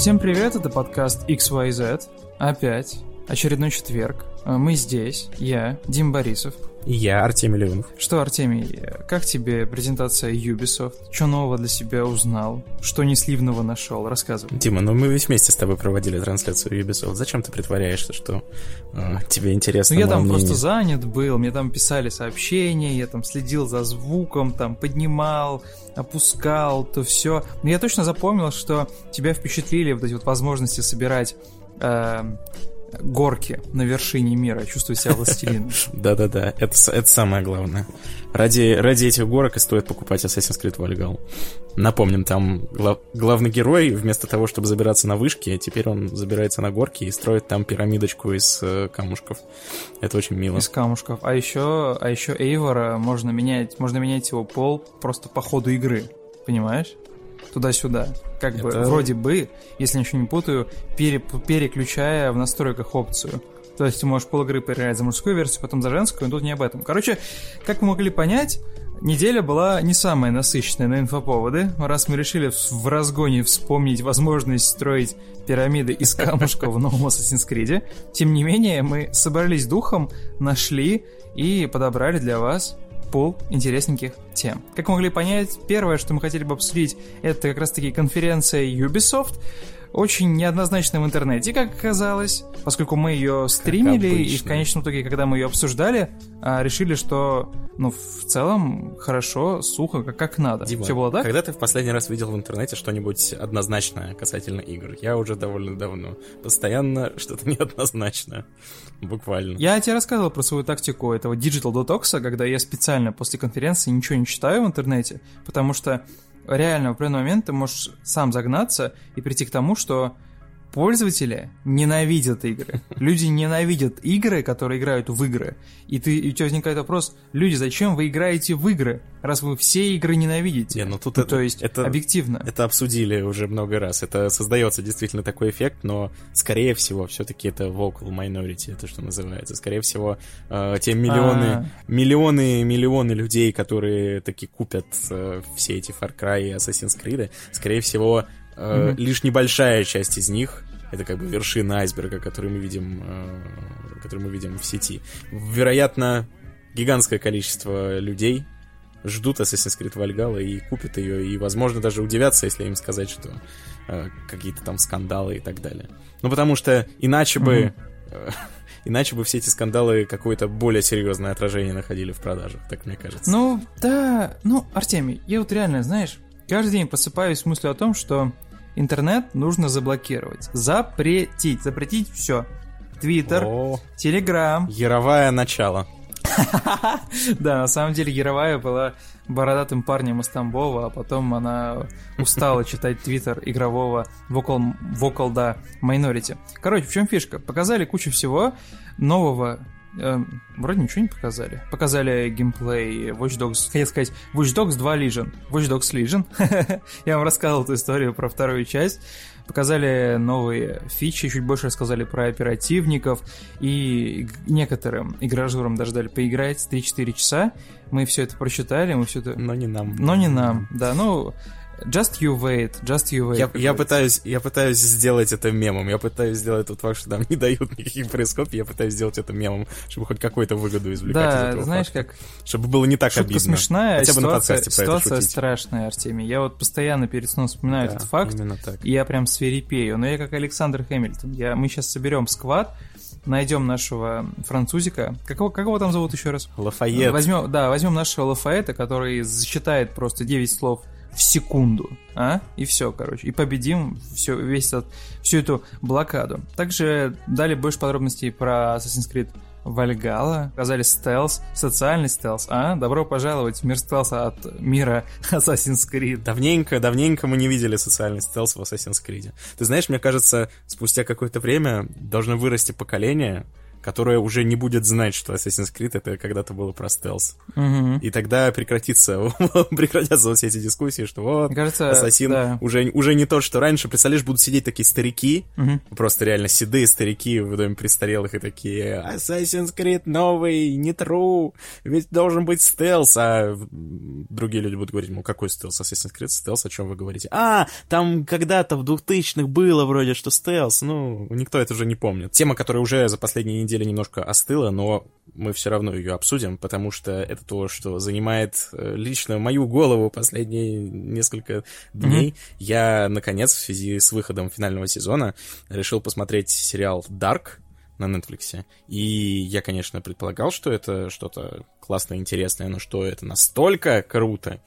Всем привет, это подкаст XYZ. Опять. Очередной четверг. А Мы здесь. Я, Дим Борисов. И я, Артемий Леонов. Что, Артемий, как тебе презентация Ubisoft? Что нового для себя узнал? Что не сливного нашел? Рассказывай. Дима, ну мы ведь вместе с тобой проводили трансляцию Ubisoft. Зачем ты притворяешься, что э, тебе интересно Ну я там мнение? просто занят был, мне там писали сообщения, я там следил за звуком, там поднимал, опускал, то все. Но я точно запомнил, что тебя впечатлили вот эти вот возможности собирать э, горки на вершине мира, чувствую себя властелином. Да-да-да, это, самое главное. Ради, ради этих горок и стоит покупать Assassin's Creed Valhalla. Напомним, там гла- главный герой, вместо того, чтобы забираться на вышки, теперь он забирается на горки и строит там пирамидочку из э, камушков. Это очень мило. из камушков. А еще, а еще Эйвора можно менять, можно менять его пол просто по ходу игры, понимаешь? Туда-сюда. Как бы Это- вроде бы, если ничего не путаю, пере- переключая в настройках опцию. То есть ты можешь пол игры проиграть за мужскую версию, потом за женскую, но тут не об этом. Короче, как вы могли понять, неделя была не самая насыщенная на инфоповоды. Раз мы решили в- в разгоне вспомнить возможность строить пирамиды из камушка в новом Assassin's Creed, тем не менее мы собрались духом, нашли и подобрали для вас пол интересненьких тем. Как вы могли понять, первое, что мы хотели бы обсудить, это как раз-таки конференция Ubisoft, очень неоднозначно в интернете, как оказалось, поскольку мы ее стримили, и в конечном итоге, когда мы ее обсуждали, а, решили, что, ну, в целом, хорошо, сухо, как, как надо. Дима, Все было так? когда ты в последний раз видел в интернете что-нибудь однозначное касательно игр? Я уже довольно давно. Постоянно что-то неоднозначное. Буквально. Я тебе рассказывал про свою тактику этого Digital Detox, когда я специально после конференции ничего не читаю в интернете, потому что реально в определенный момент ты можешь сам загнаться и прийти к тому, что пользователи ненавидят игры. Люди ненавидят игры, которые играют в игры. И, ты, и у тебя возникает вопрос, люди, зачем вы играете в игры, раз вы все игры ненавидите? Не, ну тут Ну, это- то есть, это- объективно. Это обсудили уже много раз. Это создается действительно такой эффект, но скорее всего, все-таки это vocal minority, это что называется. Скорее всего, э, те миллионы, А. миллионы, миллионы людей, которые таки купят э, все эти Far Cry и Assassin's Creed, скорее всего, Мгм. лишь небольшая часть из них это как бы вершина айсберга, который мы видим, э, который мы видим в сети. Вероятно, гигантское количество людей ждут Assassin's Creed Valhalla и купят ее, и, возможно, даже удивятся, если им сказать, что э, какие-то там скандалы и так далее. Ну, потому что иначе бы... э, Иначе бы все эти скандалы какое-то более серьезное отражение находили в продажах, так мне кажется. Ну, да, ну, Артемий, я вот реально, знаешь, каждый день просыпаюсь с мыслью о том, что интернет нужно заблокировать, запретить, запретить все. Твиттер, Телеграм. яровое начало. Да, на самом деле Яровая была бородатым парнем из Тамбова, а потом она устала читать твиттер игрового Vocal, Vocal да, Minority. Короче, в чем фишка? Показали кучу всего нового. Эм, вроде ничего не показали. Показали геймплей Watch Dogs, хотел сказать, Watch Dogs 2 Legion. Watch Dogs Legion. Я вам рассказывал эту историю про вторую часть. Показали новые фичи, чуть больше рассказали про оперативников, и некоторым игражурам даже дали поиграть 3-4 часа. Мы все это прочитали, мы все это... Но не нам. Но не нам, да, ну... Just you wait, just you wait. Я, как я пытаюсь, я пытаюсь сделать это мемом. Я пытаюсь сделать тот факт, что нам не дают никаких происходов. Я пытаюсь сделать это мемом, чтобы хоть какую-то выгоду извлекать из Да, этого знаешь, факта. как Чтобы было не так шутка обидно. смешная, Хотя бы на ситуация, подкасте про это ситуация шутить. страшная, Артемий. Я вот постоянно перед сном вспоминаю Да, этот факт, Именно так. и я прям свирепею. Но я как Александр Хэмилтон. Я, мы сейчас соберем сквад, найдем нашего французика. Какого, какого там зовут еще раз? Лафайет. Возьмем, да, возьмем нашего Лафаэта, который зачитает просто 9 слов в секунду, а? И все, короче. И победим все, весь этот, всю эту блокаду. Также дали больше подробностей про Assassin's Creed Вальгала, показали стелс, социальный стелс, а? Добро пожаловать в мир стелса от мира Assassin's Creed. Давненько, давненько мы не видели социальный стелс в Assassin's Creed. Ты знаешь, мне кажется, спустя какое-то время должно вырасти поколение, которая уже не будет знать, что Assassin's Creed это когда-то было про стелс. Мгм. И тогда прекратится, прекратятся вот все эти дискуссии, что вот, кажется, Ассасин да. уже, уже не то, что раньше. Представляешь, будут сидеть такие старики, Мгм. просто реально седые старики в доме престарелых и такие Assassin's Creed новый, не true, ведь должен быть стелс, а другие люди будут говорить, мол, какой стелс, Assassin's Creed стелс, о чем вы говорите? А, там когда-то в 2000-х было вроде, что стелс, ну, никто это уже не помнит. Тема, которая уже за последние недели немножко остыла, но мы все равно ее обсудим, потому что это то, что занимает э, лично мою голову последние несколько дней. Я, наконец, в связи с выходом финального сезона решил посмотреть сериал Dark на Netflix. И я, конечно, предполагал, что это что-то классное, интересное, но что это настолько круто,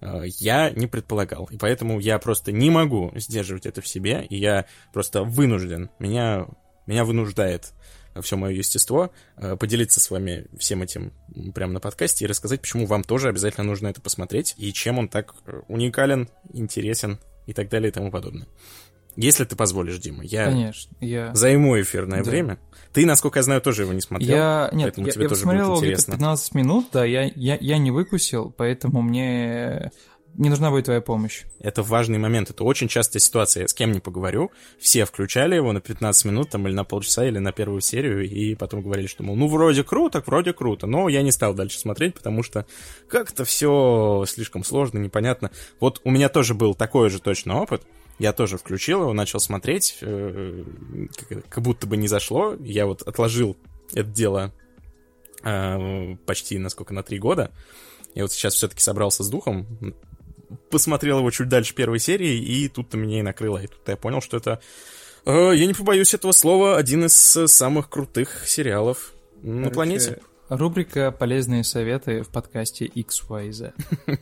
э, я не предполагал. И поэтому я просто не могу сдерживать это в себе, и я просто вынужден. Меня, меня вынуждает все мое естество, э, поделиться с вами всем этим прямо на подкасте и рассказать, почему вам тоже обязательно нужно это посмотреть, и чем он так э, уникален, интересен и так далее и тому подобное. Если ты позволишь, Дима, я Конечно, я... займу эфирное Да. время. Ты, насколько я знаю, тоже его не смотрел. Я, нет, поэтому я, тебе я тоже будет интересно. 15 минут, да, я, я, я не выкусил, поэтому мне не нужна будет твоя помощь. Это важный момент, это очень частая ситуация. Я с кем не поговорю, все включали его на 15 минут там, или на полчаса, или на первую серию, и потом говорили, что, мол, ну, вроде круто, вроде круто, но я не стал дальше смотреть, потому что как-то все слишком сложно, непонятно. Вот у меня тоже был такой же точно опыт, я тоже включил его, начал смотреть, э, как, будто бы не зашло, я вот отложил это дело э, почти, насколько, на три года, я вот сейчас все-таки собрался с духом, посмотрел его чуть дальше первой серии, и тут-то меня и накрыло. И тут я понял, что это, э, я не побоюсь этого слова, один из э, самых крутых сериалов на Короче, планете. Рубрика «Полезные советы» в подкасте XYZ.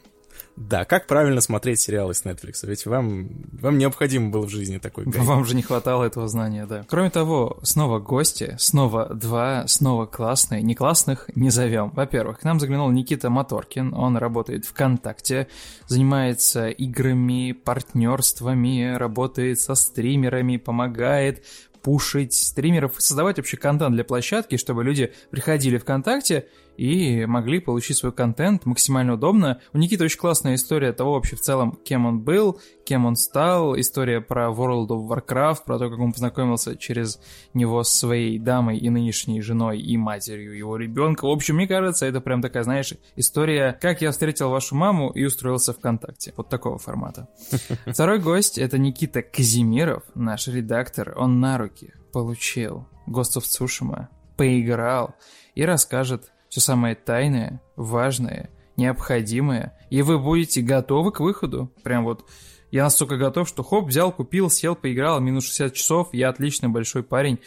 Да, как правильно смотреть сериалы с Netflix? Ведь вам, вам необходимо было в жизни такой гайд. Вам же не хватало этого знания, да. Кроме того, снова гости, снова два, снова классные. Не классных не зовем. Во-первых, к нам заглянул Никита Моторкин. Он работает ВКонтакте, занимается играми, партнерствами, работает со стримерами, помогает пушить стримеров создавать вообще контент для площадки, чтобы люди приходили ВКонтакте и могли получить свой контент максимально удобно. У Никиты очень классная история того вообще в целом, кем он был, кем он стал, история про World of Warcraft, про то, как он познакомился через него с своей дамой и нынешней женой и матерью его ребенка. В общем, мне кажется, это прям такая, знаешь, история, как я встретил вашу маму и устроился ВКонтакте. Вот такого формата. Второй гость — это Никита Казимиров, наш редактор. Он на руки получил Ghost of Tsushima, поиграл и расскажет все самое тайное, важное, необходимое, и вы будете готовы к выходу. Прям вот я настолько готов, что хоп, взял, купил, сел, поиграл, минус 60 часов, я отличный большой парень,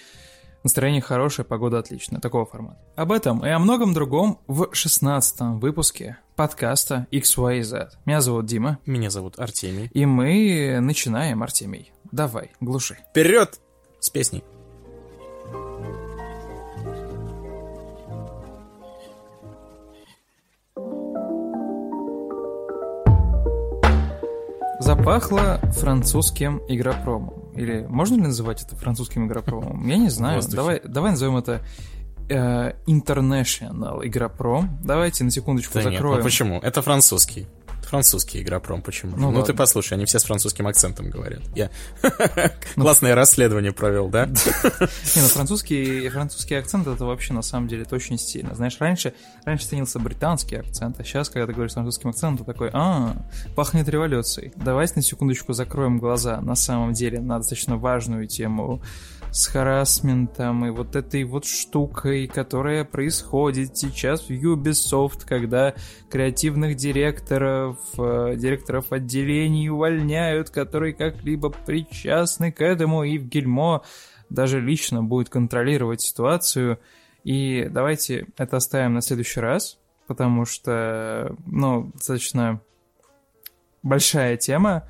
настроение хорошее, погода отличная, такого формата. Об этом и о многом другом в 16 выпуске подкаста XYZ. Меня зовут Дима, Меня зовут Артемий. и мы начинаем, Артемий. Давай, глуши. Вперед с песней. Запахло французским игропромом. Или можно ли называть это французским игропромом? Я не знаю. Давай, давай назовем это э, International игропром. Давайте на секундочку Да нет, закроем. ну почему? Это французский. Французский игропром, почему? Ну Ну, ты послушай, они все с французским акцентом говорят. Я классное расследование провел, да? Не, ну французский, французский акцент это вообще на самом деле это очень стильно. Знаешь, раньше, раньше ценился британский акцент, а сейчас, когда ты говоришь с французским акцентом, ты такой, а, пахнет революцией. Давайте на секундочку закроем глаза на самом деле на достаточно важную тему с харасментом и вот этой вот штукой, которая происходит сейчас в Ubisoft, когда креативных директоров, э, директоров отделений увольняют, которые как-либо причастны к этому, и в Гельмо даже лично будет контролировать ситуацию. И давайте это оставим на следующий раз, потому что, ну, достаточно большая тема,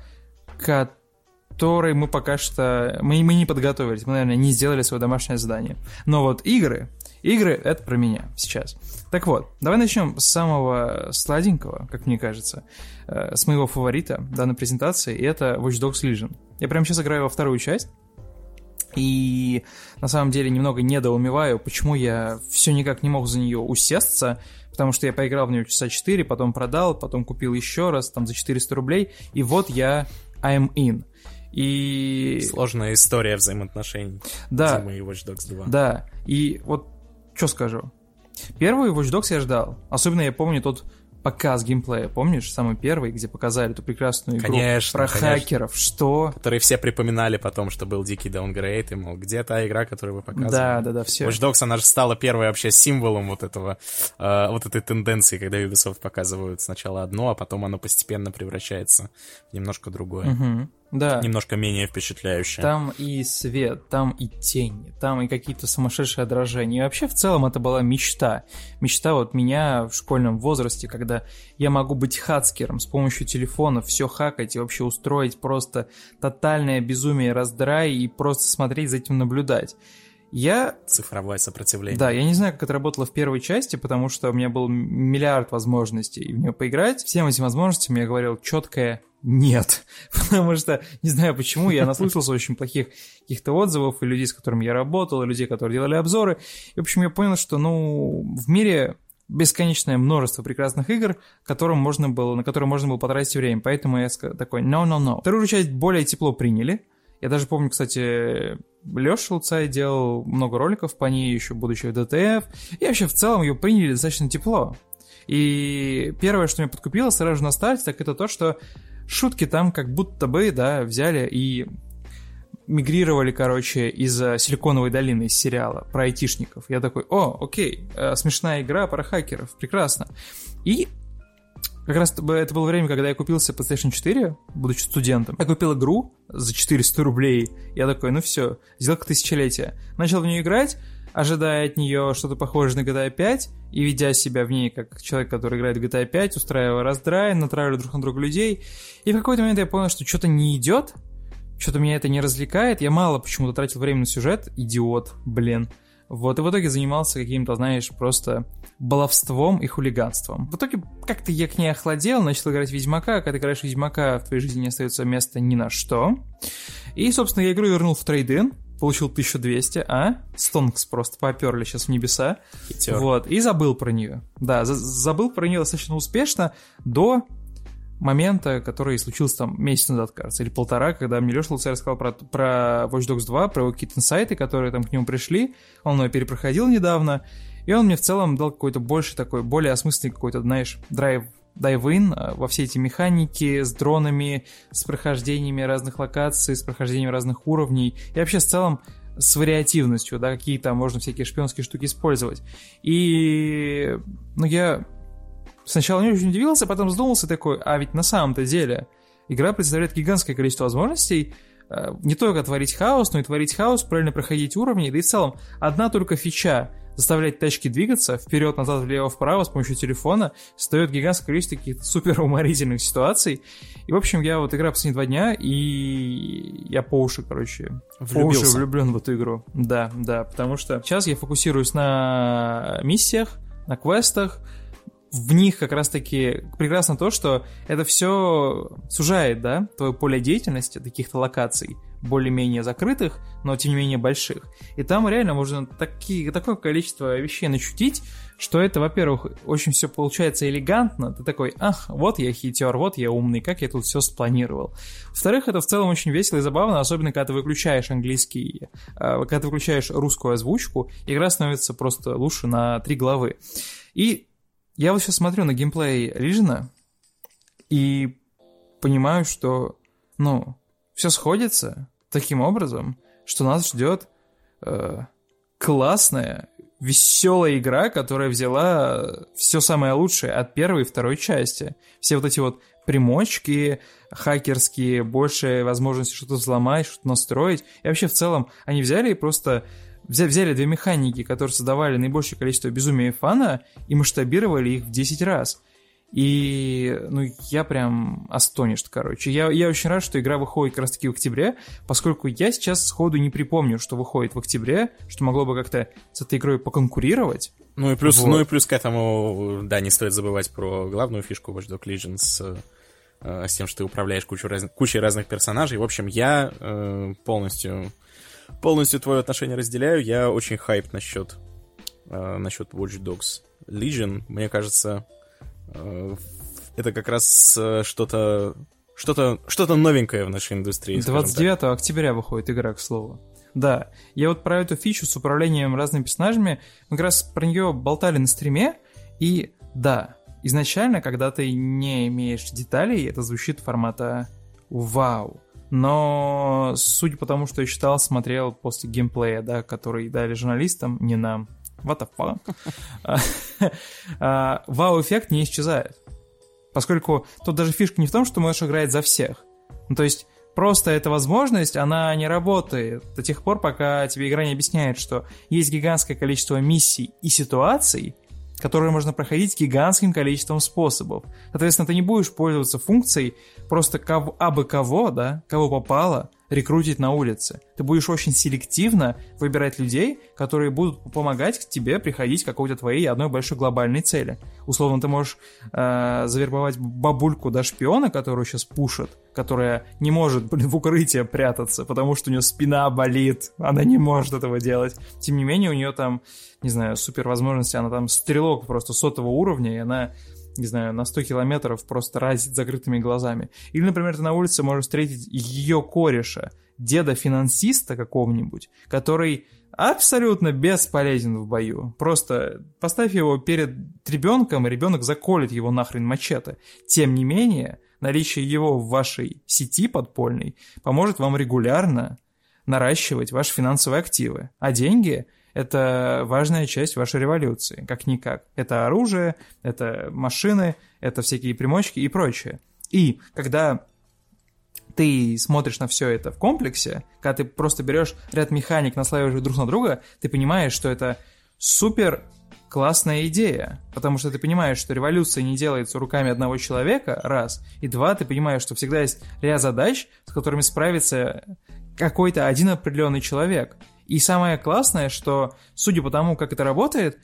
которой мы пока что... Мы, мы не подготовились, мы, наверное, не сделали свое домашнее задание. Но вот игры, игры — это про меня сейчас. Так вот, давай начнем с самого сладенького, как мне кажется, э, с моего фаворита данной презентации, и это Watch Dogs Legion. Я прямо сейчас играю во вторую часть, И на самом деле немного недоумеваю, почему я все никак не мог за нее усесться, потому что я поиграл в нее часа 4, потом продал, потом купил еще раз, там, за 400 рублей, и вот я I'm in. И... Сложная история взаимоотношений. Да. Зимы и Watch Dogs 2. Да, и вот что скажу. Первый Watch Dogs я ждал. Особенно я помню тот показ геймплея, помнишь, самый первый, где показали эту прекрасную игру Конечно, про конечно. хакеров, что... Которые все припоминали потом, что был дикий даунгрейд, и, мол, где та игра, которую вы показывали? Да, да, да, все. Watch Dogs, она же стала первой вообще символом вот этого, э, вот этой тенденции, когда Ubisoft показывают сначала одно, а потом оно постепенно превращается в немножко другое. Мгм. Да. Немножко менее впечатляющее. Там и свет, там и тени, там и какие-то сумасшедшие отражения. И вообще в целом это была мечта. Мечта вот меня в школьном возрасте, когда я могу быть хацкером с помощью телефона, все хакать и вообще устроить просто тотальное безумие, раздрай и просто смотреть за этим наблюдать. Я Цифровое сопротивление. Да, я не знаю, как это работало в первой части, потому что у меня был миллиард возможностей в нее поиграть. Всем этим возможностям я говорил четкое нет. Потому что, не знаю почему, я наслышался очень плохих каких-то отзывов и людей, с которыми я работал, и людей, которые делали обзоры. И, в общем, я понял, что, ну, в мире бесконечное множество прекрасных игр, которым можно было, на которые можно было потратить время. Поэтому я такой, no, no, no. Вторую часть более тепло приняли. Я даже помню, кстати, Леша Луцай делал много роликов по ней, еще будучи в ДТФ. И вообще в целом ее приняли достаточно тепло. И первое, что меня подкупило сразу же на старте, так это то, что шутки там как будто бы, да, взяли и мигрировали, короче, из э, Силиконовой долины, из сериала про айтишников. Я такой, о, окей, э, смешная игра про хакеров, прекрасно. И как раз это было- время, когда я купил себе PlayStation 4, будучи студентом. Я купил игру за 400 рублей. Я такой, ну все, сделка тысячелетия. Начал в нее играть, ожидая от нее что-то похожее на GTA 5, и ведя себя в ней как человек, который играет в GTA 5, устраивая раздрай, натравливая друг на друга людей. И в какой-то момент я понял, что что-то не идет, что-то меня это не развлекает. Я мало почему-то тратил время на сюжет. Идиот, блин. Вот, и в итоге занимался каким-то, знаешь, просто баловством и хулиганством. В итоге как-то я к ней охладел, начал играть Ведьмака. Когда ты играешь Ведьмака, в твоей жизни не остается места ни на что. И, собственно, я игру вернул в трейдин, получил 1200, а? Стонкс просто поперли сейчас в небеса. Хитер. Вот, и забыл про нее. Да, за- забыл про нее достаточно успешно до момента, который случился там месяц назад, кажется, или полтора, когда мне Леша Луцарь рассказал про, про Watch Dogs 2, про его какие-то инсайты, которые там к нему пришли. Он его перепроходил недавно, и он мне в целом дал какой-то больше такой, более осмысленный какой-то, знаешь, драйв дайв-ин а, во все эти механики с дронами, с прохождениями разных локаций, с прохождением разных уровней, и вообще в целом с вариативностью, да, какие там можно всякие шпионские штуки использовать. И, ну, я сначала не очень удивился, потом задумался такой, а ведь на самом-то деле игра представляет гигантское количество возможностей, э, не только творить хаос, но и творить хаос, правильно проходить уровни, да и в целом одна только фича заставлять тачки двигаться вперед, назад, влево, вправо с помощью телефона создает гигантское количество каких-то супер уморительных ситуаций. И, в общем, я вот играю последние два дня, и я по уши, короче, по уши Влюбился. влюблен в эту игру. Да, да, потому что сейчас я фокусируюсь на миссиях, на квестах, в них как раз-таки прекрасно то, что это все сужает, да, твое поле деятельности, таких-то локаций, более-менее закрытых, но тем не менее больших. И там реально можно такие, такое количество вещей начутить, что это, во-первых, очень все получается элегантно. Ты такой, ах, вот я хитер, вот я умный, как я тут все спланировал. Во-вторых, это в целом очень весело и забавно, особенно когда ты выключаешь английский, э, когда ты выключаешь русскую озвучку, игра становится просто лучше на три главы. И я вот сейчас смотрю на геймплей Лижина и понимаю, что, ну, все сходится таким образом, что нас ждет э, классная, веселая игра, которая взяла все самое лучшее от первой и второй части. Все вот эти вот примочки хакерские, больше возможности что-то взломать, что-то настроить. И вообще в целом они взяли и просто взяли две механики, которые создавали наибольшее количество безумия и фана, и масштабировали их в 10 раз. И, ну, я прям астоништ, короче. Я, я очень рад, что игра выходит как раз-таки в октябре, поскольку я сейчас сходу не припомню, что выходит в октябре, что могло бы как-то с этой игрой поконкурировать. Ну и плюс, Вот. ну и плюс к этому, да, не стоит забывать про главную фишку Watch Dogs Legions, э, с тем, что ты управляешь кучу раз- кучей разных персонажей. В общем, я э, полностью полностью твое отношение разделяю. Я очень хайп насчет, э, насчет Watch Dogs Legion. Мне кажется, э, это как раз э, что-то что-то что новенькое в нашей индустрии. 29 октября выходит игра, к слову. Да, я вот про эту фичу с управлением разными персонажами, мы как раз про нее болтали на стриме, и да, изначально, когда ты не имеешь деталей, это звучит формата «Вау». Но судя по тому, что я читал, смотрел после геймплея, да, который дали журналистам, не нам, what the fuck, а, вау-эффект не исчезает. Поскольку тут даже фишка не в том, что можешь играть за всех. Ну, то есть просто эта возможность, она не работает до тех пор, пока тебе игра не объясняет, что есть гигантское количество миссий и ситуаций, которые можно проходить гигантским количеством способов. Соответственно, ты не будешь пользоваться функцией просто кого, абы кого, да, кого попало, рекрутить на улице. Ты будешь очень селективно выбирать людей, которые будут помогать тебе приходить к какой-то твоей одной большой глобальной цели. Условно, ты можешь э, завербовать бабульку, да, шпиона, которую сейчас пушат, которая не может, блин, в укрытие прятаться, потому что у нее спина болит, она не может этого делать. Тем не менее, у нее там, не знаю, супер возможности, она там стрелок просто сотого уровня, и она не знаю, на 100 километров просто разит закрытыми глазами. Или, например, ты на улице можешь встретить ее кореша, деда-финансиста какого-нибудь, который абсолютно бесполезен в бою. Просто поставь его перед ребенком, и ребенок заколет его нахрен мачете. Тем не менее, наличие его в вашей сети подпольной поможет вам регулярно наращивать ваши финансовые активы. А деньги это важная часть вашей революции, как-никак. Это оружие, это машины, это всякие примочки и прочее. И когда ты смотришь на все это в комплексе, когда ты просто берешь ряд механик, наслаиваешь друг на друга, ты понимаешь, что это супер классная идея, потому что ты понимаешь, что революция не делается руками одного человека, раз, и два, ты понимаешь, что всегда есть ряд задач, с которыми справится какой-то один определенный человек. И самое классное, что, судя по тому, как это работает,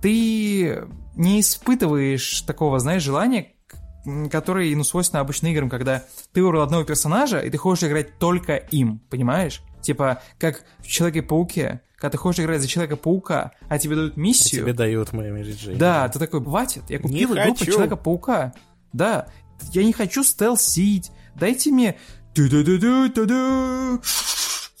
ты не испытываешь такого, знаешь, желания, которое, ну, свойственно обычным играм, когда ты выбрал одного персонажа, и ты хочешь играть только им, понимаешь? Типа, как в Человеке-пауке, когда ты хочешь играть за Человека-паука, а тебе дают миссию... А тебе дают Мэри Джейн. Да, ты такой, хватит, я купил игру по Человека-паука. Да, я не хочу стелсить, дайте мне...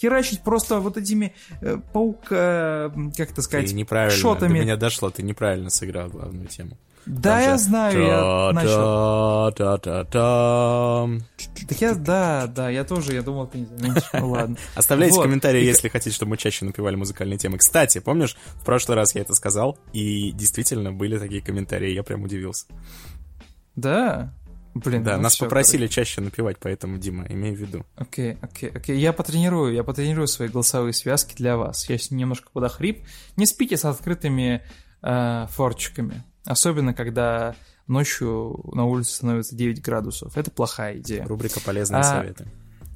херачить просто вот этими э, паука, как это сказать, ты неправильно, шотами. До меня дошло, ты неправильно сыграл главную тему. Да, я знаю, я начал. Так я, да, да, я тоже, я думал, ты не заметишь. Ну ладно. Оставляйте комментарии, если хотите, чтобы мы чаще напевали музыкальные темы. Кстати, помнишь, в прошлый раз я это сказал, и действительно были такие комментарии, я прям удивился. Да? Блин, да, ну нас все, попросили короче. чаще напевать, поэтому, Дима, имей в виду. Окей, окей, окей. Я потренирую, я потренирую свои голосовые связки для вас. Я немножко подохрип. Не спите с открытыми э, форчиками. Особенно, когда ночью на улице становится 9 градусов. Это плохая идея. Рубрика «Полезные а, советы».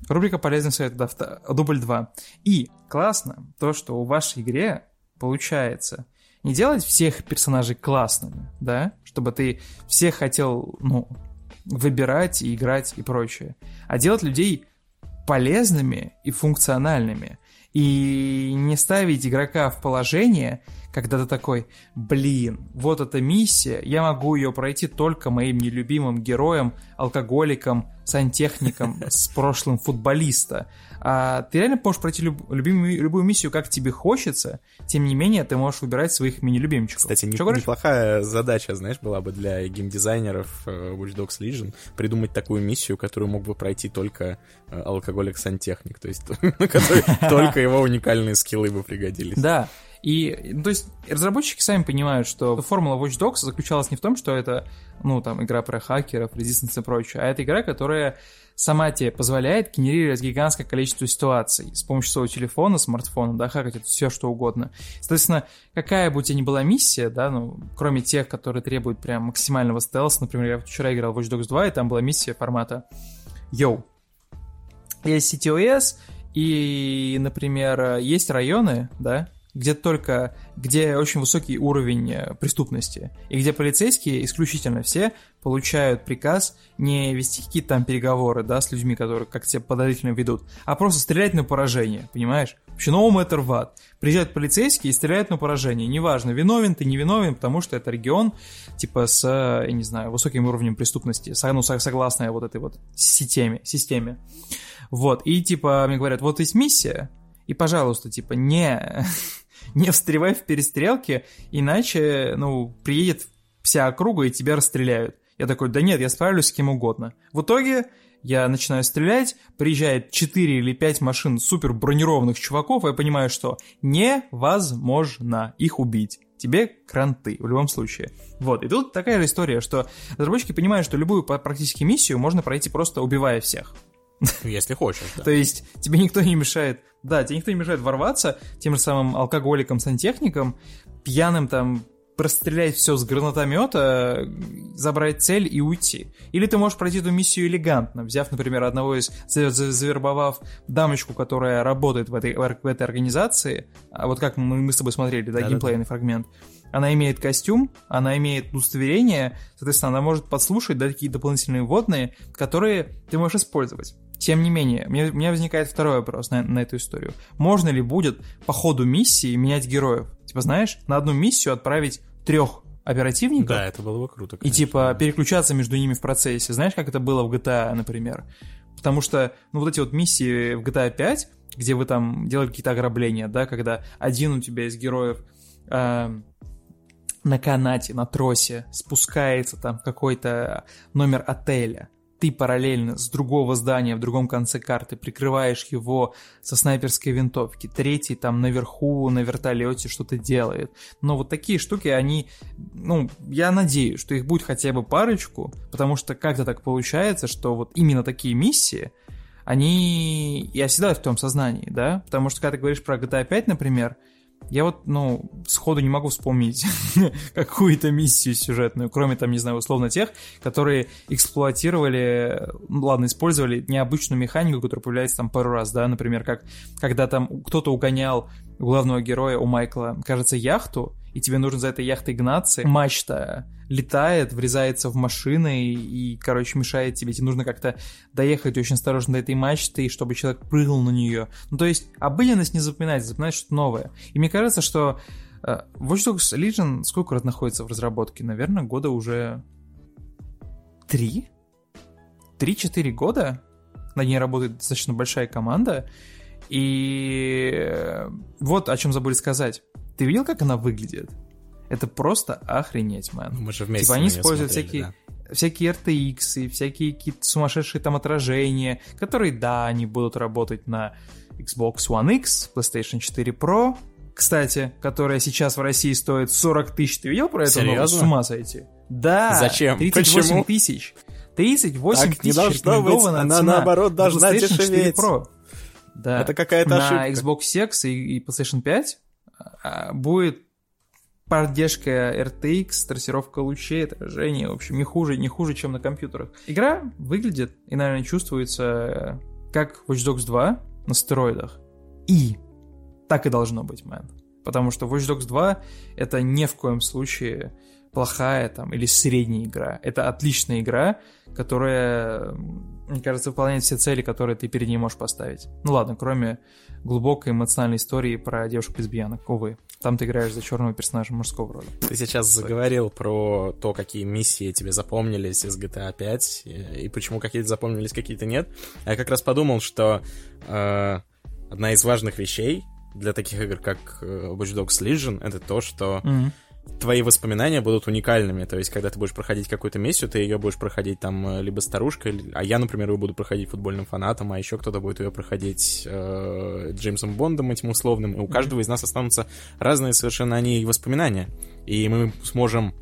Рубрика «Полезные советы», да, дубль 2. И классно то, что у вашей игре получается не делать всех персонажей классными, да, чтобы ты всех хотел, ну, выбирать и играть и прочее, а делать людей полезными и функциональными. И не ставить игрока в положение, когда ты такой, блин, вот эта миссия, я могу ее пройти только моим нелюбимым героем, алкоголиком, сантехником с прошлым футболиста. А ты реально можешь пройти люб, любимую, любую миссию, как тебе хочется, тем не менее ты можешь выбирать своих мини-любимчиков. Кстати, не, неплохая задача, знаешь, была бы для геймдизайнеров э, Watch Dogs Legion придумать такую миссию, которую мог бы пройти только э, алкоголик-сантехник, то есть только его уникальные скиллы бы пригодились. Да, и, ну, то есть, разработчики сами понимают, что формула Watch Dogs заключалась не в том, что это, ну, там, игра про хакеров, резистенс и прочее, а это игра, которая сама тебе позволяет генерировать гигантское количество ситуаций. С помощью своего телефона, смартфона, да, хакать это все, что угодно. Соответственно, какая бы у тебя ни была миссия, да, ну, кроме тех, которые требуют прям максимального стелса, например, я вчера играл в Watch Dogs 2, и там была миссия формата «Йоу, есть CTOS, и, например, есть районы, да, где только, где очень высокий уровень э, преступности, и где полицейские исключительно все получают приказ не вести какие-то там переговоры, да, с людьми, которые как тебя подозрительно ведут, а просто стрелять на поражение, понимаешь? Вообще, no matter what. Приезжают полицейские и стреляют на поражение. Неважно, виновен ты, не виновен, потому что это регион, типа, с, я не знаю, высоким уровнем преступности, ну, согласно вот этой вот системе, системе. Вот, и, типа, мне говорят, вот есть миссия, и, пожалуйста, типа, не, не встревай в перестрелке, иначе, ну, приедет вся округа и тебя расстреляют. Я такой, да нет, я справлюсь с кем угодно. В итоге я начинаю стрелять, приезжает 4 или 5 машин супер бронированных чуваков, и я понимаю, что невозможно их убить. Тебе кранты, в любом случае. Вот, и тут такая же история, что разработчики понимают, что любую практически миссию можно пройти просто убивая всех. Если хочешь, да. То есть тебе никто не мешает, да, тебе никто не мешает ворваться тем же самым алкоголиком, сантехником, пьяным там прострелять все с гранатомета, забрать цель и уйти. Или ты можешь пройти эту миссию элегантно, взяв, например, одного из, завербовав дамочку, которая работает в этой, в этой организации, а вот как мы, мы с тобой смотрели, да, да геймплейный да. фрагмент, она имеет костюм, она имеет удостоверение, соответственно, она может подслушать да, такие дополнительные вводные, которые ты можешь использовать. Тем не менее, мне, у меня возникает второй вопрос на, на эту историю. Можно ли будет по ходу миссии менять героев? Типа, знаешь, на одну миссию отправить трех оперативников. Да, это было бы круто. Конечно. И типа переключаться между ними в процессе. Знаешь, как это было в GTA, например? Потому что, ну, вот эти вот миссии в GTA 5, где вы там делали какие-то ограбления, да, когда один у тебя из героев э, на канате, на тросе спускается там в какой-то номер отеля, ты параллельно с другого здания в другом конце карты прикрываешь его со снайперской винтовки, третий там наверху на вертолете что-то делает. Но вот такие штуки, они, ну, я надеюсь, что их будет хотя бы парочку, потому что как-то так получается, что вот именно такие миссии, они и оседают в том сознании, да? Потому что когда ты говоришь про GTA 5, например, я вот, ну, сходу не могу вспомнить какую-то миссию сюжетную, кроме там, не знаю, условно тех, которые эксплуатировали, ну, ладно, использовали необычную механику, которая появляется там пару раз, да, например, как когда там кто-то угонял главного героя у Майкла, кажется, яхту, и тебе нужно за этой яхтой гнаться, мачта летает, врезается в машины и, и, короче, мешает тебе. Тебе нужно как-то доехать очень осторожно до этой мачты, чтобы человек прыгнул на нее. Ну, то есть, обыденность не запоминается, запоминать что-то новое. И мне кажется, что uh, Watch Dogs Legion сколько раз находится в разработке? Наверное, года уже три? Три-четыре года? На ней работает достаточно большая команда. И вот о чем забыли сказать. Ты видел, как она выглядит? Это просто охренеть, мэн. Мы же вместе Типа они используют смотрели, всякие, да. всякие RTX и всякие какие-то сумасшедшие там отражения, которые, да, они будут работать на Xbox One X, PlayStation 4 Pro, кстати, которая сейчас в России стоит 40 тысяч. Ты видел про это? Серьезно? С ума сойти. Да. Зачем? 38 тысяч. 38 так тысяч не должно быть. Она цена наоборот должна дешеветь. Pro. Да. Это какая-то на ошибка. Xbox X и, и PlayStation 5 а, будет поддержка RTX, трассировка лучей, отражение, в общем, не хуже, не хуже, чем на компьютерах. Игра выглядит и, наверное, чувствуется как Watch Dogs 2 на стероидах. И так и должно быть, мэн. Потому что Watch Dogs 2 это ни в коем случае плохая там или средняя игра. Это отличная игра, которая, мне кажется, выполняет все цели, которые ты перед ней можешь поставить. Ну ладно, кроме глубокой эмоциональной истории про девушек-лесбиянок, увы. Там ты играешь за черного персонажа мужского рода. Ты сейчас заговорил про то, какие миссии тебе запомнились из GTA 5, и почему какие-то запомнились, какие-то нет. Я как раз подумал, что э, одна из важных вещей для таких игр, как э, Watch Dogs Legion, это то, что mm-hmm твои воспоминания будут уникальными. То есть, когда ты будешь проходить какую-то миссию, ты ее будешь проходить там э, либо старушкой, а я, например, ее буду проходить футбольным фанатом, а еще кто-то будет ее проходить э, Джеймсом Бондом этим условным. И у каждого из нас останутся разные совершенно они воспоминания. И мы сможем,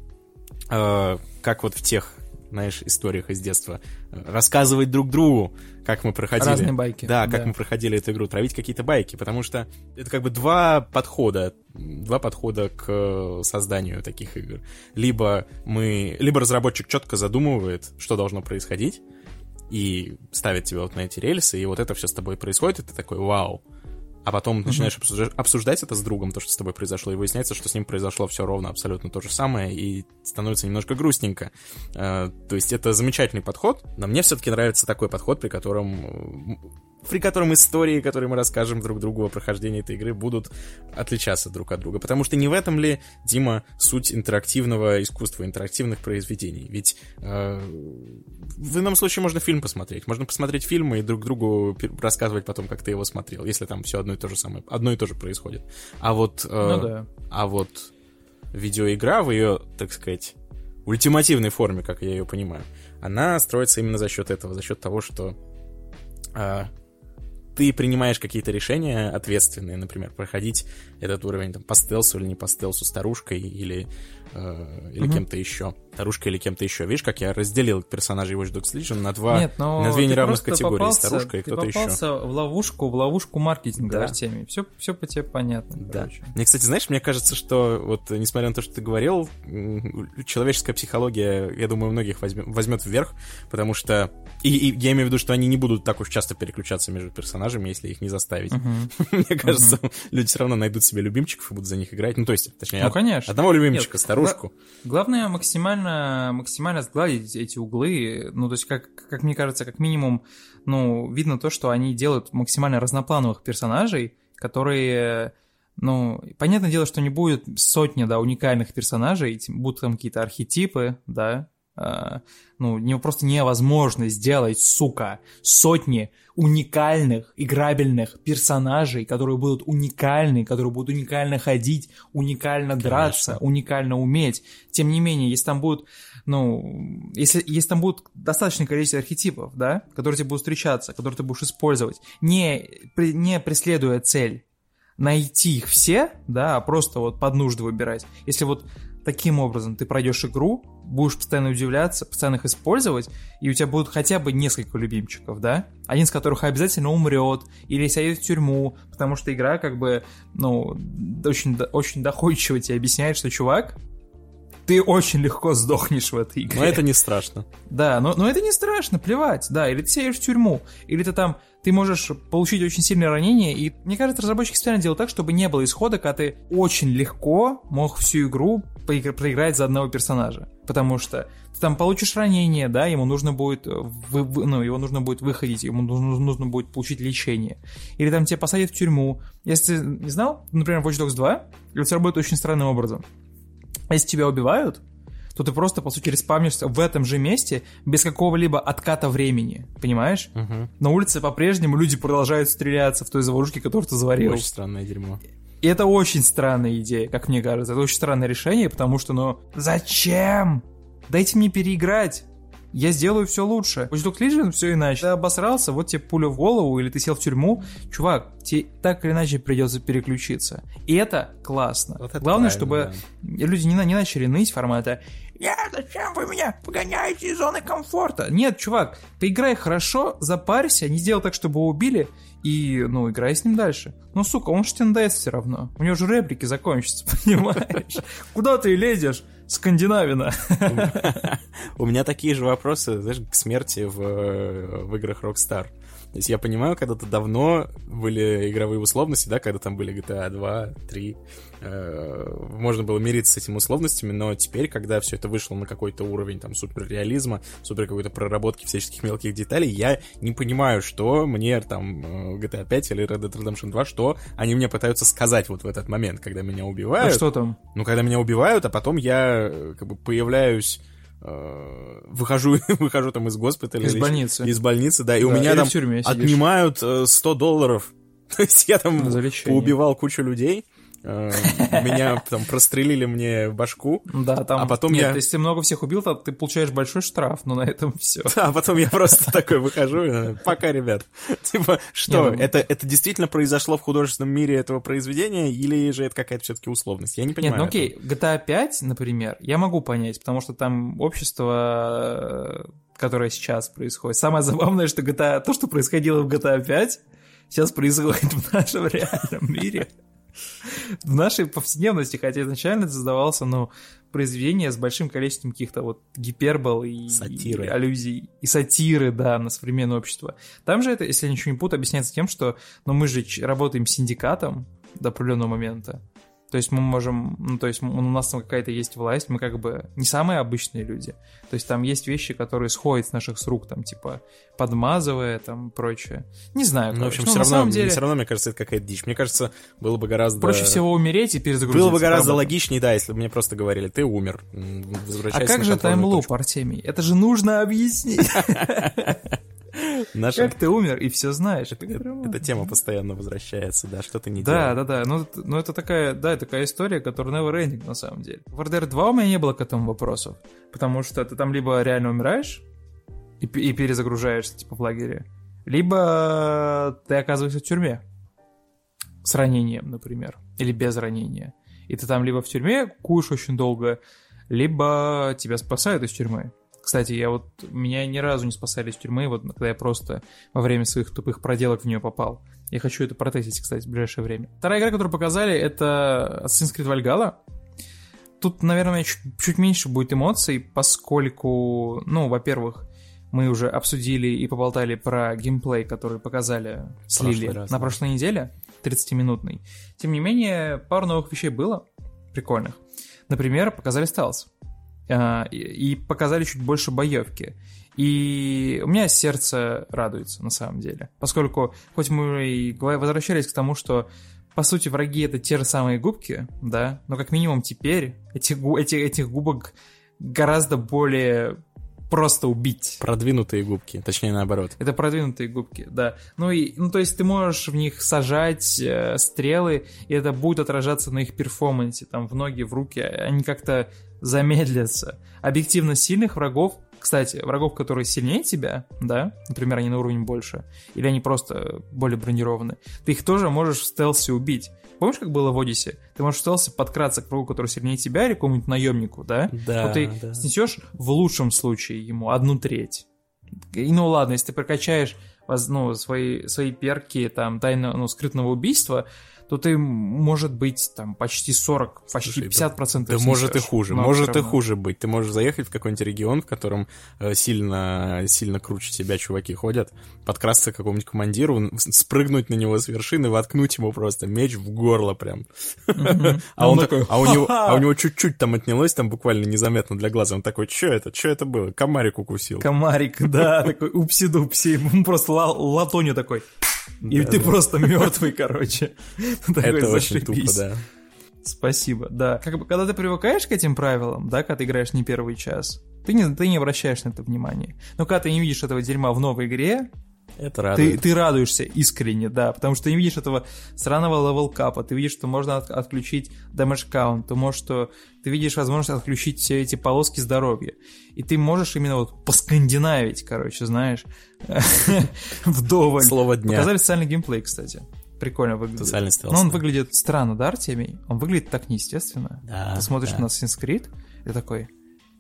э, как вот в тех знаешь, историях из детства, рассказывать друг другу, как мы проходили. Разные байки. Да, как да. мы проходили эту игру, травить какие-то байки, потому что это как бы два подхода, два подхода к созданию таких игр. Либо мы, либо разработчик четко задумывает, что должно происходить, и ставит тебя вот на эти рельсы, и вот это все с тобой происходит, и ты такой, вау, а потом начинаешь обсуждать, обсуждать это с другом, то, что с тобой произошло, и выясняется, что с ним произошло все ровно абсолютно то же самое, и становится немножко грустненько. Э, то есть это замечательный подход, но мне все-таки нравится такой подход, при котором при котором истории, которые мы расскажем друг другу о прохождении этой игры, будут отличаться друг от друга. Потому что не в этом ли, Дима, суть интерактивного искусства, интерактивных произведений? Ведь э, в ином случае можно фильм посмотреть. Можно посмотреть фильм и друг другу рассказывать потом, как ты его смотрел, если там все одно и то же самое, одно и то же происходит. А вот, э, ну, да. а вот видеоигра в ее, так сказать, ультимативной форме, как я ее понимаю, она строится именно за счет этого, за счет того, что э, ты принимаешь какие-то решения ответственные, например, проходить этот уровень там, по стелсу или не по стелсу, старушкой или, э, или угу. кем-то еще. Старушка или кем-то еще. Видишь, как я разделил персонажей Watch Dogs Legion на, два, Нет, на две неравных категории. Попался, старушка и кто-то еще. Ты попался в ловушку, в ловушку маркетинга, да. Артемий. Все, все по тебе понятно. Да. Короче. Мне, кстати, знаешь, мне кажется, что вот, несмотря на то, что ты говорил, человеческая психология, я думаю, многих возьмет, возьмет вверх, потому что... И, и я имею в виду, что они не будут так уж часто переключаться между персонажами, если их не заставить. Uh-huh. Мне кажется, uh-huh. люди все равно найдут себе любимчиков и будут за них играть. Ну, то есть, точнее, ну, конечно. одного любимчика, Нет, старушку. Главное максимально, максимально сгладить эти углы. Ну, то есть, как, как мне кажется, как минимум, ну, видно то, что они делают максимально разноплановых персонажей, которые ну, понятное дело, что не будет сотни, да, уникальных персонажей, будут там какие-то архетипы, да, ну, не, просто невозможно сделать, сука, сотни уникальных, играбельных персонажей, которые будут уникальны, которые будут уникально ходить, уникально Конечно. драться, уникально уметь. Тем не менее, если там будут, ну, если, если там будет достаточное количество архетипов, да, которые тебе будут встречаться, которые ты будешь использовать, не, не преследуя цель, найти их все, да, а просто вот под нужды выбирать. Если вот таким образом ты пройдешь игру, будешь постоянно удивляться, постоянно их использовать, и у тебя будут хотя бы несколько любимчиков, да? Один из которых обязательно умрет или сядет в тюрьму, потому что игра как бы, ну, очень, очень доходчиво тебе объясняет, что чувак, ты очень легко сдохнешь в этой игре. Но это не страшно. Да, но, но это не страшно, плевать, да. Или ты сядешь в тюрьму, или ты там, ты можешь получить очень сильное ранение, и мне кажется, разработчики специально делают так, чтобы не было исхода, когда ты очень легко мог всю игру проиграть за одного персонажа. Потому что ты там получишь ранение, да, ему нужно будет, вы, вы, ну, его нужно будет выходить, ему нужно, нужно будет получить лечение. Или там тебя посадят в тюрьму. Если ты не знал, например, Watch Dogs 2, это работает очень странным образом. Если тебя убивают, то ты просто, по сути, респавнишься в этом же месте без какого-либо отката времени, понимаешь? Угу. На улице по-прежнему люди продолжают стреляться в той заварушке, которую ты заварил. Очень странное дерьмо. И это очень странная идея, как мне кажется. Это очень странное решение, потому что, ну, зачем? Дайте мне переиграть я сделаю все лучше. Watch Dogs Legion все иначе. Ты обосрался, вот тебе пуля в голову, или ты сел в тюрьму, чувак, тебе так или иначе придется переключиться. И это классно. Вот это Главное, чтобы да. люди не, не начали ныть формата «Я, зачем вы меня погоняете из зоны комфорта?» Нет, чувак, поиграй хорошо, запарься, не сделай так, чтобы убили, и, ну, играй с ним дальше. Ну, сука, он же тебе все равно. У него же реплики закончатся, понимаешь? Куда ты лезешь? Скандинавина. У меня такие же вопросы, знаешь, к смерти в, в играх Rockstar. То есть я понимаю, когда-то давно были игровые условности, да, когда там были GTA 2, 3, э, можно было мириться с этими условностями, но теперь, когда все это вышло на какой-то уровень там суперреализма, супер какой-то проработки всяческих мелких деталей, я не понимаю, что мне там э, GTA 5 или Red Dead Redemption 2, что они мне пытаются сказать вот в этот момент, когда меня убивают. А что там? Ну, когда меня убивают, а потом я э, как бы появляюсь Э, выхожу, выхожу там из госпиталя. Из или больницы. Из больницы, да, и да, у меня там отнимают 100 э, долларов. То есть я там поубивал кучу людей, Э, меня там прострелили мне башку. Да, там... А потом я... если ты много всех убил, то ты получаешь большой штраф, но на этом все. Да, а потом я просто такой выхожу, пока, ребят. Типа, что, ну, это, это действительно произошло в художественном мире этого произведения, или же это какая-то все-таки условность? Я не понимаю. Нет, ну окей, GTA 5, например, я могу понять, потому что там общество которое сейчас происходит. Самое забавное, что GTA, то, что происходило в GTA 5, сейчас происходит в нашем реальном мире. В нашей повседневности, хотя изначально это создавался, ну, произведение с большим количеством каких-то вот гипербол и, Сатиры. и аллюзий, и сатиры, да, на современное общество. Там же это, если я ничего не путаю, объясняется тем, что, ну, мы же работаем с синдикатом до определенного момента, то есть мы можем, ну, то есть у нас там какая-то есть власть, мы как бы не самые обычные люди. То есть там есть вещи, которые сходят с наших с рук, там, типа, подмазывая, там, прочее. Не знаю, Ну, в общем, короче. все равно, деле, все равно, мне кажется, это какая-то дичь. Мне кажется, было бы гораздо... проще всего умереть и перезагрузиться. Было бы гораздо правда. логичнее, да, если бы мне просто говорили, ты умер, м, А возвращайся как же таймлуп. Артемий? Это же нужно объяснить. Наша... Как ты умер и все знаешь. Это Эта, прям- эта тема постоянно возвращается, да, что ты не Да, делал. да, да. Ну, это- ну, это такая, да, такая история, которая never ending на самом деле. В RDR 2 у меня не было к этому вопросов. Потому что ты там либо реально умираешь и, и перезагружаешься, типа, в лагере, либо ты оказываешься в тюрьме. С ранением, например. Или без ранения. И ты там либо в тюрьме куешь очень долго, либо тебя спасают из тюрьмы. Кстати, я вот меня ни разу не спасали из тюрьмы, вот когда я просто во время своих тупых проделок в нее попал. Я хочу это протестить, кстати, в ближайшее время. Вторая игра, которую показали, это Assassin's Creed Valhalla. Тут, наверное, чуть, чуть меньше будет эмоций, поскольку, ну, во-первых, мы уже обсудили и поболтали про геймплей, который показали, слили раз, на прошлой неделе, 30-минутный. Тем не менее, пару новых вещей было прикольных. Например, показали стелс. А, и, показали чуть больше боевки. И у меня сердце радуется, на самом деле. Поскольку, хоть мы и возвращались к тому, что по сути, враги это те же самые губки, да, но как минимум теперь эти, эти, этих губок гораздо более просто убить. Продвинутые губки, точнее наоборот. Это продвинутые губки, да. Ну и, ну то есть ты можешь в них сажать э, стрелы, и это будет отражаться на их перформансе, там в ноги, в руки, они как-то замедлятся. Объективно сильных врагов, кстати, врагов, которые сильнее тебя, да, например, они на уровень больше, или они просто более бронированы, ты их тоже можешь в стелсе убить. Помнишь, как было в Одиссе? Ты можешь в стелсе подкраться к врагу, который сильнее тебя, или какому-нибудь наемнику, да? Да, Вот ты да. снесешь в лучшем случае ему одну треть. И ну ладно, если ты прокачаешь ну, свои, свои перки там тайного, ну, скрытного убийства, то ты, может быть, там почти 40, почти Слушай, 50% Да может и хуже, Но может и хуже быть. Ты можешь заехать в какой-нибудь регион, в котором э, сильно, сильно круче тебя чуваки ходят, подкрасться к какому-нибудь командиру, спрыгнуть на него с вершины, воткнуть ему просто меч в горло прям. А он такой, а у него, а у него чуть-чуть там отнялось, там буквально незаметно для глаза. Он такой, что это, что это было? Комарик укусил. Комарик, да, такой упси-дупси, он просто ла- латонью такой. И ты просто мертвый, короче. Это очень тупо, да. Спасибо, да. Как бы, когда ты привыкаешь к этим правилам, да, когда ты играешь не первый час, ты не, ты не обращаешь на это внимания. Но когда ты не видишь этого дерьма в новой игре, Это ты, радует. ты радуешься искренне, да, потому что ты не видишь этого сраного левел-капа, ты видишь, что можно от- отключить damage count, ты можешь, что ты видишь возможность отключить все эти полоски здоровья, и ты можешь именно вот поскандинавить, короче, знаешь, вдоволь. Слово дня. Показали социальный геймплей, кстати. Прикольно выглядит. Социальный стелс. Но он выглядит странно, да, Артемий? Он выглядит так неестественно. Да, Ты смотришь да. на Assassin's Creed, и такой,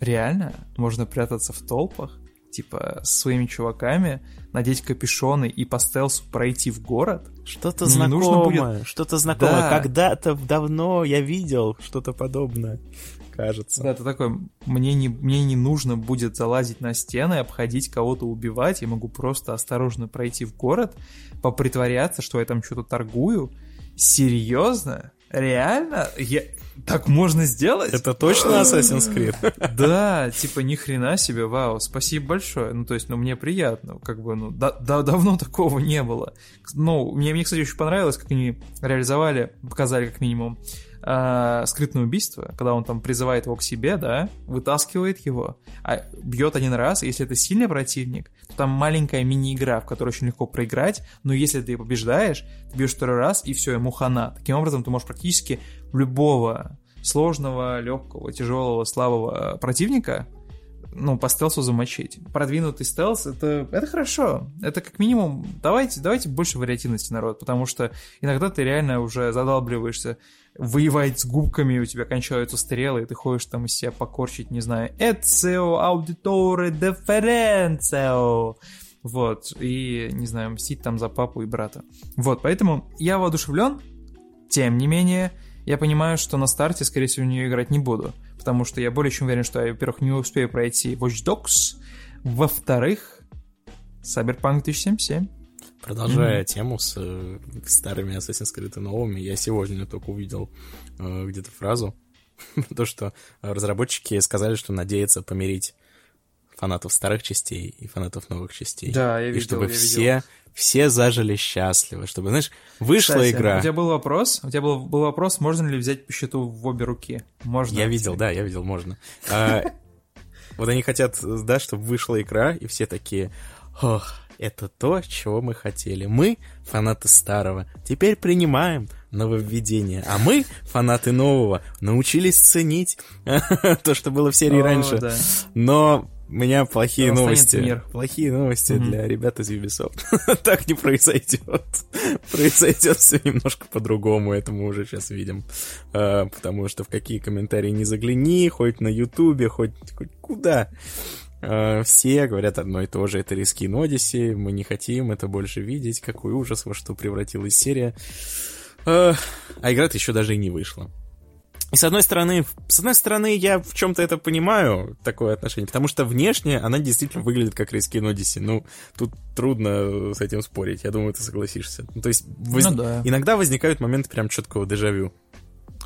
реально? Можно прятаться в толпах? Типа, с своими чуваками, надеть капюшоны и по стелсу пройти в город? Что-то знакомое, что-то знакомое. Да. Когда-то давно я видел что-то подобное, кажется. Да, ты такой, мне не, мне не нужно будет залазить на стены, обходить кого-то убивать, я могу просто осторожно пройти в город, попритворяться, что я там что-то торгую. Серьезно? Реально? Я... Так можно сделать? Это точно Assassin's Creed? Да, типа ни хрена себе, вау, спасибо большое. Ну, то есть, ну, мне приятно, как бы, ну, да, да- давно такого не было. Ну, мне, мне, кстати, очень понравилось, как они реализовали, показали как минимум а, скрытное убийство, когда он там призывает его к себе, да, вытаскивает его, а бьет один раз, если это сильный противник, то там маленькая мини-игра, в которой очень легко проиграть, но если ты побеждаешь, ты бьешь второй раз, и все, ему хана. Таким образом, ты можешь практически любого сложного, легкого, тяжелого, слабого э, противника, ну, по стелсу замочить. Продвинутый стелс это, это хорошо. Это как минимум. Давайте, давайте больше вариативности, народ, потому что иногда ты реально уже задалбливаешься воевать с губками, у тебя кончаются стрелы, и ты ходишь там из себя покорчить, не знаю, «Эцио аудиторе деференцио». Вот, и, не знаю, мстить там за папу и брата. Вот, поэтому я воодушевлен, Тем не менее, я понимаю, что на старте, скорее всего, в нее играть не буду, потому что я более чем уверен, что я, во-первых, не успею пройти Watch Dogs, во-вторых, Cyberpunk 2077. Продолжая mm-hmm. тему с э, старыми Assassin's Creed и новыми, я сегодня только увидел э, где-то фразу, то, что разработчики сказали, что надеются помирить фанатов старых частей и фанатов новых частей. Да, я видел, И чтобы я все, видел. все зажили счастливо, чтобы, знаешь, вышла Кстати, игра. У тебя был вопрос, у тебя был, был вопрос, можно ли взять по счету в обе руки? Можно. Я видел, да, я видел, можно. А, Вот они хотят, да, чтобы вышла игра, и все такие, ох, это то, чего мы хотели. Мы, фанаты старого, теперь принимаем нововведения, а мы, фанаты нового, научились ценить то, что было в серии раньше. Но у меня плохие Настанет новости. мир. Плохие новости Мгм. для ребят из Ubisoft. так не произойдет. произойдет все немножко по-другому, это мы уже сейчас видим. А, потому что в какие комментарии не загляни, хоть на Ютубе, хоть, хоть куда. А, все говорят одно и то же. Это Рискин Одиссе, мы не хотим это больше видеть. Какой ужас, во что превратилась серия. А, а игра-то еще даже и не вышла. И с одной стороны, с одной стороны, я в чем-то это понимаю, такое отношение, потому что внешне она действительно выглядит как Рискин Одиссе. Ну, тут трудно с этим спорить, я думаю, ты согласишься. Ну, то есть, воз- Ну да. иногда возникают моменты прям четкого дежавю.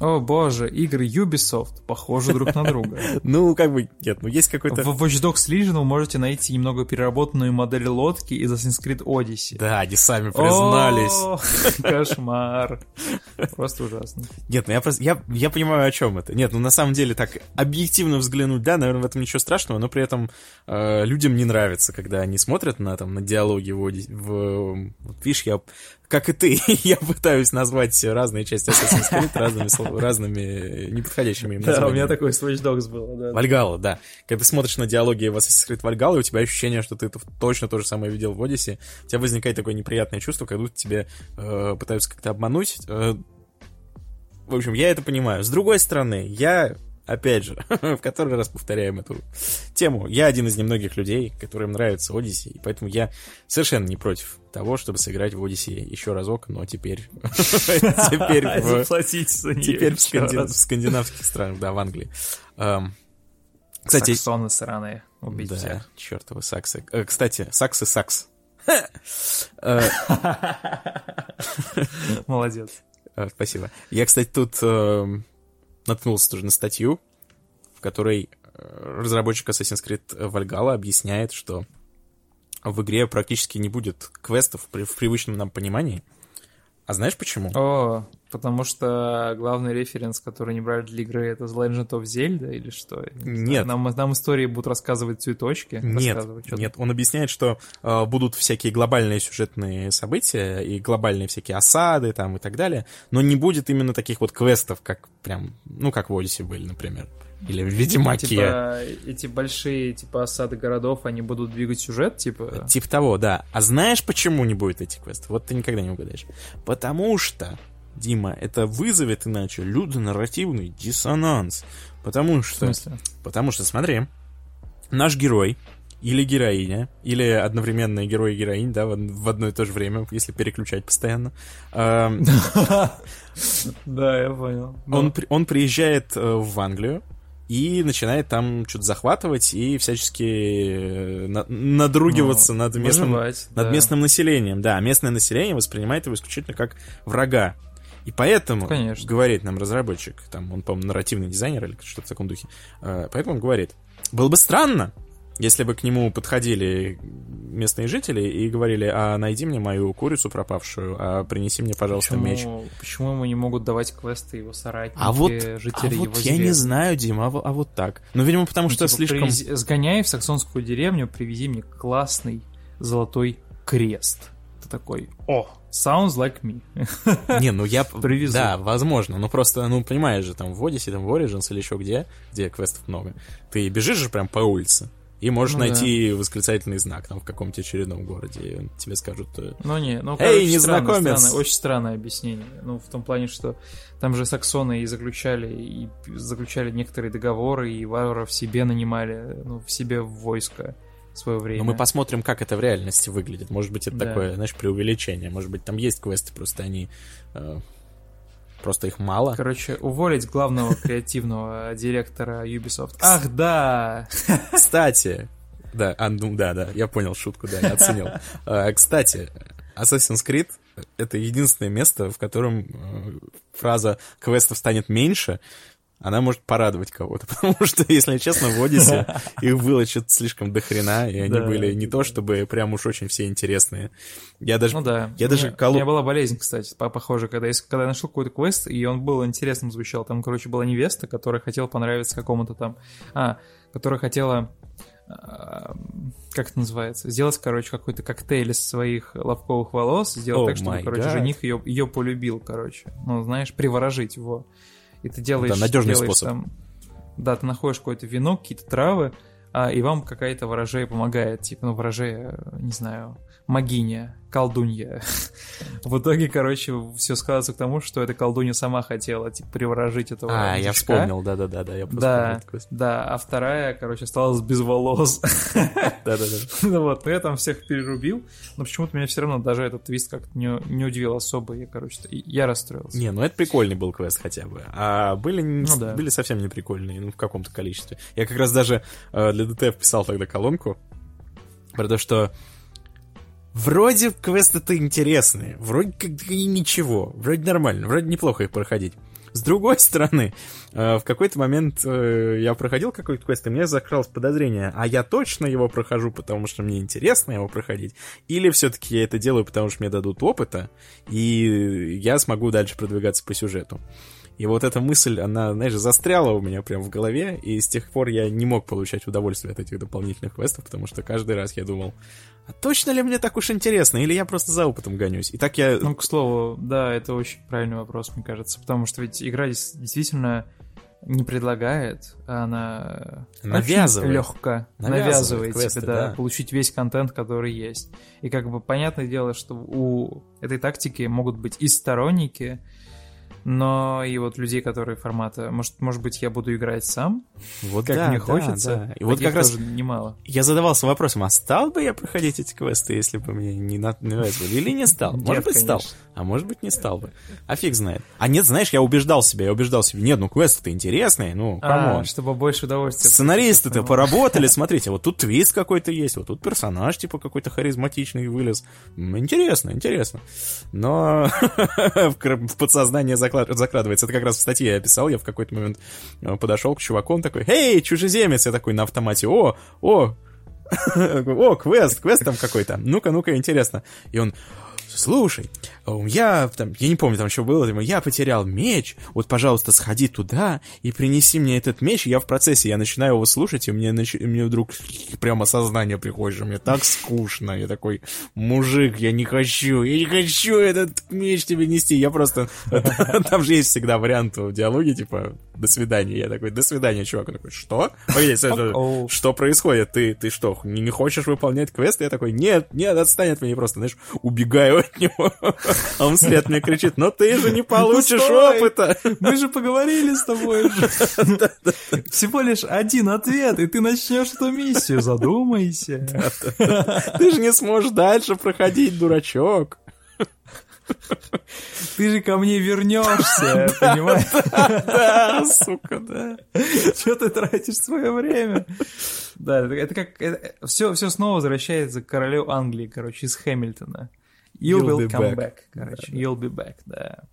О боже, игры Ubisoft похожи друг на друга. Ну, как бы, нет, ну есть какой-то... В Watch Dogs Legion вы можете найти немного переработанную модель лодки из Assassin's Creed Odyssey. Да, они сами признались. Кошмар. Просто ужасно. Нет, ну я просто, я, я понимаю, о чем это. Нет, ну на самом деле так объективно взглянуть, да, наверное, в этом ничего страшного, но при этом э, людям не нравится, когда они смотрят на, там, на диалоги в, Оди- в... Вот видишь, я, как и ты, я пытаюсь назвать разные части Assassin's Creed разными, разными неподходящими им Да, у названиями. меня такой с Watch Dogs был, да. Вальгала, да. Когда ты смотришь на диалоги в Assassin's Creed Valhalla, у тебя ощущение, что ты точно то же самое видел в Одиссе. У тебя возникает такое неприятное чувство, будто тебе э, пытаются как-то обмануть. Э, в общем, я это понимаю. С другой стороны, я, опять же, в который раз повторяем эту тему, я один из немногих людей, которым нравится Одиссе, и поэтому я совершенно не против того, чтобы сыграть в Одиссе еще разок, но теперь... Теперь в... Скандинавских странах, да, в Англии. Эм, кстати, Саксоны сраные. Убить да, чертовы саксы. Э, кстати, саксы сакс. Э, Молодец. э, Спасибо. Я, кстати, тут эм, наткнулся тоже на статью, в которой э, разработчик Assassin's Creed Valhalla объясняет, что в игре практически не будет квестов в привычном нам понимании. А знаешь почему? О, потому что главный референс, который не брали для игры, это The Legend of Zelda или что? Нет. Нам, нам истории будут рассказывать цветочки. Нет, рассказывать нет, он объясняет, что э, будут всякие глобальные сюжетные события и глобальные всякие осады там и так далее, но не будет именно таких вот квестов, как прям, ну, как в Одиссе были, например. Или в Ведьмаке. Типа, эти большие, типа, осады городов, они будут двигать сюжет, типа... Типа того, да. А знаешь, почему не будет этих квестов? Вот ты никогда не угадаешь. Потому что, Дима, это вызовет иначе людонарративный диссонанс. Потому что... Потому что, смотри, наш герой или героиня, или одновременно герой и героинь, да, в, одно и то же время, если переключать постоянно. эм, Да, я понял. Ну, он, он приезжает э, в Англию и начинает там что-то захватывать и всячески э, на- надругиваться ну, над местным, выживать, над да. местным населением. Да, местное население воспринимает его исключительно как врага. И поэтому, Конечно. говорит нам разработчик, там, он, по-моему, нарративный дизайнер или что-то в таком духе, э, поэтому он говорит, было бы странно, если бы к нему подходили местные жители и говорили, а найди мне мою курицу пропавшую, а принеси мне, пожалуйста, почему, меч. Почему ему не могут давать квесты его соратники, А вот, жители а вот его я не звезд? знаю, Дима, а, а вот так. Ну, видимо, потому Ну, что типа, слишком... привези- сгоняй в саксонскую деревню, привези мне классный золотой крест. Ты такой, о, sounds like me. Не, ну я... Привезу. Да, возможно. Ну, просто, ну, понимаешь же, там в Одиссе, там в Origins или еще где, где квестов много, ты бежишь же прям по улице, и можешь Ну да. найти восклицательный знак там в каком-то очередном городе, и тебе скажут... э, Ну не, ну Эй, короче, незнакомец! странное, странное, очень странное объяснение. Ну, в том плане, что там же саксоны и заключали, и заключали некоторые договоры, и варваров себе нанимали, ну, в себе в войско в свое время. Ну, мы посмотрим, как это в реальности выглядит. Может быть, это Да. такое, знаешь, преувеличение. Может быть, там есть квесты, просто они... э, Просто их мало. Короче, уволить главного креативного директора Ubisoft. Ах, да! Кстати, да, а, ну, да, да, я понял шутку, да, я оценил. А, кстати, Assassin's Creed — это единственное место, в котором э, фраза «квестов станет меньше» она может порадовать кого-то, потому что, если честно, в Одиссе их было что-то слишком дохрена, и они да. были не то чтобы прям уж очень все интересные. Я даже... Ну да. Я даже меня, колу... у меня была болезнь, кстати, похоже, когда, я, когда я нашел какой-то квест, и он был интересным звучал. Там, короче, была невеста, которая хотела понравиться какому-то там... А, которая хотела как это называется, сделать, короче, какой-то коктейль из своих лобковых волос, сделать oh так, чтобы, короче, God. жених ее, ее полюбил, короче. Ну, знаешь, приворожить его. И ты делаешь... Да, надежный делаешь, способ. Там, да, ты находишь какое-то вино, какие-то травы, а, и вам какая-то ворожея помогает. Типа, ну, ворожея, не знаю, магиня, колдунья. В итоге, короче, все сказывается к тому, что эта колдунья сама хотела, типа, приворожить этого А, я вспомнил, да-да-да, я Да, да, а вторая, короче, осталась без волос. Да-да-да. Ну вот, я там всех перерубил, но почему-то меня все равно даже этот твист как-то не, не удивил особо, я, короче, я расстроился. Не, ну это прикольный был квест хотя бы, а были, ну, да. были совсем не прикольные, ну, в каком-то количестве. Я как раз даже э, для ДТФ писал тогда колонку, про то, что Вроде квесты-то интересные, вроде как и ничего, вроде нормально, вроде неплохо их проходить. С другой стороны, э, в какой-то момент э, я проходил какой-то квест, и мне закралось подозрение, а я точно его прохожу, потому что мне интересно его проходить, или все-таки я это делаю, потому что мне дадут опыта, и я смогу дальше продвигаться по сюжету. И вот эта мысль, она, знаешь, застряла у меня прям в голове, и с тех пор я не мог получать удовольствие от этих дополнительных квестов, потому что каждый раз я думал, а точно ли мне так уж интересно, или я просто за опытом гонюсь? И так я... Ну, к слову, да, это очень правильный вопрос, мне кажется, потому что ведь игра действительно не предлагает, а она навязывает, легко навязывает, навязывает квесты, тебе, да, да, получить весь контент, который есть. И как бы понятное дело, что у этой тактики могут быть и сторонники, но и вот людей, которые формата, может, может быть, я буду играть сам, вот как да, мне да, хочется. Да. И вот как раз немало. Я задавался вопросом, а стал бы я проходить эти квесты, если бы мне не нравилось или не стал? Может Нет, быть, конечно. стал, а может быть, не стал бы. А фиг знает. А нет, знаешь, я убеждал себя, я убеждал себя, нет, ну квесты-то интересные, ну, come on. А, чтобы больше удовольствия. Сценаристы-то поработали, смотрите, вот тут твист какой-то есть, вот тут персонаж, типа, какой-то харизматичный вылез. Интересно, интересно. Но в подсознание закладывается это как раз в статье я писал, я в какой-то момент э, подошел к чуваку, он такой, «Эй, чужеземец!» Я такой на автомате, «О, о, о, квест, квест там какой-то. Ну-ка, ну-ка, интересно. И он, слушай, я там, я не помню, там что было, я потерял меч, вот, пожалуйста, сходи туда и принеси мне этот меч, я в процессе, я начинаю его слушать, и мне, нач... мне вдруг прямо осознание приходит, что мне так скучно, я такой, мужик, я не хочу, я не хочу этот меч тебе нести, я просто, там же есть всегда вариант в диалоге, типа, до свидания, я такой, до свидания, чувак, он такой, что? Погоди, что происходит, ты, ты что, не хочешь выполнять квест? Я такой, нет, нет, отстань от меня, просто, знаешь, убегаю от него. А он вслед мне кричит, но ты же не получишь опыта. Мы же поговорили с тобой. Всего лишь один ответ, и ты начнешь эту миссию. Задумайся. Ты же не сможешь дальше проходить, дурачок. Ты же ко мне вернешься, понимаешь? Да, сука, да. Что ты тратишь свое время? Да, это как... все, все снова возвращается к королю Англии, короче, из Хэмилтона. You will come back. короче. You'll be back, да.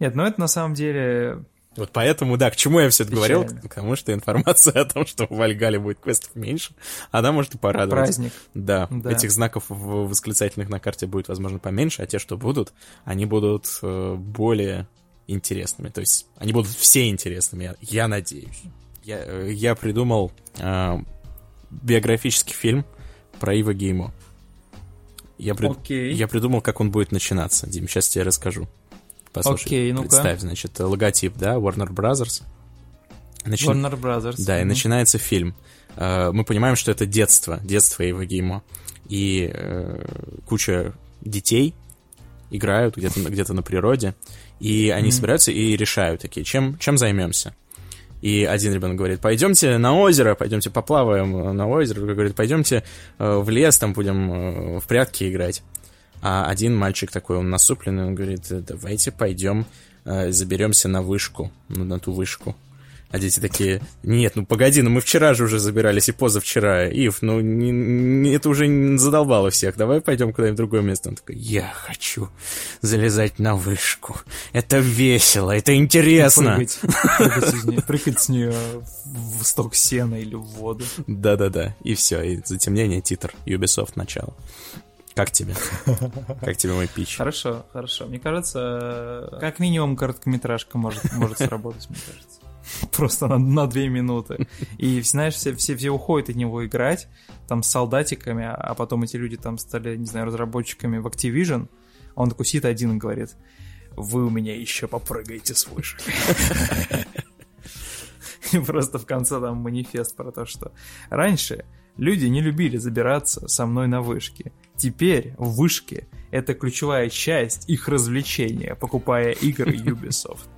Нет, ну это на самом деле... Вот поэтому, да, к чему я все это говорил? К тому, что информация о том, что в Вальгале будет квестов меньше, она может и порадовать. Праздник. Да, да. этих знаков восклицательных на карте будет, возможно, поменьше, а те, что будут, они будут э, более интересными. То есть они будут все интересными, я, я надеюсь. Я, э, я придумал э, биографический фильм про Ива Геймо. Я, прид... okay. я придумал, как он будет начинаться. Дим, сейчас тебе расскажу. Послушай, okay, ну представь, значит, логотип, да, Warner Brothers. Начи... Warner Brothers. Да, mm-hmm. и начинается фильм. Uh, мы понимаем, что это детство, детство Эйва Геймо. И uh, куча детей играют где-то где на природе, и они mm-hmm. собираются и решают такие, чем, чем займемся. И один ребенок говорит, пойдемте на озеро, пойдемте поплаваем на озеро. Говорит, пойдемте э, в лес, там будем э, в прятки играть. А один мальчик такой, он насупленный, он говорит, давайте пойдем э, заберемся на вышку, ну, на ту вышку. А дети такие, нет, ну погоди, ну мы вчера же уже забирались и позавчера. Ив, ну не, не, это уже задолбало всех, давай пойдем куда-нибудь в другое место. Он такой, я хочу залезать на вышку. Это весело, это интересно. Прыгать, прыгать, из нее, прыгать с нее в сток сена или в воду. Да-да-да, и все, и затемнение, титр, Ubisoft, начало. Как тебе? Как тебе мой пич? Хорошо, хорошо. Мне кажется, как минимум короткометражка может, может сработать, мне кажется. Просто на, на две минуты. И, знаешь, все, все, все уходят от него играть, там, с солдатиками, а потом эти люди там стали, не знаю, разработчиками в Activision. Он такой сидит один и говорит, вы у меня еще попрыгаете с вышек. И просто в конце там манифест про то, что раньше люди не любили забираться со мной на вышки. Теперь в вышке это ключевая часть их развлечения, покупая игры Ubisoft.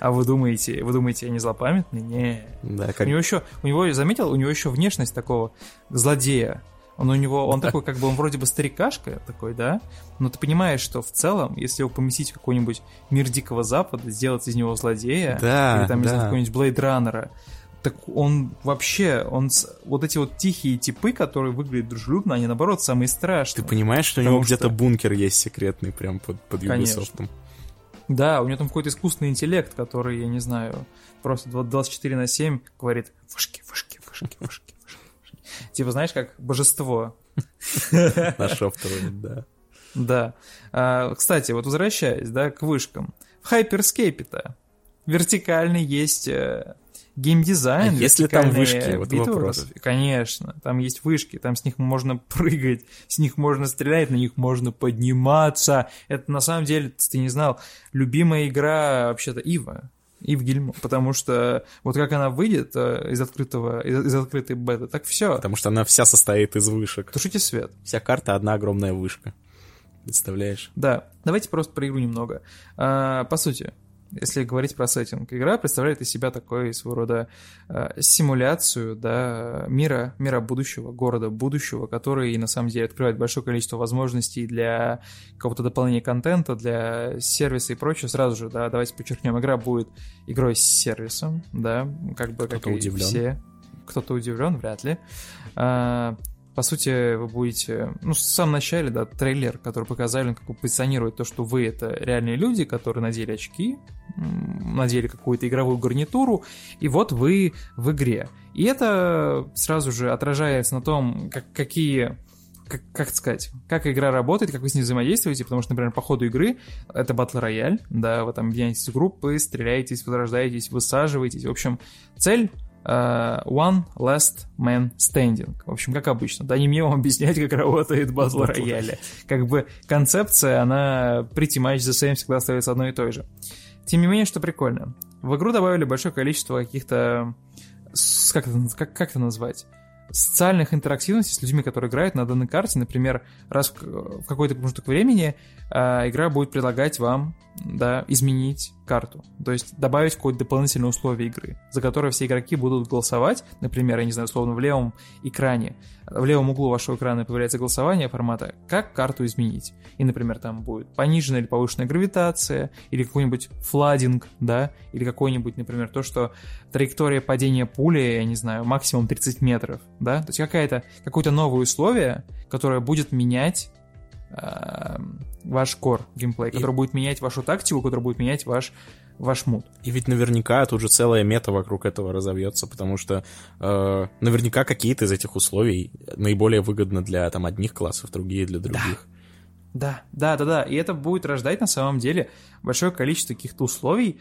А вы думаете, вы думаете, я не злопамятный? Не. Да, как... У него еще, у него, заметил, у него еще внешность такого злодея. Он у него, он такой, как бы, он вроде бы старикашка такой, да? Но ты понимаешь, что в целом, если его поместить в какой-нибудь мир Дикого Запада, сделать из него злодея, да, или там, да. не знаю, какой-нибудь Блейдраннера, так он вообще, он вот эти вот тихие типы, которые выглядят дружелюбно, они наоборот самые страшные. Ты понимаешь, что у него где-то бункер есть секретный прям под, под Конечно. Ubisoft? Да, у него там какой-то искусственный интеллект, который, я не знаю, просто 24 на 7 говорит вышки, вышки, вышки, вышки, вышки. Типа, знаешь, как божество. Нашептывает, да. Да. А, кстати, вот возвращаясь, да, к вышкам. В Hyperscape-то вертикальный есть э, геймдизайн. А если там вышки? Вот вопрос. Конечно, там есть вышки, там с них можно прыгать, с них можно стрелять, на них можно подниматься. Это на самом деле, ты не знал, любимая игра вообще-то Ива. Ив Гильмо, потому что вот как она выйдет э, из открытого, из, из открытой беты, так все. Потому что она вся состоит из вышек. Тушите свет. Вся карта одна огромная вышка. Представляешь? Да, давайте просто про игру немного. А, по сути, если говорить про сеттинг, игра представляет из себя такой своего рода э, симуляцию да, мира, мира будущего, города будущего, который на самом деле открывает большое количество возможностей для какого-то дополнения контента, для сервиса и прочего. Сразу же, да, давайте подчеркнем, игра будет игрой с сервисом, да, как бы как и удивлен. все. Кто-то удивлен, вряд ли. А, по сути, вы будете, ну, в самом начале, да, трейлер, который показали, как позиционирует то, что вы это реальные люди, которые надели очки, надели какую-то игровую гарнитуру, и вот вы в игре. И это сразу же отражается на том, как, какие как, как сказать, как игра работает, как вы с ней взаимодействуете, потому что, например, по ходу игры это батл рояль, да, вы там объединяетесь в группы, стреляетесь, возрождаетесь, высаживаетесь. В общем, цель One Last Man Standing. В общем, как обычно. Да не мне вам объяснять, как работает батл рояля. Как бы концепция, она pretty much the same, всегда остается одной и той же. Тем не менее, что прикольно. В игру добавили большое количество каких-то... Как это, как, как это назвать? социальных интерактивностей с людьми, которые играют на данной карте. Например, раз в, какой-то промежуток времени а, игра будет предлагать вам да, изменить карту. То есть добавить какое-то дополнительное условие игры, за которое все игроки будут голосовать. Например, я не знаю, условно, в левом экране, в левом углу вашего экрана появляется голосование формата «Как карту изменить?». И, например, там будет пониженная или повышенная гравитация, или какой-нибудь фладинг, да, или какой-нибудь, например, то, что траектория падения пули, я не знаю, максимум 30 метров, да, то есть какая-то, какое-то новое условие, которое будет менять ваш кор геймплей, который будет менять вашу тактику, который будет менять ваш ваш муд. И ведь наверняка тут же целая мета вокруг этого разовьется, потому что э, наверняка какие-то из этих условий наиболее выгодны для там одних классов, другие для других. Да, да, да, да. И это будет рождать на самом деле большое количество каких-то условий,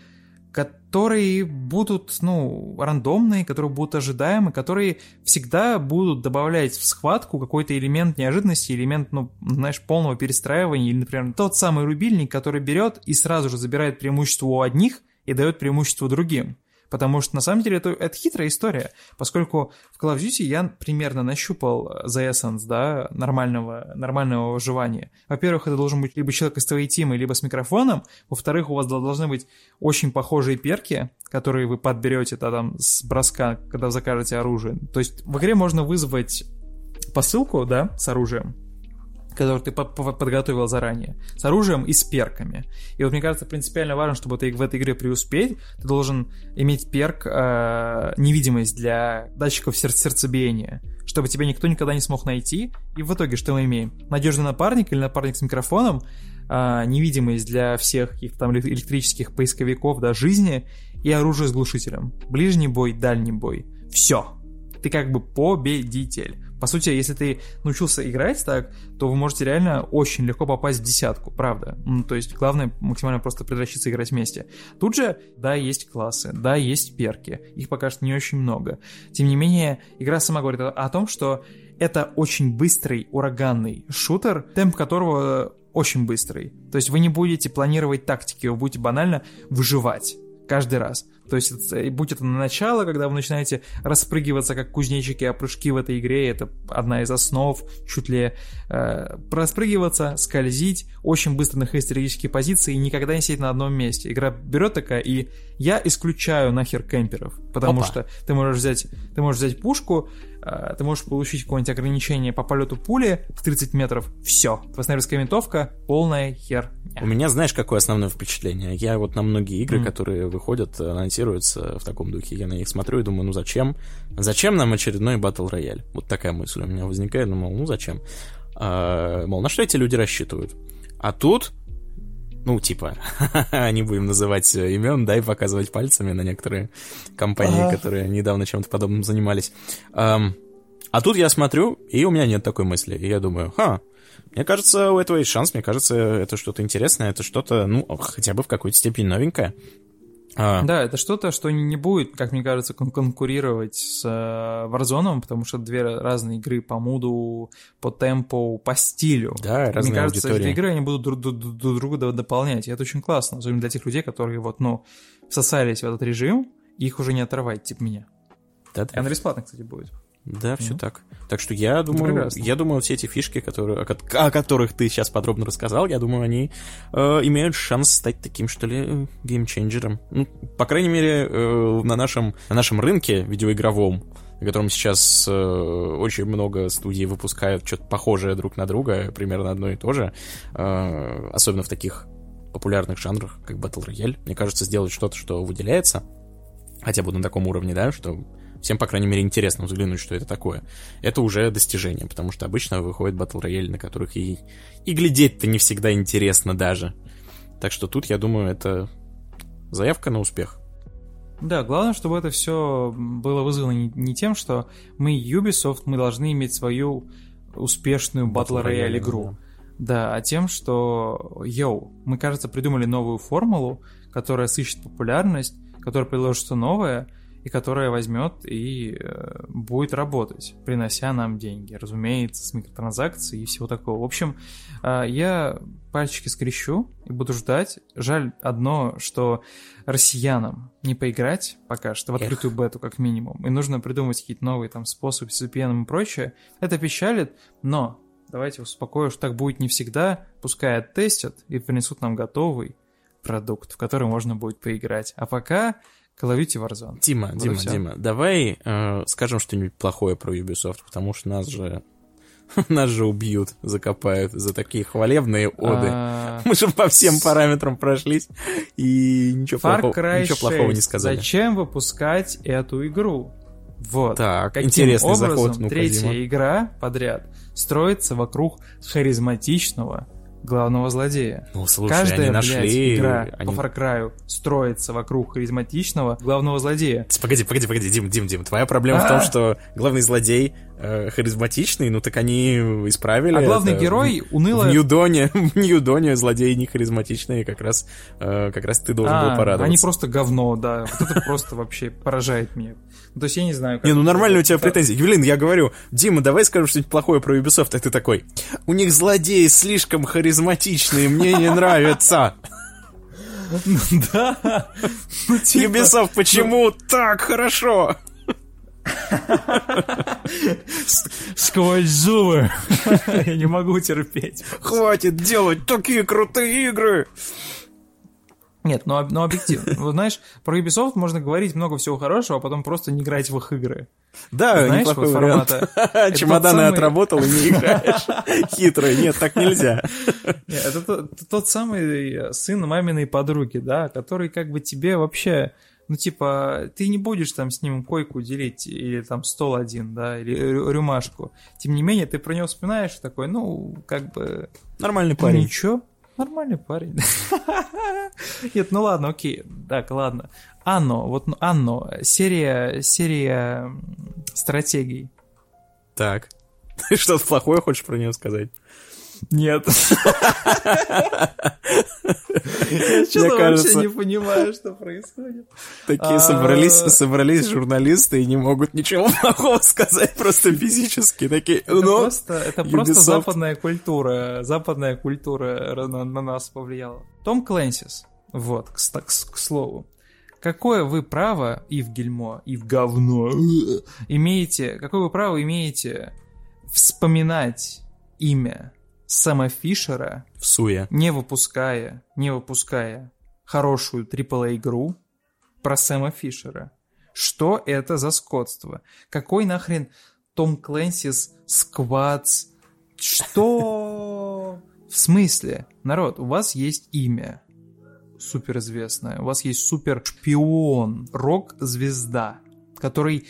которые будут, ну, рандомные, которые будут ожидаемы, которые всегда будут добавлять в схватку какой-то элемент неожиданности, элемент, ну, знаешь, полного перестраивания, или, например, тот самый рубильник, который берет и сразу же забирает преимущество у одних и дает преимущество другим. Потому что, на самом деле, это, это хитрая история, поскольку в Call of Duty я примерно нащупал The Essence, да, нормального, нормального выживания. Во-первых, это должен быть либо человек из твоей тимы, либо с микрофоном. Во-вторых, у вас должны быть очень похожие перки, которые вы подберете да, там, с броска, когда закажете оружие. То есть в игре можно вызвать посылку, да, с оружием, который ты подготовил заранее, с оружием и с перками. И вот мне кажется, принципиально важно, чтобы ты в этой игре преуспеть, ты должен иметь перк э, невидимость для датчиков сер- сердцебиения, чтобы тебя никто никогда не смог найти. И в итоге что мы имеем? Надежный напарник или напарник с микрофоном, э, невидимость для всех каких-то там электрических поисковиков до жизни и оружие с глушителем. Ближний бой, дальний бой. Все. Ты как бы победитель. По сути, если ты научился играть так, то вы можете реально очень легко попасть в десятку, правда. Ну, то есть главное максимально просто предращиться играть вместе. Тут же, да, есть классы, да, есть перки. Их пока что не очень много. Тем не менее, игра сама говорит о том, что это очень быстрый, ураганный шутер, темп которого очень быстрый. То есть вы не будете планировать тактики, вы будете банально выживать каждый раз. То есть, будь это на начало, когда вы начинаете распрыгиваться как кузнечики, а прыжки в этой игре это одна из основ, чуть ли э, распрыгиваться, скользить, очень быстро находить стратегические позиции и никогда не сидеть на одном месте. Игра берет такая, и я исключаю нахер кемперов, потому Опа. что ты можешь взять, ты можешь взять пушку, ты можешь получить какое-нибудь ограничение по полету пули в 30 метров, все. Твоя винтовка полная хер. У меня, знаешь, какое основное впечатление? Я вот на многие игры, mm. которые выходят, анонсируются в таком духе, я на них смотрю и думаю, ну зачем? Зачем нам очередной батл рояль? Вот такая мысль у меня возникает, думаю, ну зачем? А, мол, на что эти люди рассчитывают? А тут ну, типа, не будем называть имен, да, и показывать пальцами на некоторые компании, ага. которые недавно чем-то подобным занимались. Um, а тут я смотрю, и у меня нет такой мысли. И я думаю, ха, мне кажется, у этого есть шанс, мне кажется, это что-то интересное, это что-то, ну, хотя бы в какой-то степени новенькое. А... Да, это что-то, что не будет, как мне кажется, кон- конкурировать с э, Warzone, потому что две разные игры по муду, по темпу, по стилю. Да, разные Мне кажется, аудитории. эти игры, они будут друг, друг, друг друга дополнять, и это очень классно, особенно для тех людей, которые вот, ну, всосались в этот режим, их уже не отрывать, типа меня. Да-да. И она бесплатно, кстати, будет. Да, все mm так. Так что я думаю, я думаю, все эти фишки, которые, о, о которых ты сейчас подробно рассказал, я думаю, они э, имеют шанс стать таким, что ли, геймченджером. Ну, по крайней мере, э, на нашем на нашем рынке видеоигровом, на котором сейчас э, очень много студий выпускают что-то похожее друг на друга, примерно одно и то же, э, особенно в таких популярных жанрах, как Battle Royale. Мне кажется, сделать что-то, что выделяется, хотя бы на таком уровне, да, что всем, по крайней мере, интересно взглянуть, что это такое. Это уже достижение, потому что обычно выходят батл рояли, на которых и, и глядеть-то не всегда интересно даже. Так что тут, я думаю, это заявка на успех. Да, главное, чтобы это все было вызвано не, не тем, что мы Ubisoft, мы должны иметь свою успешную батл рояль игру. Да. да, а тем, что, йоу, мы, кажется, придумали новую формулу, которая сыщет популярность, которая предложит что новое, и которая возьмет и э, будет работать, принося нам деньги, разумеется, с микротранзакцией и всего такого. В общем, э, я пальчики скрещу и буду ждать. Жаль одно, что россиянам не поиграть пока что в открытую Эх. бету как минимум, и нужно придумать какие-то новые там способы с VPN и прочее. Это печалит, но давайте успокою, что так будет не всегда. Пускай оттестят и принесут нам готовый продукт, в который можно будет поиграть. А пока Duty Warzone. Дима, вот Дима, Дима, давай э, скажем что-нибудь плохое про Ubisoft, потому что нас же нас же убьют, закопают за такие хвалебные оды. А... Мы же по всем параметрам прошлись и ничего, плохого, ничего плохого не сказали. Зачем выпускать эту игру? Вот. Так, Каким интересный образом заход. Ну третья Дима. игра подряд строится вокруг харизматичного главного злодея. Ну, слушай, Каждая, они нашли... Блядь, игра они... по Far Cry строится вокруг харизматичного главного злодея. Погоди, погоди, погоди, Дим, Дим, Дим, твоя проблема А-а-а. в том, а. что главный злодей э, харизматичный, ну так они исправили А главный это. герой уныло... В Ньюдоне, в Ньюдоне злодеи не харизматичные, как раз, э, как раз ты должен а, был порадоваться. Они просто говно, да. Вот это просто вообще поражает меня. То есть я не знаю, как... Не, ну нормально у тебя претензии. Юлин, я говорю, Дима, давай скажем что-нибудь плохое про Ubisoft, а ты такой, у них злодеи слишком харизматичные, мне не нравится. Да. Ну, типа, Ubisoft, почему так хорошо? Сквозь зубы. Я не могу терпеть. Хватит делать такие крутые игры. Нет, но, но объективно. Вот знаешь, про Ubisoft можно говорить много всего хорошего, а потом просто не играть в их игры. Да, знаешь, неплохой вот формата. Чемоданы самый... отработал и не играешь. Хитрый, нет, так нельзя. Нет, это тот, тот самый сын маминой подруги, да, который как бы тебе вообще ну, типа, ты не будешь там с ним койку делить, или там стол один, да, или рюмашку. Тем не менее, ты про него вспоминаешь такой, ну, как бы... Нормальный парень. Ну, ничего, Нормальный парень. Нет, ну ладно, окей. Так, ладно. Анно, вот ну, Анно, серия, серия стратегий. Так. Ты что-то плохое хочешь про нее сказать? Нет. Я что-то вообще не понимаю, что происходит. Такие собрались, собрались журналисты и не могут ничего плохого сказать, просто физически. Такие, это ну, просто, это просто западная культура, западная культура на, на нас повлияла. Том Клэнсис, вот, к слову. Какое вы право, и в гельмо, и в говно, имеете, какое вы право имеете вспоминать имя Сэма Фишера, в суе. не выпуская, не выпуская хорошую AAA-игру про Сэма Фишера. Что это за скотство? Какой нахрен Том Клэнсис Сквадс? Что? В смысле? Народ, у вас есть имя суперизвестное, у вас есть супер шпион, рок-звезда, который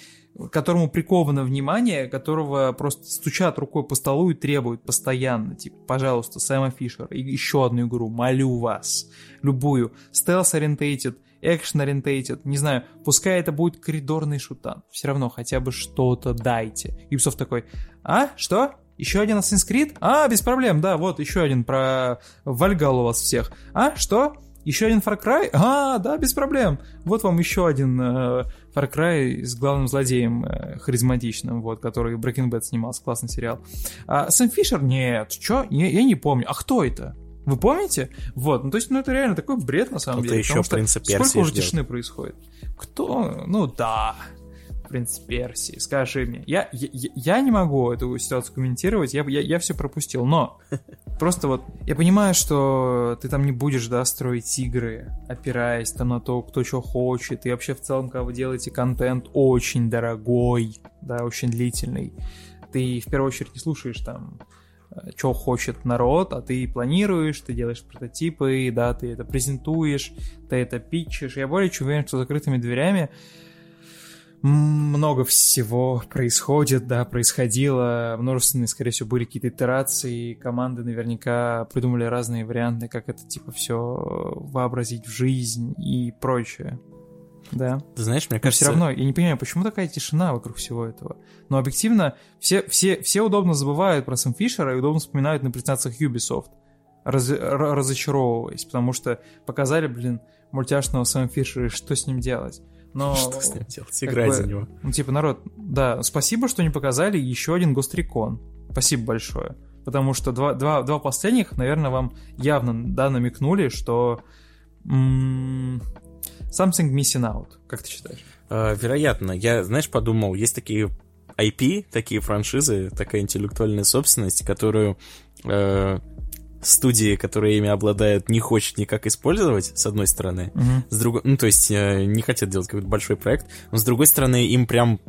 которому приковано внимание, которого просто стучат рукой по столу и требуют постоянно, типа, пожалуйста, Сэма Фишера, и еще одну игру, молю вас, любую, стелс-ориентейтед, экшен-ориентейтед, не знаю, пускай это будет коридорный шутан, все равно хотя бы что-то дайте. Ubisoft такой, а, что? Еще один Assassin's Creed? А, без проблем, да, вот еще один про Вальгалу вас всех. А, что? Еще один Far Cry? А, да, без проблем. Вот вам еще один э, Far Cry с главным злодеем э, харизматичным, вот, который Breaking Bad снимался, классный сериал. А Сэм Фишер? Нет, что? Я, я не помню. А кто это? Вы помните? Вот, ну то есть, ну это реально такой бред на самом Кто-то деле. еще принца Персии Сколько уже тишины происходит? Кто? Ну да, принц Персии, скажи мне. Я, я, я не могу эту ситуацию комментировать, я, я, я все пропустил, но просто вот я понимаю, что ты там не будешь, да, строить игры, опираясь там на то, кто что хочет, и вообще в целом, когда вы делаете контент очень дорогой, да, очень длительный, ты в первую очередь не слушаешь там э, что хочет народ, а ты планируешь, ты делаешь прототипы, да, ты это презентуешь, ты это питчишь. Я более чем уверен, что закрытыми дверями много всего происходит, да, происходило, множественные, скорее всего, были какие-то итерации, команды наверняка придумали разные варианты, как это, типа, все вообразить в жизнь и прочее. Да. Ты знаешь, мне кажется... Но все равно, я не понимаю, почему такая тишина вокруг всего этого. Но объективно, все, все, все удобно забывают про Сэм Фишера и удобно вспоминают на презентациях Ubisoft, раз, разочаровываясь, потому что показали, блин, мультяшного Сэма Фишера, и что с ним делать. Но, что с ним делать? Играть бы, за него. Ну, типа, народ, да, спасибо, что не показали еще один Гострикон. Спасибо большое. Потому что два, два, два последних, наверное, вам явно, да, намекнули, что м- something missing out. Как ты считаешь? Uh, вероятно. Я, знаешь, подумал, есть такие IP, такие франшизы, такая интеллектуальная собственность, которую э, студии, которые ими обладают, не хочет никак использовать, с одной стороны. Угу. С другой, ну, то есть, э, не хотят делать какой-то большой проект, но с другой стороны, им прям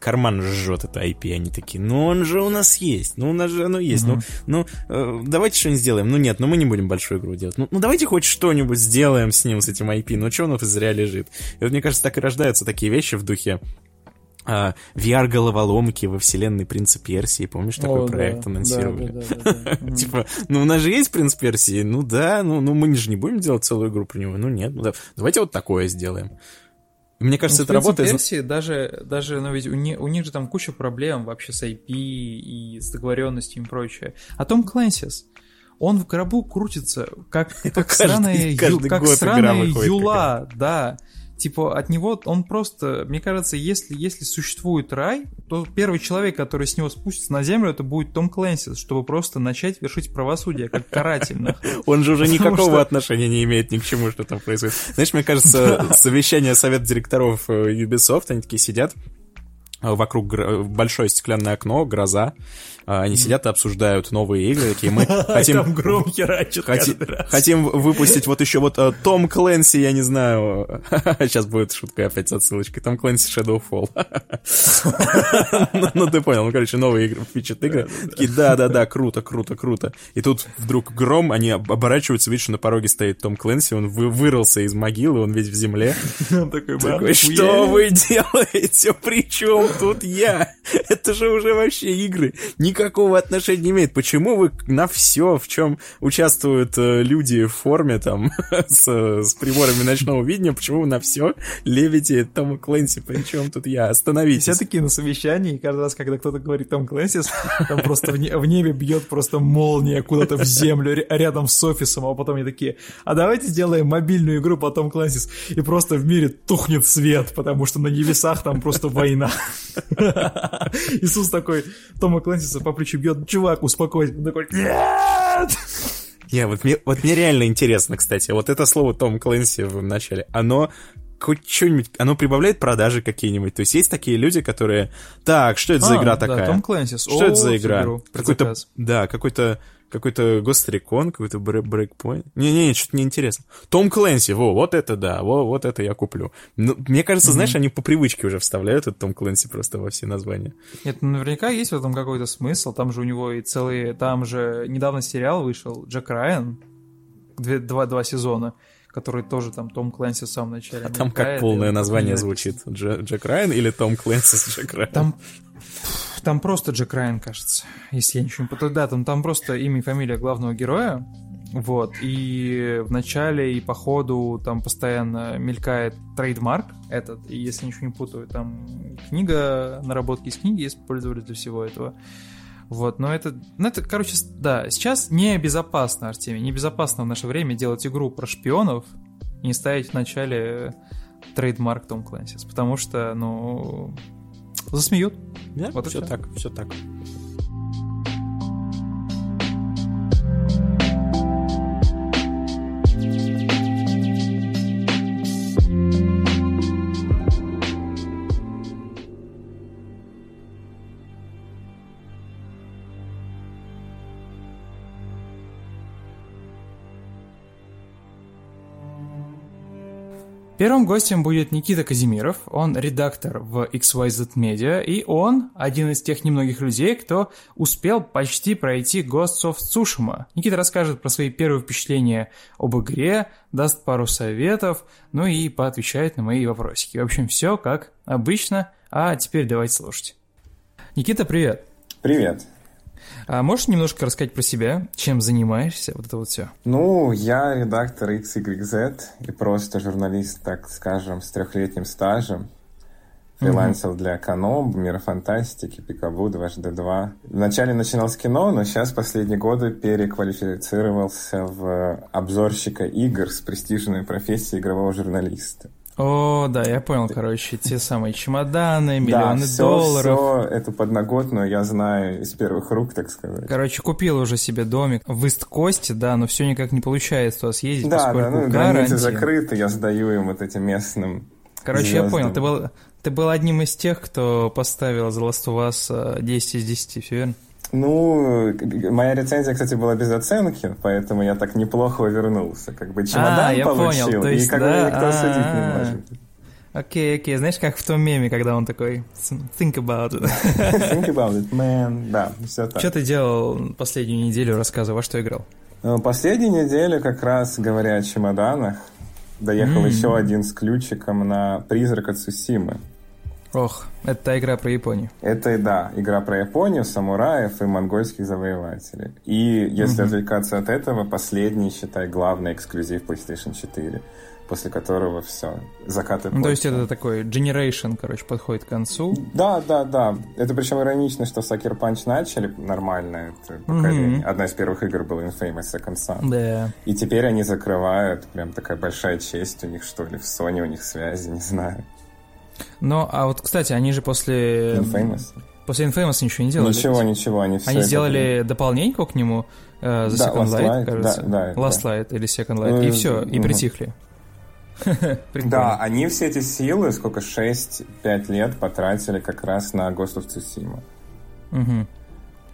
карман жжет это IP. Они такие, ну он же у нас есть, ну у нас же оно есть, угу. ну, ну э, давайте что-нибудь сделаем. Ну нет, ну мы не будем большую игру делать. Ну, ну давайте хоть что-нибудь сделаем с ним, с этим IP. Ну что оно зря лежит? И вот мне кажется, так и рождаются такие вещи в духе VR-головоломки во вселенной Принца Персии. Помнишь, такой О, проект да, анонсировали? Да, да. Типа, ну у нас же есть Принц Персии? Ну да, ну, ну мы же не будем делать целую игру про него. Ну нет, ну да. давайте вот такое сделаем. Мне кажется, ну, это работает. Персии даже, даже, ну ведь у, не, у них же там куча проблем вообще с IP и с договоренностью и прочее. А Том Клэнсис, он в гробу крутится, как, как сраная, как сраная юла, да. Типа от него он просто, мне кажется, если, если существует рай, то первый человек, который с него спустится на землю, это будет Том Клэнсис, чтобы просто начать вершить правосудие, как карательных. Он же уже никакого отношения не имеет ни к чему, что там происходит. Знаешь, мне кажется, совещание совет директоров э, Ubisoft, они такие сидят, вокруг гро- большое стеклянное окно, гроза. А, Они сидят и обсуждают новые игры, такие мы хотим... Там гром херачит. Хотим выпустить вот еще вот э, Том Клэнси, я не знаю. Сейчас будет шутка опять с отсылочкой. Том Клэнси Shadowfall. Ну, ты понял. Ну, короче, новые игры, фичат игры. Такие, да-да-да, круто, круто, круто. И тут вдруг гром, они об- оборачиваются, видишь, что на пороге стоит Том Клэнси, он вы- вырылся из могилы, он весь в земле. Он такой, «Баб, Такой, что хуя». вы делаете? При чем тут я? Это же уже вообще игры. Никакого отношения не имеет. Почему вы на все, в чем участвуют э, люди в форме там с, с приборами ночного видения, почему вы на все левите Тома Клэнси? При чем тут я? Остановитесь. Все такие на совещании, и каждый раз, когда кто-то говорит Том Клэнсис, там просто в, не- в небе бьет просто молния куда-то в землю ря- рядом с офисом, а потом они такие, а давайте сделаем мобильную игру по Том Клэнсис, и просто в мире тухнет свет, потому что на небесах там просто война. Иисус такой Тома Клэнсиса по плечу бьет, чувак, успокойся. Он такой, нет! Я, вот, мне, вот мне реально интересно, кстати, вот это слово Том Клэнси в начале, оно хоть что-нибудь, оно прибавляет продажи какие-нибудь? То есть есть такие люди, которые, так, что это за А, игра да, такая? Том Клэнсис. Что это за О, игра? Какой-то, да, какой-то какой-то Гострикон, какой-то бре- брейкпоинт. Не-не, что-то неинтересно. Том Клэнси, во, вот это да, во, вот это я куплю. Ну, мне кажется, знаешь, они по привычке уже вставляют этот Tom Clancy просто во все названия. Нет, ну, наверняка есть в этом какой-то смысл. Там же у него и целые... Там же недавно сериал вышел, Jack Ryan, две- два, два сезона, который тоже там Tom Clancy в самом начале. А там как полное название звучит? Ja- Jack Ryan или Tom Clancy's Jack Ryan? Там, там просто Jack Ryan, кажется, если я ничего не путаю. Да, там, там просто имя и фамилия главного героя. Вот, и в начале и по ходу там постоянно мелькает trademark этот, и если ничего не путаю, там книга, наработки из книги использовали для всего этого. Вот, но это, ну это, короче, да, сейчас небезопасно, Артемий, небезопасно в наше время делать игру про шпионов и не ставить в начале трейдмарк Том Клэнсис, потому что, ну, засмеют. Да, Вот все так, все так. Первым гостем будет Никита Казимиров, он редактор в XYZ Media, и он один из тех немногих людей, кто успел почти пройти Ghosts of Tsushima. Никита расскажет про свои первые впечатления об игре, даст пару советов, ну и поотвечает на мои вопросики. В общем, все как обычно, а теперь давайте слушать. Никита, привет! Привет. А можешь немножко рассказать про себя, чем занимаешься, вот это вот все? Ну, я редактор XYZ и просто журналист, так скажем, с трехлетним стажем. Фрилансил для Эконом, Мира Фантастики, Пикабу, 2HD2. Вначале начинал с кино, но сейчас последние годы переквалифицировался в обзорщика игр с престижной профессией игрового журналиста. О, да, я понял, короче, те самые чемоданы, миллионы да, все, долларов. все эту подноготную я знаю из первых рук, так сказать. Короче, купил уже себе домик в Ист-Косте, да, но все никак не получается туда съездить, Да, поскольку да, ну, границы закрыты, я сдаю им вот этим местным Короче, я звездам. понял, ты был, ты был одним из тех, кто поставил The Last of Us э, 10 из 10, все верно? Ну, г- моя рецензия, кстати, была без оценки, поэтому я так неплохо вернулся. Как бы чемодан А, я получил, понял, то есть, и как да, бы никто судить не а-а-а. может. Окей, окей, знаешь, как в том меме, когда он такой think about it. Think about it, man. Да, все так. Что ты делал последнюю неделю, рассказывай, во что играл? Ну, Последнюю неделю, как раз говоря о чемоданах, доехал М. еще один с ключиком на «Призрак от Сусимы». Ох, это та игра про Японию. Это, да, игра про Японию, самураев и монгольских завоевателей. И если отвлекаться от этого, последний, считай, главный эксклюзив PlayStation 4, после которого все, закат Ну, то есть это такой Generation, короче, подходит к концу. Да, да, да. Это причем иронично, что Sucker Punch начали нормально это поколение. Одна из первых игр была Infamous Second Son. Да. И теперь они закрывают, прям такая большая честь у них, что ли, в Sony у них связи, не знаю. Ну, а вот, кстати, они же после... Infamous? После Infamous ничего не делали. Ничего, ничего, они все Они это- сделали дополненьку к нему э, за Да, Second Last Light, Light, кажется. да, да, Last да. Light или Second Light. Ну, и все, и притихли. Да, они все эти силы, сколько, 6-5 лет потратили как раз на Ghost of Tsushima. Угу.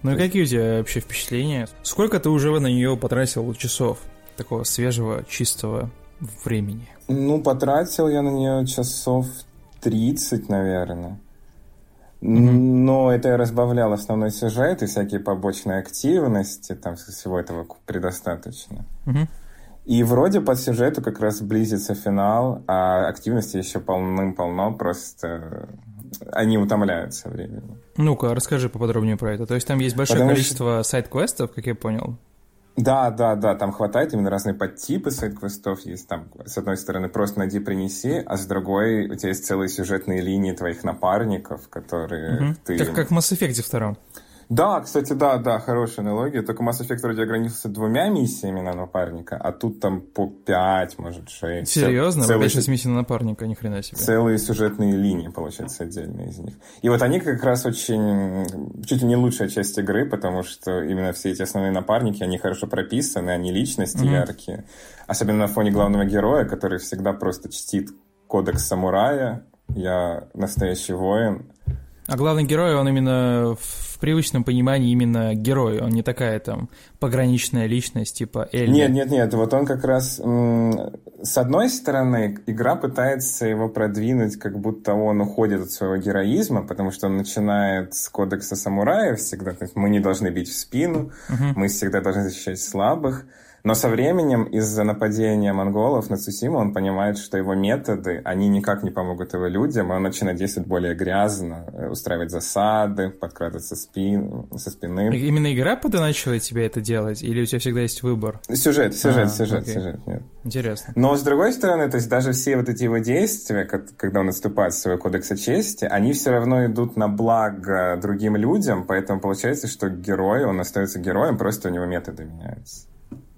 Ну и какие у тебя вообще впечатления? Сколько ты уже на нее потратил часов такого свежего, чистого времени? Ну, потратил я на нее часов 30, наверное. Но это я разбавлял основной сюжет и всякие побочные активности, там всего этого предостаточно. И вроде по сюжету как раз близится финал, а активности еще полным-полно, просто они утомляют со временем. Ну-ка, расскажи поподробнее про это. То есть там есть большое Потому количество что... сайт-квестов, как я понял. Да, да, да, там хватает именно разные подтипы сайт-квестов есть. Там, с одной стороны, просто найди, принеси, а с другой у тебя есть целые сюжетные линии твоих напарников, которые угу. ты... Как, как в Mass Effect втором. Да, кстати, да, да, хорошая аналогия. Только Mass Effect вроде ограничился двумя миссиями на напарника, а тут там по пять, может, шесть. Серьезно? Целые... 5 миссий на напарника, ни хрена себе. Целые сюжетные линии, получается, отдельные из них. И вот они как раз очень... Чуть ли не лучшая часть игры, потому что именно все эти основные напарники, они хорошо прописаны, они личности mm-hmm. яркие. Особенно на фоне главного героя, который всегда просто чтит кодекс самурая. Я настоящий воин. А главный герой, он именно в привычном понимании именно герой, он не такая там пограничная личность, типа Элли. Нет, нет, нет, вот он как раз... С одной стороны, игра пытается его продвинуть, как будто он уходит от своего героизма, потому что он начинает с кодекса самурая всегда, мы не должны бить в спину, uh-huh. мы всегда должны защищать слабых. Но со временем из-за нападения монголов на Цусиму он понимает, что его методы, они никак не помогут его людям, и он начинает действовать более грязно, э, устраивать засады, подкрадываться спин, со спины. Именно игра подначила тебе это делать, или у тебя всегда есть выбор? Сюжет, сюжет, а, сюжет, окей. сюжет, нет. Интересно. Но с другой стороны, то есть даже все вот эти его действия, когда он наступает в своего кодекса чести, они все равно идут на благо другим людям, поэтому получается, что герой, он остается героем, просто у него методы меняются.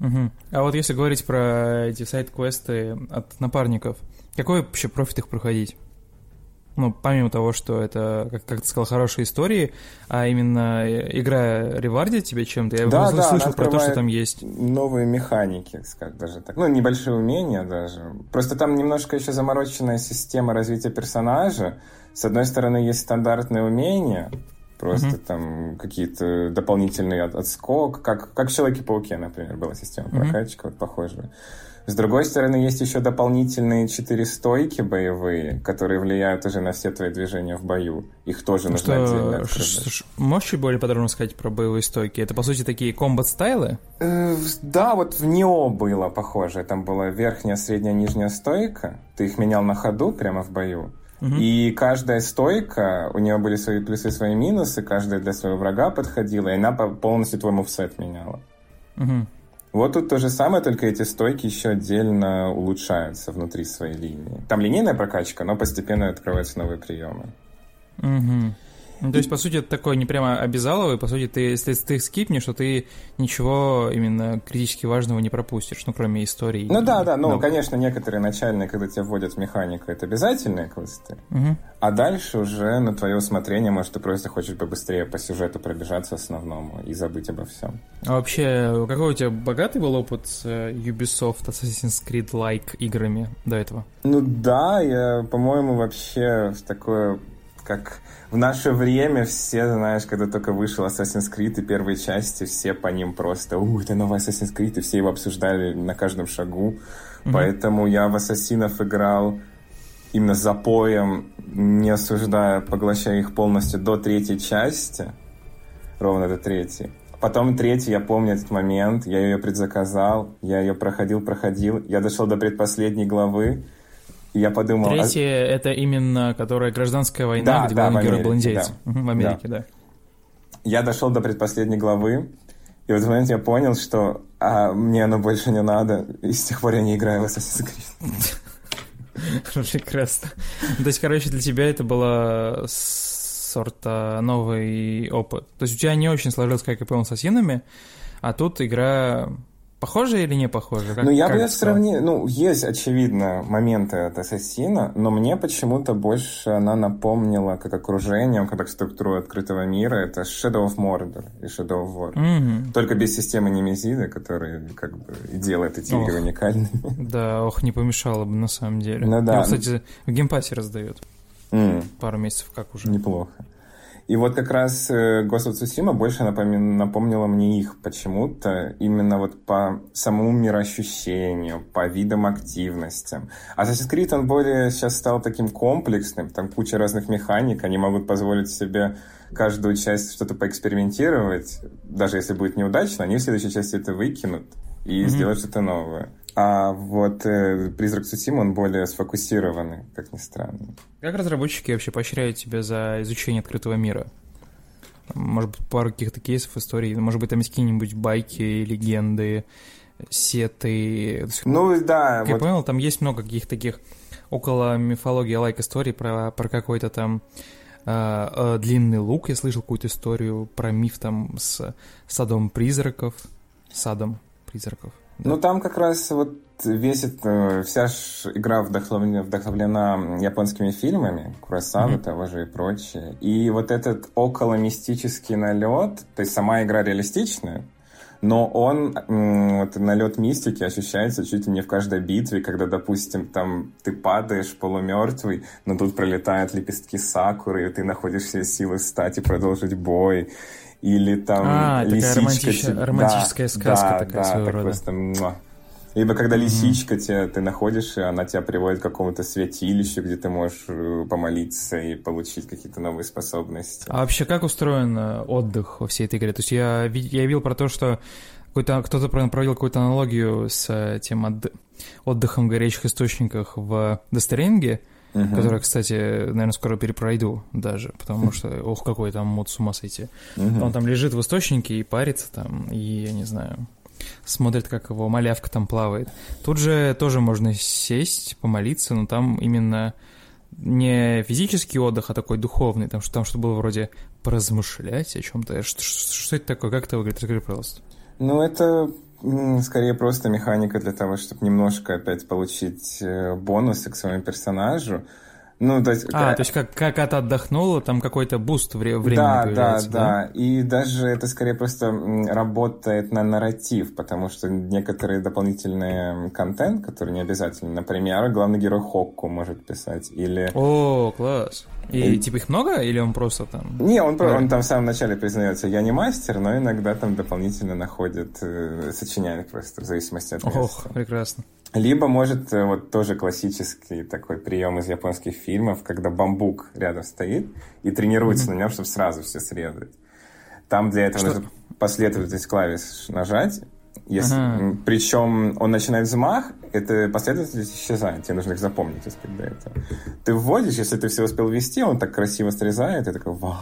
Угу. А вот если говорить про эти сайт-квесты от напарников, какой вообще профит их проходить? Ну, помимо того, что это, как, как ты сказал, хорошие истории, а именно игра ревардит тебе чем-то. Я да, да, слышал про то, что там есть. Новые механики, скажем даже так. Ну, небольшие умения даже. Просто там немножко еще замороченная система развития персонажа. С одной стороны, есть стандартные умения, Просто mm-hmm. там какие-то дополнительные от, отскок, как, как в Человеке-пауке, например, была система mm-hmm. прокачки, вот похожая. С другой стороны, есть еще дополнительные четыре стойки боевые, которые влияют уже на все твои движения в бою. Их тоже нужно что, отдельно открывать. Можешь чуть более подробно сказать про боевые стойки? Это, по сути, такие комбат-стайлы? Э, да, вот в Нео было похоже. Там была верхняя, средняя, нижняя стойка. Ты их менял на ходу прямо в бою. И каждая стойка, у нее были свои плюсы и свои минусы, каждая для своего врага подходила, и она полностью твой мувсет меняла. Угу. Вот тут то же самое, только эти стойки еще отдельно улучшаются внутри своей линии. Там линейная прокачка, но постепенно открываются новые приемы. Угу. Ну, то есть, по сути, это такой не прямо обязаловый, по сути, ты, если ты скипнешь, то ты ничего именно критически важного не пропустишь, ну, кроме истории. Ну да, да, ну, много. конечно, некоторые начальные, когда тебя вводят механику, это обязательные квесты, угу. а дальше уже на твое усмотрение, может, ты просто хочешь побыстрее по сюжету пробежаться основному и забыть обо всем. А вообще, какой у тебя богатый был опыт с э, Ubisoft Assassin's Creed-like играми до этого? Ну да, я, по-моему, вообще в такое как в наше время все, знаешь, когда только вышел Assassin's Creed и первые части, все по ним просто, у, это новый Assassin's Creed, и все его обсуждали на каждом шагу. Mm-hmm. Поэтому я в Ассасинов играл именно за поем, не осуждая, поглощая их полностью до третьей части, ровно до третьей. Потом третий, я помню этот момент, я ее предзаказал, я ее проходил, проходил, я дошел до предпоследней главы, я подумал... Третье а... это именно, которая гражданская война, да, где да, главный герой был индейец. Да. в Америке, да. да. Я дошел до предпоследней главы, и в этот момент я понял, что а, мне оно больше не надо, и с тех пор я не играю в Assassin's Creed. Прекрасно. То есть, короче, для тебя это было сорта новый опыт. То есть у тебя не очень сложилось, как я понял, с Ассасинами, а тут игра Похоже или не похоже? Как, ну, я бы сравнил... Ну, есть, очевидно, моменты от Ассасина, но мне почему-то больше она напомнила как окружение, как структуру открытого мира. Это Shadow of Mordor и Shadow of War. Mm-hmm. Только без системы Немезида, которая как бы и делает эти ох. игры уникальными. Да, ох, не помешало бы на самом деле. Ну да. Его, кстати, в Game Pass'е раздают. Mm. Пару месяцев как уже. Неплохо. И вот как раз Ghost of Tsushima больше напомнила мне их почему-то, именно вот по самому мироощущению, по видам активностям. Assassin's Creed, он более сейчас стал таким комплексным, там куча разных механик, они могут позволить себе каждую часть что-то поэкспериментировать, даже если будет неудачно, они в следующей части это выкинут и mm-hmm. сделают что-то новое. А вот э, «Призрак Цусима», он более сфокусированный, как ни странно. Как разработчики вообще поощряют тебя за изучение открытого мира? Может быть, пару каких-то кейсов, историй? Может быть, там есть какие-нибудь байки, легенды, сеты? Ну, да. Как вот... я понял, там есть много каких-то таких около мифологии лайк историй про, про какой-то там э, э, длинный лук. Я слышал какую-то историю про миф там с садом призраков. Садом призраков. Ну, там как раз вот весь это, вся игра вдохновлена, вдохновлена японскими фильмами, Курасавы mm-hmm. того же и прочее. И вот этот около мистический налет, то есть сама игра реалистичная, но он, вот налет мистики ощущается чуть ли не в каждой битве, когда, допустим, там ты падаешь полумертвый, но тут пролетают лепестки сакуры, и ты находишь все силы встать и продолжить бой или там а, лисичка... Романтич... Тебе... романтическая да, сказка да, такая да, своего так рода. просто... Муа. Либо когда лисичка mm-hmm. тебя, ты находишь, и она тебя приводит к какому-то святилищу, где ты можешь э, помолиться и получить какие-то новые способности. А вообще как устроен э, отдых во всей этой игре? То есть я, я видел про то, что какой-то, кто-то проводил какую-то аналогию с э, тем от, отдыхом в горячих источниках в Дестеринге, uh-huh. который, кстати, наверное, скоро перепройду даже, потому что, ох, какой там мод с ума сойти. Uh-huh. Он там лежит в источнике и парится там, и, я не знаю, смотрит, как его малявка там плавает. Тут же тоже можно сесть, помолиться, но там именно не физический отдых, а такой духовный, там, что, там что было вроде поразмышлять о чем-то. Что, что, что это такое? Как это выглядит? Расскажи, пожалуйста. Ну, это скорее просто механика для того, чтобы немножко опять получить э, бонусы к своему персонажу. Ну, то есть, а, как... то есть как, как это отдохнуло, там какой-то boost вре- времени да, появляется, да, да, да. И даже это скорее просто работает на нарратив, потому что некоторые дополнительные контент, который не обязательно, например, главный герой Хокку может писать, или... О, класс. И, и типа их много, или он просто там... Не, он, да. он там в самом начале признается, я не мастер, но иногда там дополнительно находит, э, сочиняет просто, в зависимости от места. Ох, прекрасно. Либо, может, э, вот тоже классический такой прием из японских фильмов, когда бамбук рядом стоит и тренируется mm-hmm. на нем, чтобы сразу все срезать. Там для этого Что? нужно последовательность клавиш нажать. Если, ага. Причем он начинает взмах, это последовательность исчезает, тебе нужно их запомнить, если до этого. Ты вводишь, если ты все успел ввести, он так красиво срезает, и такой, вау,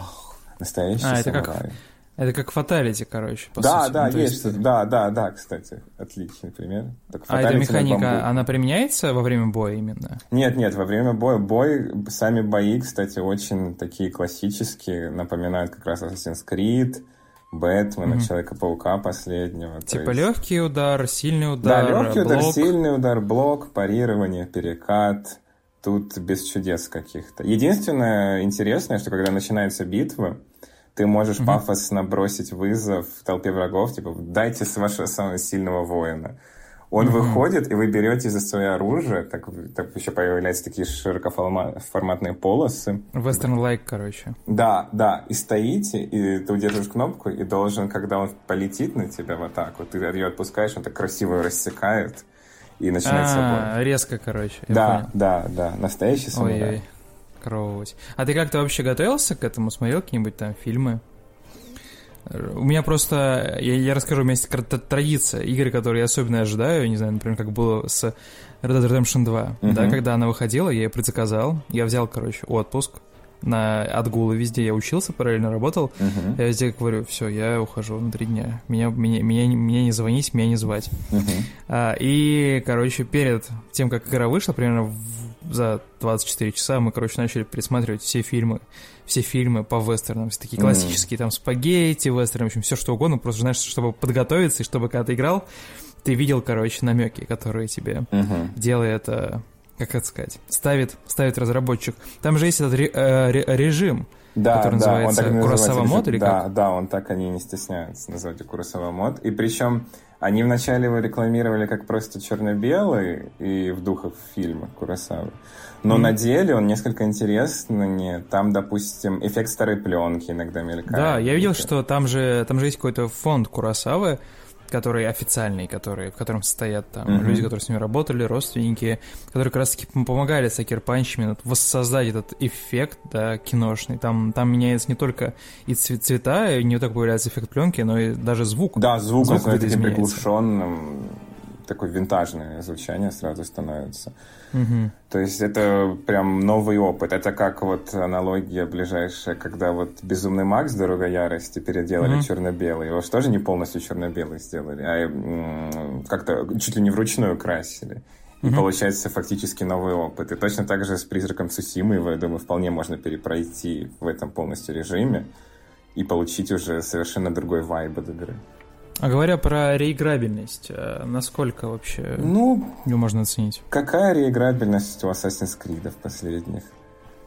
настоящий а, самурай. Это как, это как фаталити, короче, по да, сути. Да, ну, есть, есть, да, да, да, кстати, отличный пример. Так, а эта механика, она применяется во время боя именно? Нет, нет, во время боя, бой, сами бои, кстати, очень такие классические, напоминают как раз Assassin's Creed, Бэтмена, mm-hmm. Человека-паука последнего. Типа есть... легкий удар, сильный удар, Да, легкий блок. удар, сильный удар, блок, парирование, перекат. Тут без чудес каких-то. Единственное интересное, что когда начинается битва, ты можешь mm-hmm. пафосно бросить вызов в толпе врагов, типа, дайте с вашего самого сильного воина. Он mm-hmm. выходит, и вы берете за свое оружие, так, так еще появляются такие широкоформатные полосы. Western-like, короче. Да, да, и стоите, и ты удерживаешь кнопку, и должен, когда он полетит на тебя в атаку, ты ее отпускаешь, он так красиво рассекает, и начинается а, бой. резко, короче. Да, понял. да, да, настоящий самурай. Ой-ой коровывать. А ты как-то вообще готовился к этому? Смотрел какие-нибудь там фильмы? У меня просто, я, я расскажу, у меня есть традиция, игры, которые я особенно ожидаю, не знаю, например, как было с Red Dead Redemption 2, uh-huh. да, когда она выходила, я ее предзаказал, я взял, короче, отпуск на отгулы везде, я учился, параллельно работал, uh-huh. я везде говорю, все, я ухожу на три дня, меня, меня, меня, меня не звонить, меня не звать. Uh-huh. А, и, короче, перед тем, как игра вышла, примерно в за 24 часа мы, короче, начали пересматривать все фильмы, все фильмы по вестернам, все такие классические, там, спагетти, вестерны, в общем, все что угодно, просто, знаешь, чтобы подготовиться, и чтобы, когда ты играл, ты видел, короче, намеки, которые тебе Мгм. делает, э, как это сказать, ставит, ставит разработчик. Там же есть этот ре- э, ре- режим, Да, который да, называется. Куросава мод или да, как? да, он так они не стесняются называть его Куросава мод. И причем они вначале его рекламировали как просто черно-белый и в духах фильма Куросавы. Но Мгм. на деле он несколько интересный. Там, допустим, эффект старой пленки иногда мелькает. Да, я видел, что там же, там же есть какой-то фонд Курасавы, который официальный, который, в котором состоят там Мгм. люди, которые с ними работали, родственники, которые как раз-таки помогали Сакер Панчами вот воссоздать этот эффект, да, киношный. Там, там меняется не только и цве- цвета, и не только появляется эффект пленки, но и даже звук. Да, звук, Звук видоизменяется. приглушенным, такое винтажное звучание сразу становится. Мгм. То есть это прям новый опыт. Это как вот аналогия ближайшая, когда вот «Безумный Макс. Дорога ярости» переделали Мгм. черно-белый. Его же тоже не полностью черно-белый сделали, а как-то чуть ли не вручную красили. И Мгм. получается фактически новый опыт. И точно так же с «Призраком Цусимы» я думаю, вполне можно перепройти в этом полностью режиме и получить уже совершенно другой вайб от игры. А говоря про реиграбельность, э, насколько вообще Ну, ее можно оценить? какая реиграбельность у Assassin's Creed последних?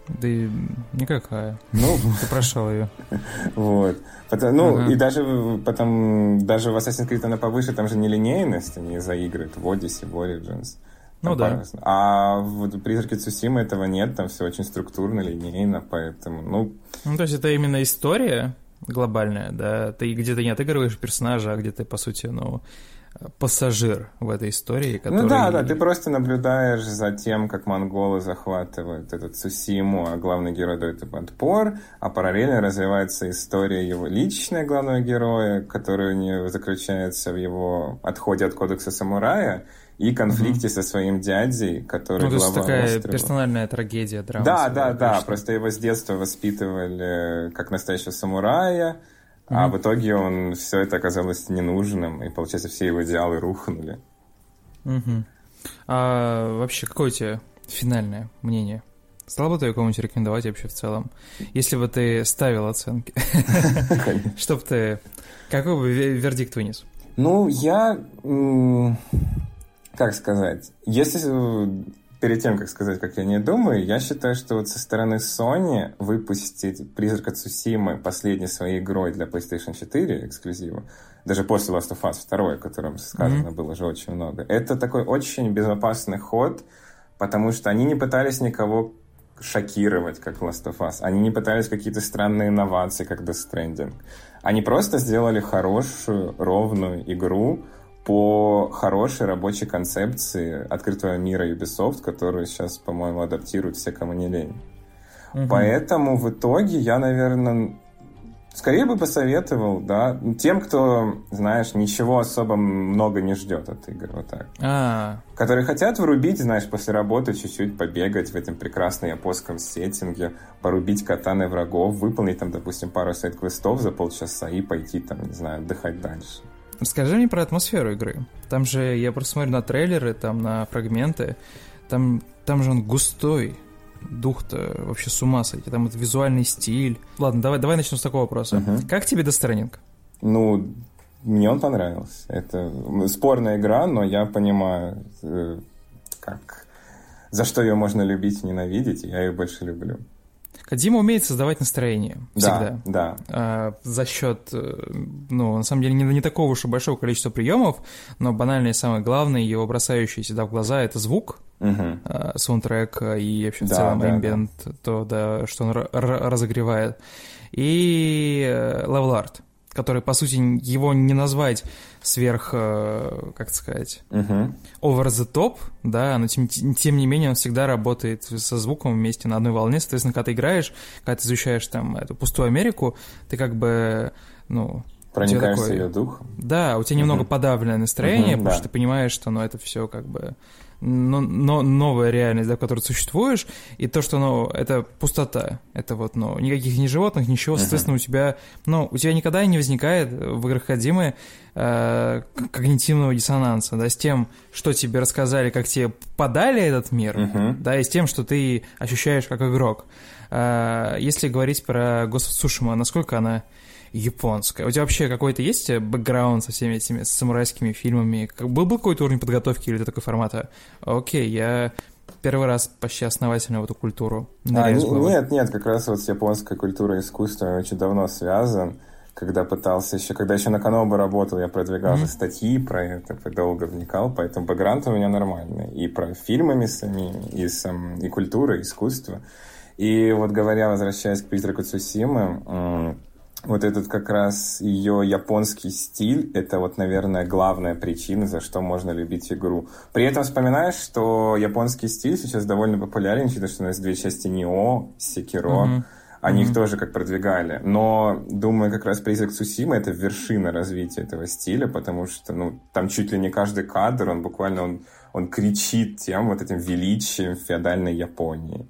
Да и никакая. Ну, Ты прошел ее. Вот. Потом- ну, Ага. и даже потом, даже в Assassin's Creed она повыше, там же не линейность, они заигрывают в Odyssey, в Origins. Ну да. А в «Призраке Цусимы» этого нет, там все очень структурно, линейно, поэтому, ну, Ну, то есть это именно история глобальная, да? Ты где-то не отыгрываешь персонажа, а где ты, по сути, ну, пассажир в этой истории, который... ну да, да, ты просто наблюдаешь за тем, как монголы захватывают этот Цусиму, а главный герой дает им отпор, а параллельно развивается история его личная главного героя, которая у него заключается в его отходе от кодекса самурая и конфликте со своим дядей, который Ну, то есть глава такая острова. персональная трагедия, драма. Да, да, да. конечно. Просто его с детства воспитывали как настоящего самурая, а в итоге он все это оказалось ненужным, и получается все его идеалы рухнули. Мгм. А вообще, какое у тебя финальное мнение? Стал бы ты кому-нибудь рекомендовать вообще в целом? Если бы ты ставил оценки, чтоб ты... Какой бы ве- вердикт вынес? Ну, я... Как сказать? Если э, перед тем, как сказать, как я не думаю, я считаю, что вот со стороны Sony выпустить «Призрака Цусимы» последней своей игрой для PlayStation 4 эксклюзива, даже после Last of Us 2, о котором сказано было уже очень много, это такой очень безопасный ход, потому что они не пытались никого шокировать, как Last of Us. Они не пытались какие-то странные инновации, как Death Stranding. Они просто сделали хорошую, ровную игру по хорошей рабочей концепции открытого мира Ubisoft, которую сейчас, по-моему, адаптируют все, кому не лень. Поэтому в итоге я, наверное, скорее бы посоветовал, да, тем, кто, знаешь, ничего особо много не ждет от игр, вот так. А, Которые хотят врубить, знаешь, после работы чуть-чуть побегать в этом прекрасном японском сеттинге, порубить катаны врагов, выполнить там, допустим, пару сайт-квестов за полчаса и пойти там, не знаю, отдыхать дальше. Расскажи мне про атмосферу игры. Там же, я просто смотрю на трейлеры, там на фрагменты, там, там же он густой. Дух-то вообще с ума сойти. Там вот визуальный стиль. Ладно, давай, давай начнем с такого вопроса. Мгм. Как тебе Дестренинг? Ну, мне он понравился. Это спорная игра, но я понимаю, э, как за что ее можно любить и ненавидеть, и я ее больше люблю. Кадима умеет создавать настроение. Всегда. Да, да. А, за счет, э, ну, на самом деле, не, не такого уж и большого количества приемов, но банальное и самое главное, его бросающийся да, в глаза, это звук, э, саундтрек э, и вообще в Да, целом да, ambient, то, да, что он разогревает. И э, level art, который, по сути, его не назвать сверх, э, как сказать, Мгм. over the top, да, но тем, тем не менее он всегда работает со звуком вместе на одной волне. Соответственно, когда ты играешь, когда ты изучаешь там эту пустую Америку, ты как бы, ну, Проникаешься такое- ее духом. да, у тебя немного Мгм. подавленное настроение, Мгм, потому да. что ты понимаешь, что ну, это все как бы но, но новая реальность, да, в которой существуешь, и то, что, ну, это пустота, это вот, ну, никаких ни животных, ничего, соответственно, у тебя, ну, у тебя никогда не возникает в играх Ходимы э, когнитивного диссонанса, да, с тем, что тебе рассказали, как тебе подали этот мир, Мгм. да, и с тем, что ты ощущаешь как игрок. А, Если говорить про Tsushima, насколько она японское. У тебя вообще какой-то есть бэкграунд со всеми этими самурайскими фильмами? Был бы какой-то уровень подготовки или ты такой формата? Окей, я первый раз почти основательно в эту культуру а, Нет, нет, как раз вот с японской культурой и искусством очень давно связан когда пытался еще, когда еще на Канобе работал, я продвигал mm-hmm. статьи про это, долго вникал, поэтому бэкграунд у меня нормальный. И про фильмами самими, и, сам, и культура, и искусство. И вот говоря, возвращаясь к «Призраку Цусимы», вот этот как раз ее японский стиль, это вот, наверное, главная причина, за что можно любить игру. При этом вспоминаешь, что японский стиль сейчас довольно популярен, учитывая, что у нас две части Нио, Секиро, mm-hmm они mm-hmm. их тоже как продвигали. Но, думаю, как раз «Призрак Цусимы» — это вершина развития этого стиля, потому что, ну, там чуть ли не каждый кадр, он буквально, он, он кричит тем вот этим величием феодальной Японии.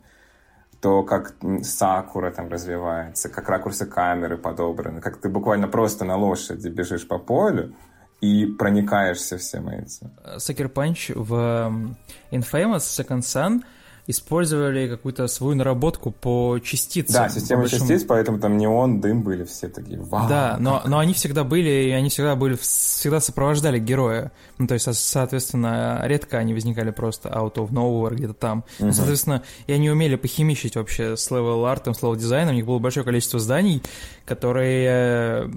То, как сакура там развивается, как ракурсы камеры подобраны, как ты буквально просто на лошади бежишь по полю, и проникаешься всем этим. Sucker Punch в Infamous Second Son — использовали какую-то свою наработку по частицам. Да, система большому... частиц, поэтому там неон, дым были все такие. Вау, да, но, но они всегда были, и они всегда были, всегда сопровождали героя. Ну, то есть, соответственно, редко они возникали просто out of nowhere где-то там. Угу. соответственно, и они умели похимичить вообще с level-артом, с level-дизайном. У них было большое количество зданий, которые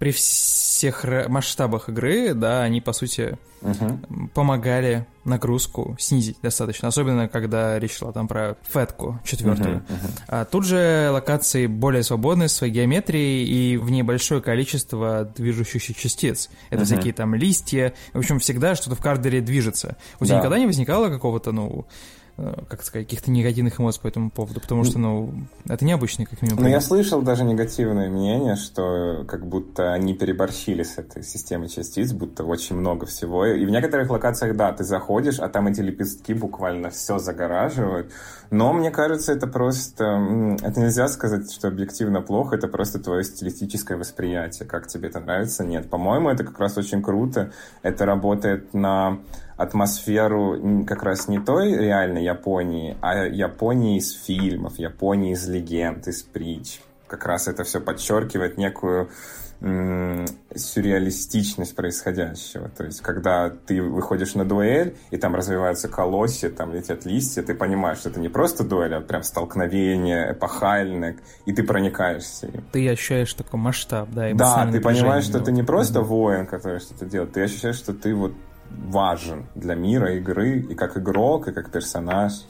при всех масштабах игры, да, они, по сути, угу. помогали нагрузку снизить достаточно, особенно когда речь шла там про фетку четвертую. Uh-huh, uh-huh. А тут же локации более свободные в своей геометрии и в ней большое количество движущихся частиц. Это uh-huh. всякие там листья, в общем, всегда что-то в кардере движется. У тебя да. никогда не возникало какого-то, ну, как сказать, каких-то негативных эмоций по этому поводу, потому что, ну, это необычный, как минимум. Ну, я слышал даже негативное мнение, что как будто они переборщили с этой системой частиц, будто очень много всего. И в некоторых локациях, да, ты заходишь, а там эти лепестки буквально все загораживают. Но мне кажется, это просто... Это нельзя сказать, что объективно плохо, это просто твое стилистическое восприятие. Как тебе это нравится? Нет. По-моему, это как раз очень круто. Это работает на атмосферу как раз не той реальной Японии, а Японии из фильмов, Японии из легенд, из притч. Как раз это все подчеркивает некую сюрреалистичность происходящего. То есть, когда ты выходишь на дуэль, и там развиваются колосья, там летят листья, ты понимаешь, что это не просто дуэль, а прям столкновение эпохальное, и ты проникаешься им. Ты ощущаешь такой масштаб, да, Да, ты понимаешь, что ты не просто воин, который что-то делает, ты ощущаешь, что ты вот важен для мира игры и как игрок, и как персонаж.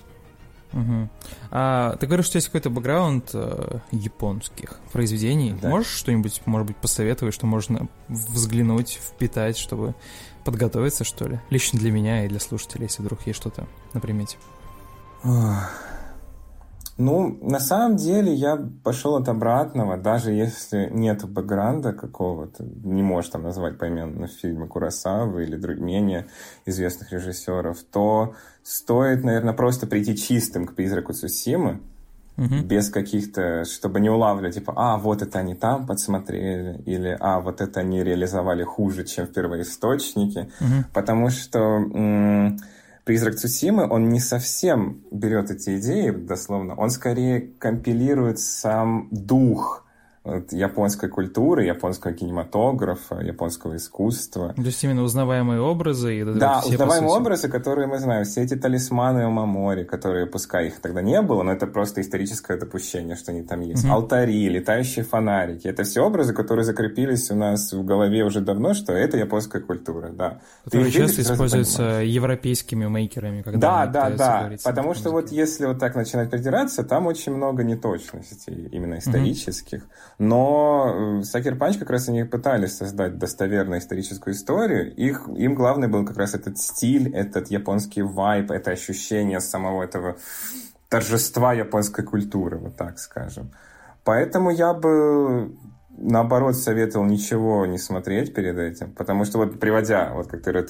Угу. А ты говоришь, что есть какой-то бэкграунд э, японских произведений. Да. Можешь что-нибудь, может быть, посоветовать, что можно взглянуть, впитать, чтобы подготовиться, что ли? Лично для меня и для слушателей, если вдруг есть что-то на примете. Ну, на самом деле я пошел от обратного, даже если нет бэкграунда какого-то, не можешь там назвать поименно фильмы Курасавы или других менее известных режиссеров, то стоит, наверное, просто прийти чистым к «Призраку Цусимы», угу. без каких-то, чтобы не улавливать, типа, а, вот это они там подсмотрели, или, а, вот это они реализовали хуже, чем в первоисточнике, угу. потому что... М- Призрак Цусимы, он не совсем берет эти идеи, дословно, он скорее компилирует сам дух японской культуры, японского кинематографа, японского искусства. То есть именно узнаваемые образы? И да, все, узнаваемые образы, которые мы знаем. Все эти талисманы у Мамори, которые, пускай их тогда не было, но это просто историческое допущение, что они там есть. Угу. Алтари, летающие фонарики. Это все образы, которые закрепились у нас в голове уже давно, что это японская культура, да. Которые часто используются европейскими мейкерами. Когда да, да, да. Потому что вот если вот так начинать придираться, там очень много неточностей, именно исторических. Угу. Но Сакер Панч как раз они пытались создать достоверную историческую историю. Их, им главный был как раз этот стиль, этот японский вайб, это ощущение самого этого торжества японской культуры, вот так скажем. Поэтому я бы наоборот, советовал ничего не смотреть перед этим, потому что вот приводя, вот как ты Red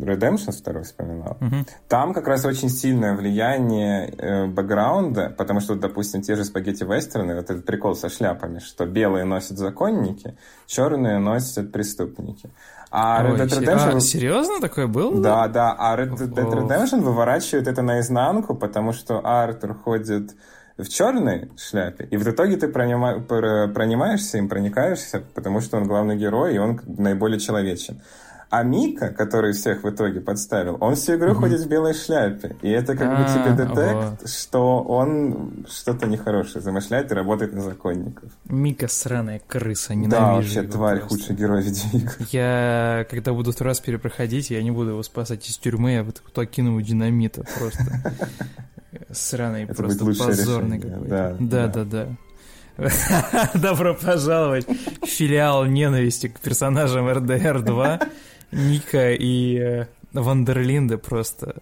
Redemption 2 вспоминал, uh-huh. там как раз очень сильное влияние э, бэкграунда, потому что, допустим, те же спагетти-вестерны, вот этот прикол со шляпами, что белые носят законники, черные носят преступники. А Red Dead Redemption... А, серьезно такое было? Да, да, а Red Dead Redemption выворачивает это наизнанку, потому что Артур ходит в черной шляпе, и в итоге ты пронима, пронимаешься им, проникаешься, потому что он главный герой, и он наиболее человечен. А Мика, который всех в итоге подставил, он всю игру mm-hmm. ходит в белой шляпе. И это как бы тебе детект, что он что-то нехорошее замышляет и работает на законников. Мика сраная крыса, ненавижу Да, вообще тварь, худший герой видеоигр. Я, когда буду второй раз перепроходить, я не буду его спасать из тюрьмы, я вот туда кину динамита просто. Сраный, просто позорный какой-то. Да, да, да. Добро пожаловать в филиал ненависти к персонажам РДР 2. Ника и э, Вандерлинда просто...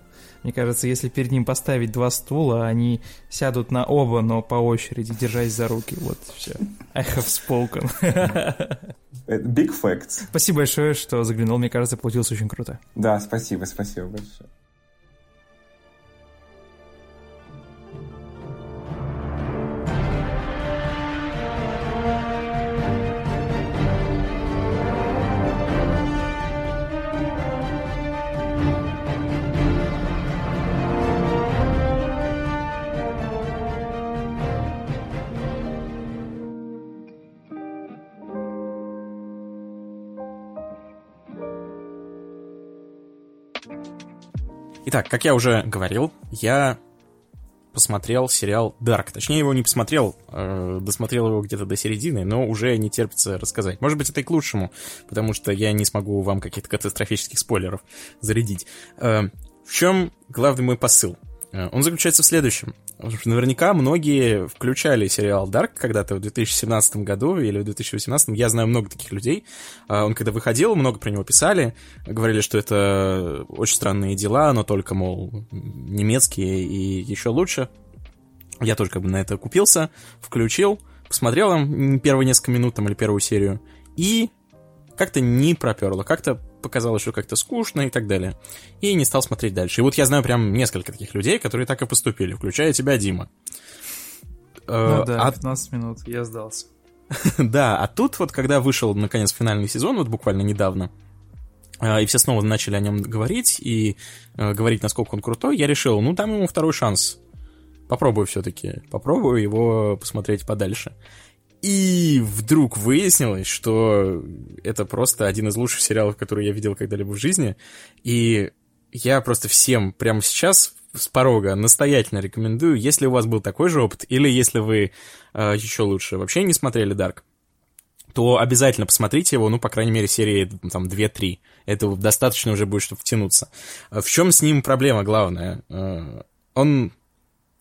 Мне кажется, если перед ним поставить два стула, они сядут на оба, но по очереди, держась за руки. Вот, все. I have spoken. Big facts. Спасибо большое, что заглянул. Мне кажется, получилось очень круто. Да, спасибо, спасибо большое. Итак, как я уже говорил, я посмотрел сериал Dark. Точнее, его не посмотрел, э, досмотрел его где-то до середины, но уже не терпится рассказать. Может быть, это и к лучшему, потому что я не смогу вам каких-то катастрофических спойлеров зарядить. Э, в чем главный мой посыл? Э, он заключается в следующем. Наверняка многие включали сериал Dark когда-то в 2017 году или в 2018. Я знаю много таких людей. Э, он когда выходил, много про него писали. Говорили, что это очень странные дела, но только, мол, немецкие и еще лучше. Я только как бы на это купился, включил, посмотрел первые несколько минут там, или первую серию. И как-то не проперло, как-то показалось, что как-то скучно и так далее. И не стал смотреть дальше. И вот я знаю прям несколько таких людей, которые так и поступили, включая тебя, Дима. Ну э, да, а... 15 минут, я сдался. да, а тут вот, когда вышел, наконец, финальный сезон, вот буквально недавно, э, и все снова начали о нем говорить, и э, говорить, насколько он крутой, я решил, ну, дам ему второй шанс. Попробую все-таки, попробую его посмотреть подальше. И вдруг выяснилось, что это просто один из лучших сериалов, которые я видел когда-либо в жизни. И я просто всем прямо сейчас с порога настоятельно рекомендую, если у вас был такой же опыт, или если вы э, еще лучше вообще не смотрели Dark, то обязательно посмотрите его, ну, по крайней мере, серии там 2-3. Это достаточно уже будет, чтобы втянуться. В чем с ним проблема главная? Э, он,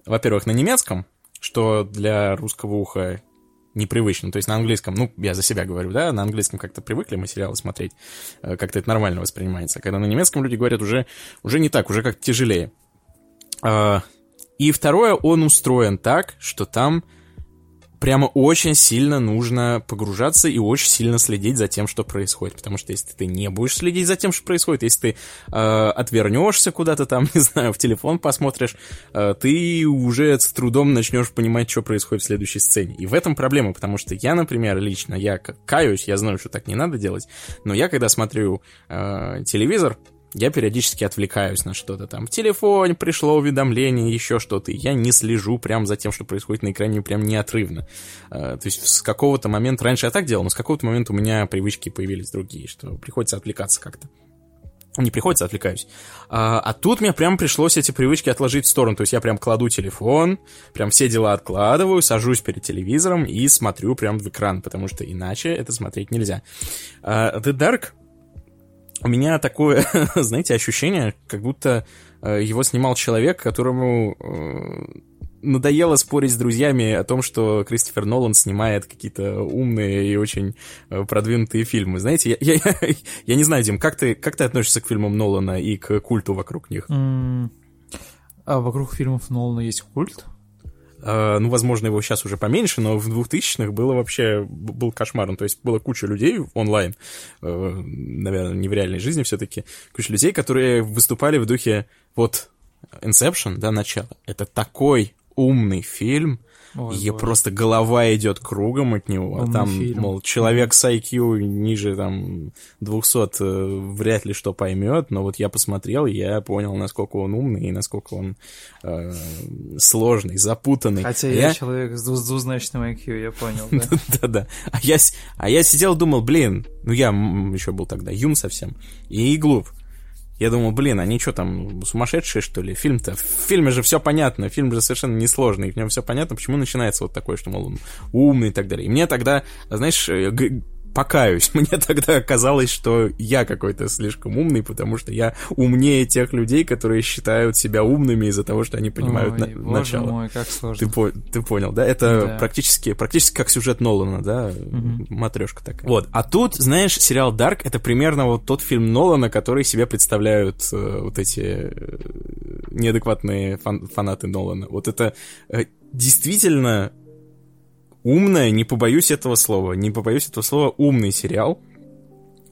во-первых, на немецком, что для русского уха непривычно. То есть на английском, ну, я за себя говорю, да, на английском как-то привыкли мы сериалы смотреть, э, как-то это нормально воспринимается. Когда на немецком люди говорят уже, уже не так, уже как тяжелее. А, и второе, он устроен так, что там прямо очень сильно нужно погружаться и очень сильно следить за тем, что происходит. Потому что если ты не будешь следить за тем, что происходит, если ты э, отвернешься куда-то там, не знаю, в телефон посмотришь, э, ты уже с трудом начнешь понимать, что происходит в следующей сцене. И в этом проблема, потому что я, например, лично, я каюсь, я знаю, что так не надо делать, но я, когда смотрю э, телевизор, я периодически отвлекаюсь на что-то там. В телефоне пришло уведомление, еще что-то. Я не слежу прям за тем, что происходит на экране, прям неотрывно. А, то есть с какого-то момента, раньше я так делал, но с какого-то момента у меня привычки появились другие, что приходится отвлекаться как-то. Не приходится, отвлекаюсь. А, а тут мне прям пришлось эти привычки отложить в сторону. То есть я прям кладу телефон, прям все дела откладываю, сажусь перед телевизором и смотрю прям в экран, потому что иначе это смотреть нельзя. Uh, The Dark у меня такое, знаете, ощущение, как будто э, его снимал человек, которому э, надоело спорить с друзьями о том, что Кристофер Нолан снимает какие-то умные и очень э, продвинутые фильмы. Знаете, я, я, я, не знаю, Дим, как ты, как ты относишься к фильмам Нолана и к культу вокруг них? Mm. А вокруг фильмов Нолана есть культ? Uh, ну, возможно, его сейчас уже поменьше, но в 2000-х было вообще, был кошмаром. То есть была куча людей онлайн, uh, наверное, не в реальной жизни все-таки, куча людей, которые выступали в духе, вот, Inception, да, начало, это такой умный фильм, Ой, и боже. просто голова идет кругом от него. Умный там, фильм. мол, человек с IQ ниже там 200 э, вряд ли что поймет, но вот я посмотрел, я понял, насколько он умный и насколько он э, сложный, запутанный. Хотя А я человек с дву- с двузначным IQ, я понял, да. Да-да. А я, а я сидел думал, блин, ну я еще был тогда юн совсем и глуп. Я думал, блин, они что там, сумасшедшие, что ли? Фильм-то... В фильме же все понятно, фильм же совершенно несложный, в нем все понятно, почему начинается вот такое, что, мол, умный и так далее. И мне тогда, знаешь, э, покаюсь, мне тогда казалось, что я какой-то слишком умный, потому что я умнее тех людей, которые считают себя умными из-за того, что они понимают Ой, на- боже начало. мой, как Ты, сложно. по- ты понял, да? Это Да. практически, практически как сюжет Нолана, да? Мгм. Матрешка такая. Вот. А тут, знаешь, сериал Дарк это примерно вот тот фильм Нолана, который себе представляют э, вот эти э, неадекватные фан- фанаты Нолана. Вот это э, действительно умное, не побоюсь этого слова, не побоюсь этого слова, умный сериал,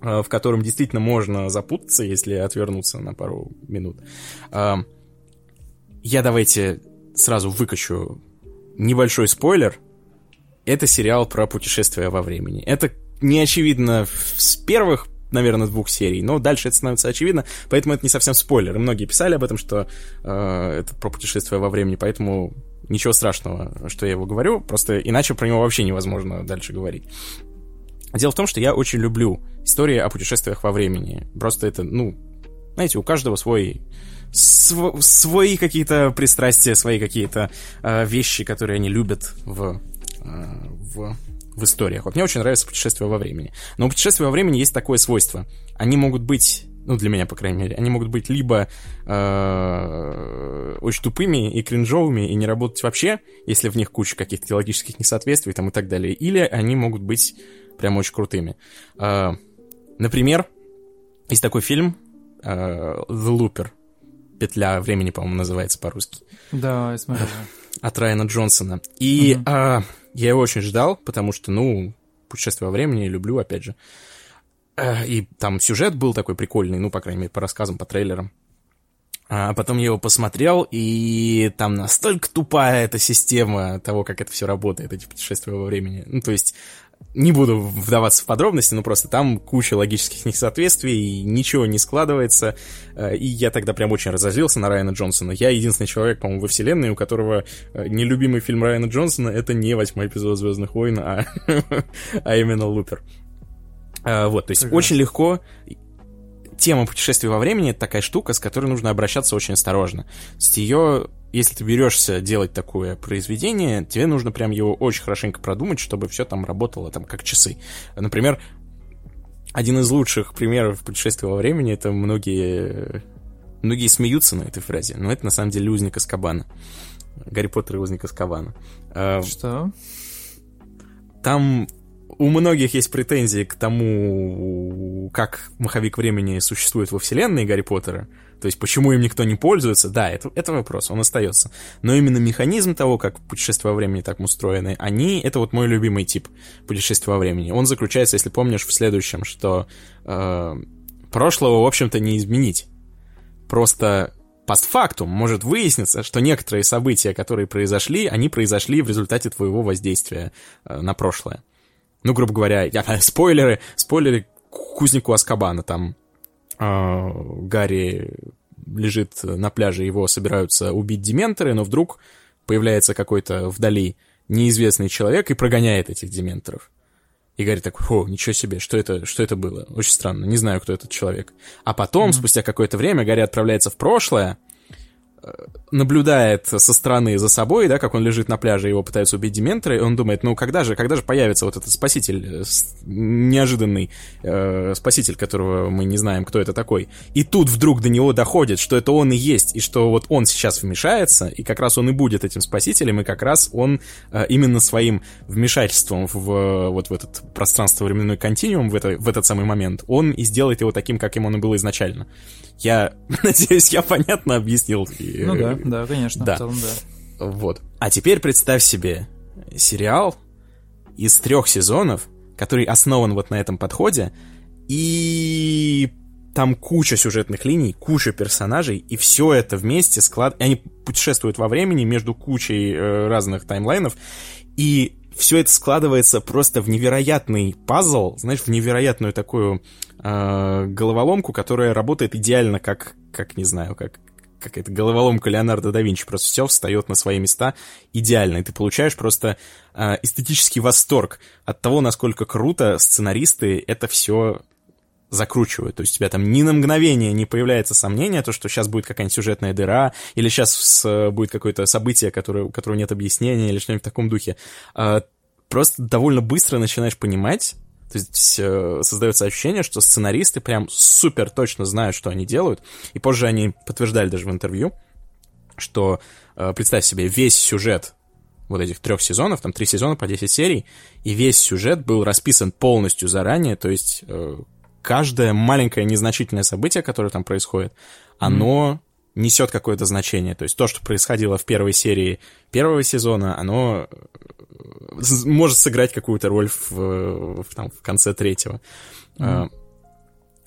э, в котором действительно можно запутаться, если отвернуться на пару минут. А, Я давайте сразу выкачу небольшой спойлер. Это сериал про путешествия во времени. Это не очевидно с первых, наверное, двух серий, но дальше это становится очевидно, поэтому это не совсем спойлер. И многие писали об этом, что э, это про путешествия во времени, поэтому ничего страшного, что я его говорю, просто иначе про него вообще невозможно дальше говорить. Дело в том, что я очень люблю истории о путешествиях во времени. Просто это, ну, знаете, у каждого свой св- свои какие-то пристрастия, свои какие-то э, вещи, которые они любят в, э, в, в историях. Вот мне очень нравится путешествие во времени. Но у путешествия во времени есть такое свойство. Они могут быть, ну, для меня, по крайней мере, они могут быть либо э, очень тупыми и кринжовыми и не работать вообще, если в них куча каких-то логических несоответствий там и так далее, или они могут быть прям очень крутыми. Э, например, есть такой фильм э, The Looper. Петля времени, по-моему, называется по-русски. Да, я смотрел. От Райана Джонсона. И Мгм. а, я его очень ждал, потому что, ну, путешествие во времени люблю, опять же. Э, И там сюжет был такой прикольный, ну, по крайней мере, по рассказам, по трейлерам. А потом я его посмотрел, и там настолько тупая эта система того, как это все работает, эти путешествия во времени. Ну, то есть, не буду вдаваться в подробности, но просто там куча логических несоответствий, и ничего не складывается. Э, И я тогда прям очень разозлился на Райана Джонсона. Я единственный человек, по-моему, во вселенной, у которого э, нелюбимый фильм Райана Джонсона — это не восьмой эпизод «Звездных войн», а, а именно «Лупер». А, Вот, то есть Прекрасно. очень легко тема путешествий во времени это такая штука, с которой нужно обращаться очень осторожно. То есть ее, если ты берешься делать такое произведение, тебе нужно прям его очень хорошенько продумать, чтобы все там работало там как часы. Например, один из лучших примеров путешествия во времени это многие многие смеются на этой фразе, но это на самом деле узник Аскабана. Гарри Поттер и узник Аскабана. А, Что? там у многих есть претензии к тому, как маховик времени существует во вселенной Гарри Поттера. То есть, почему им никто не пользуется, да, это, это вопрос, он остается. Но именно механизм того, как путешествия во времени так устроены, они, это вот мой любимый тип путешествия во времени. Он заключается, если помнишь, в следующем, что э, прошлого, в общем-то, не изменить. Просто постфактум может выясниться, что некоторые события, которые произошли, они произошли в результате твоего воздействия э, на прошлое. Ну, грубо говоря, я, спойлеры, спойлеры к кузнику Аскабана, там э, Гарри лежит на пляже, его собираются убить дементоры, но вдруг появляется какой-то вдали неизвестный человек и прогоняет этих дементоров. И Гарри такой, о, ничего себе, что это, что это было? Очень странно, не знаю, кто этот человек. А потом, mm-hmm. спустя какое-то время, Гарри отправляется в прошлое, наблюдает со стороны за собой, да, как он лежит на пляже, его пытаются убить дементоры, и он думает, ну когда же, когда же появится вот этот спаситель, неожиданный э, спаситель, которого мы не знаем, кто это такой. И тут вдруг до него доходит, что это он и есть, и что вот он сейчас вмешается, и как раз он и будет этим спасителем, и как раз он э, именно своим вмешательством в вот в этот пространство-временной континуум, в, это, в этот самый момент, он и сделает его таким, каким он и был изначально. Я надеюсь, я понятно объяснил. Ну да, да, конечно, да. в целом да. Вот. А теперь представь себе сериал из трех сезонов, который основан вот на этом подходе, и там куча сюжетных линий, куча персонажей, и все это вместе склад... И они путешествуют во времени между кучей э, разных таймлайнов, и все это складывается просто в невероятный пазл, знаешь, в невероятную такую э, головоломку, которая работает идеально как, как не знаю, как какая-то головоломка Леонардо да Винчи. Просто все встает на свои места идеально, и ты получаешь просто э, эстетический восторг от того, насколько круто сценаристы это все закручивают. То есть у тебя там ни на мгновение не появляется сомнение, то, что сейчас будет какая-нибудь сюжетная дыра, или сейчас будет какое-то событие, которое, у которого нет объяснения, или что-нибудь в таком духе. А, просто довольно быстро начинаешь понимать, то есть э, создается ощущение, что сценаристы прям супер точно знают, что они делают. И позже они подтверждали даже в интервью, что, э, представь себе, весь сюжет вот этих трех сезонов, там три сезона по 10 серий, и весь сюжет был расписан полностью заранее, то есть э, каждое маленькое незначительное событие, которое там происходит, оно. Несет какое-то значение. То есть то, что происходило в первой серии первого сезона, оно э, может сыграть какую-то роль в, в, там, в конце третьего. Mm.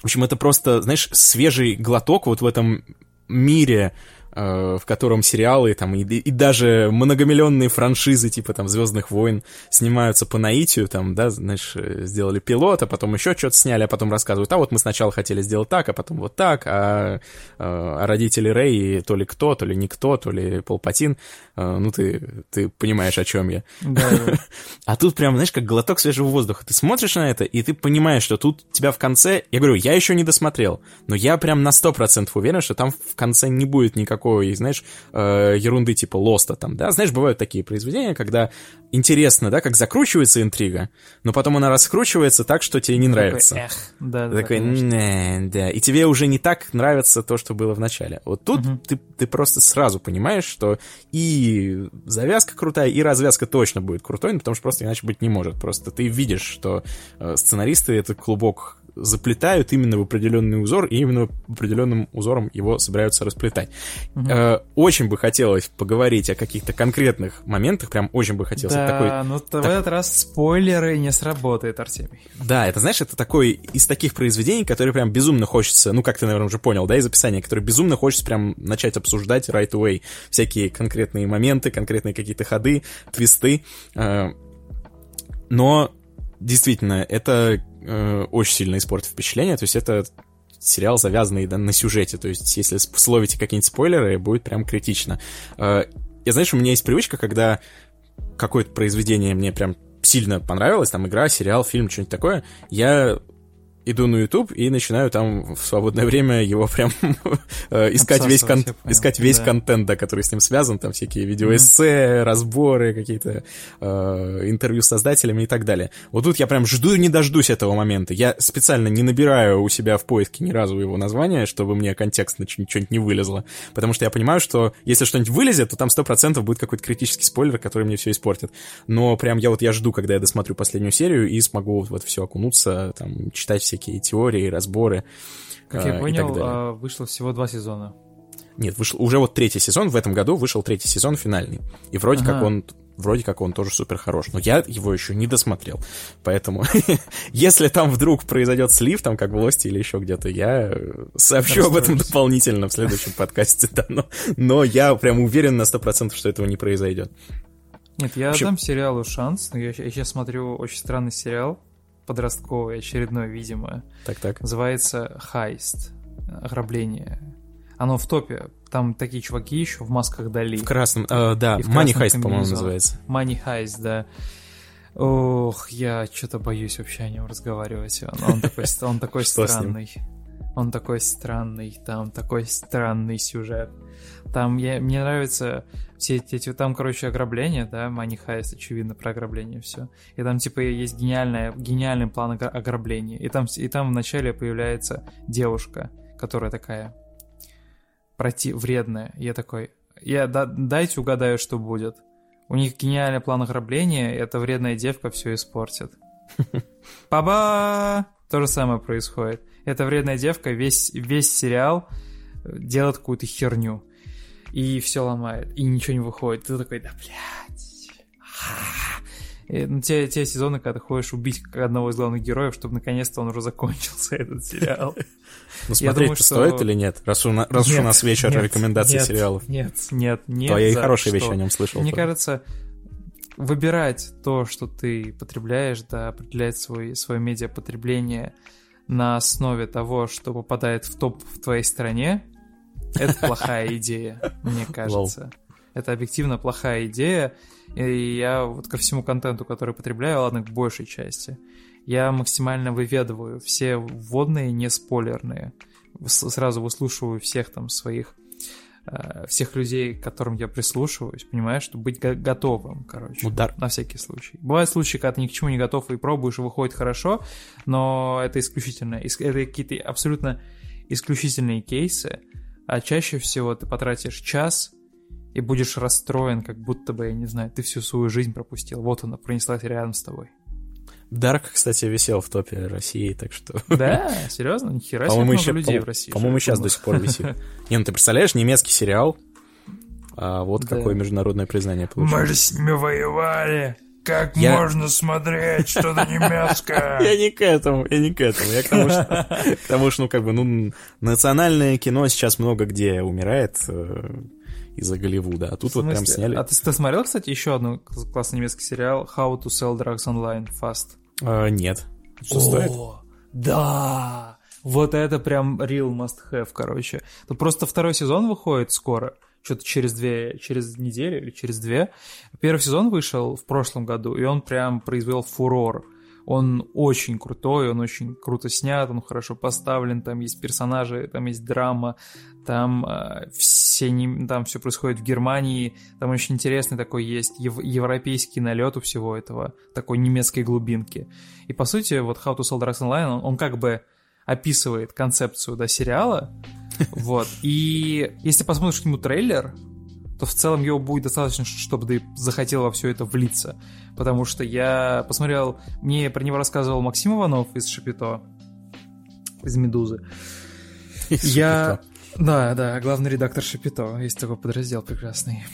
В общем, это просто, знаешь, свежий глоток вот в этом мире Э, в котором сериалы там и, и даже многомиллионные франшизы типа там Звездных войн снимаются по наитию, там, да, знаешь, э, сделали пилот, а потом еще что-то сняли, а потом рассказывают, а вот мы сначала хотели сделать так, а потом вот так, а, а родители Рэй то ли кто, то ли никто, то ли Полпатин, ну ты, ты понимаешь, о чем я. Да. А тут прям, знаешь, как глоток свежего воздуха. Ты смотришь на это, и ты понимаешь, что тут тебя в конце, я говорю, я еще не досмотрел, но я прям на 100% уверен, что там в конце не будет никакого знаешь, э, ерунды типа Лоста там, да, знаешь, бывают такие произведения, когда интересно, да, как закручивается интрига, но потом она раскручивается так, что тебе не нравится. Такой, эх, да, да, такой, не, да, и тебе уже не так нравится то, что было в начале. Вот тут угу. ты, ты просто сразу понимаешь, что и завязка крутая, и развязка точно будет крутой, ну, потому что просто иначе быть не может. Просто ты видишь, что э, сценаристы этот клубок заплетают именно в определенный узор, и именно определенным узором его собираются расплетать. Угу. Э, очень бы хотелось поговорить о каких-то конкретных моментах, прям очень бы хотелось. Да, такой, но так... в этот раз спойлеры не сработает, Артемий. Да, это, знаешь, это такой из таких произведений, которые прям безумно хочется, ну, как ты, наверное, уже понял, да, из описания, которые безумно хочется прям начать обсуждать right away. Всякие конкретные моменты, конкретные какие-то ходы, твисты. Э, но действительно, это э, очень сильно испортит впечатление. То есть это сериал, завязанный да, на сюжете. То есть если словите какие-нибудь спойлеры, будет прям критично. Э, я, знаешь, у меня есть привычка, когда какое-то произведение мне прям сильно понравилось, там игра, сериал, фильм, что-нибудь такое, я иду на YouTube и начинаю там в свободное время его прям э, искать весь, кон... искать весь да. контент, да, который с ним связан, там всякие видеоэссе, mm-hmm. разборы, какие-то э, интервью с создателями и так далее. Вот тут я прям жду и не дождусь этого момента. Я специально не набираю у себя в поиске ни разу его название, чтобы мне контекстно что-нибудь не вылезло, потому что я понимаю, что если что-нибудь вылезет, то там 100% будет какой-то критический спойлер, который мне все испортит. Но прям я вот я жду, когда я досмотрю последнюю серию и смогу вот, вот все окунуться, там, читать все всякие теории, разборы. Как я а, понял, а, вышло всего два сезона. Нет, вышел уже вот третий сезон, в этом году вышел третий сезон финальный. И вроде ага. как он вроде как он тоже супер хорош. Но я его еще не досмотрел. Поэтому, если там вдруг произойдет слив, там как в Лости или еще где-то, я сообщу об этом дополнительно в следующем подкасте. Да, но, но я прям уверен на 100%, что этого не произойдет. Нет, я общем... дам сериалу шанс. Я, я сейчас смотрю очень странный сериал подростковый, очередной, видимо. Так-так. Называется «Хайст». Ограбление. Оно в топе. Там такие чуваки еще в масках Дали. В красном, э, да, Money Heist, по-моему, называется. Money Heist, да. Ох, я что-то боюсь вообще о нем разговаривать. Он, он такой, он такой странный. Он такой странный, там такой странный сюжет. Там я, мне нравится все эти, там, короче, ограбления, да, Money Heist, очевидно, про ограбление все. И там, типа, есть гениальная, гениальный план ограбления. И там, и там вначале появляется девушка, которая такая проти вредная. Я такой, я да, дайте угадаю, что будет. У них гениальный план ограбления, и эта вредная девка все испортит. Паба! То же самое происходит. Эта вредная девка весь, весь сериал делает какую-то херню и все ломает, и ничего не выходит. Ты такой, да, блядь. И, ну, те, те сезоны, когда ты ходишь убить одного из главных героев, чтобы наконец-то он уже закончился, этот сериал. Ну, смотреть стоит или нет? Раз у нас вечер рекомендаций сериалов. Нет, нет, нет. То я и хорошие вещи о нем слышал. Мне кажется, выбирать то, что ты потребляешь, да, определять свой, свое медиапотребление на основе того, что попадает в топ в твоей стране, это плохая идея, мне кажется. Это объективно плохая идея. И я вот ко всему контенту, который потребляю, ладно, к большей части, я максимально выведываю все вводные, не спойлерные. Сразу выслушиваю всех там своих э, всех людей, к которым я прислушиваюсь, понимаешь, чтобы быть го- готовым, короче, Удар. на всякий случай. Бывают случаи, когда ты ни к чему не готов и пробуешь, и выходит хорошо, но это исключительно, это какие-то абсолютно исключительные кейсы, а чаще всего ты потратишь час и будешь расстроен, как будто бы, я не знаю, ты всю свою жизнь пропустил. Вот она пронеслась рядом с тобой. Дарк, кстати, висел в топе России, так что... Да? Серьезно? Нихера себе много еще, людей в России. По-моему, сейчас до сих пор висит. Не, ну ты представляешь, немецкий сериал, а вот да. какое международное признание получил. Мы же с ними воевали! Как я... можно смотреть что-то немецкое? Я не к этому, я не к этому. Я к тому, что, к тому, что ну, как бы, ну, национальное кино сейчас много где умирает э, из-за Голливуда, а тут вот прям сняли. А ты, ты смотрел, кстати, еще один классный немецкий сериал How to Sell Drugs Online Fast? А, нет. Что О, стоит? Да! Вот это прям real must have, короче. Тут просто второй сезон выходит скоро что-то через две, через неделю или через две. Первый сезон вышел в прошлом году, и он прям произвел фурор. Он очень крутой, он очень круто снят, он хорошо поставлен, там есть персонажи, там есть драма, там э, все не, там все происходит в Германии, там очень интересный такой есть ев, европейский налет у всего этого, такой немецкой глубинки. И по сути, вот How to Sell Drugs Online, он, он как бы описывает концепцию да, сериала, вот. И если посмотришь к нему трейлер, то в целом его будет достаточно, чтобы ты захотел во все это влиться. Потому что я посмотрел, мне про него рассказывал Максим Иванов из Шапито, из Медузы. Из я... Шапито. Да, да, главный редактор Шапито. Есть такой подраздел прекрасный.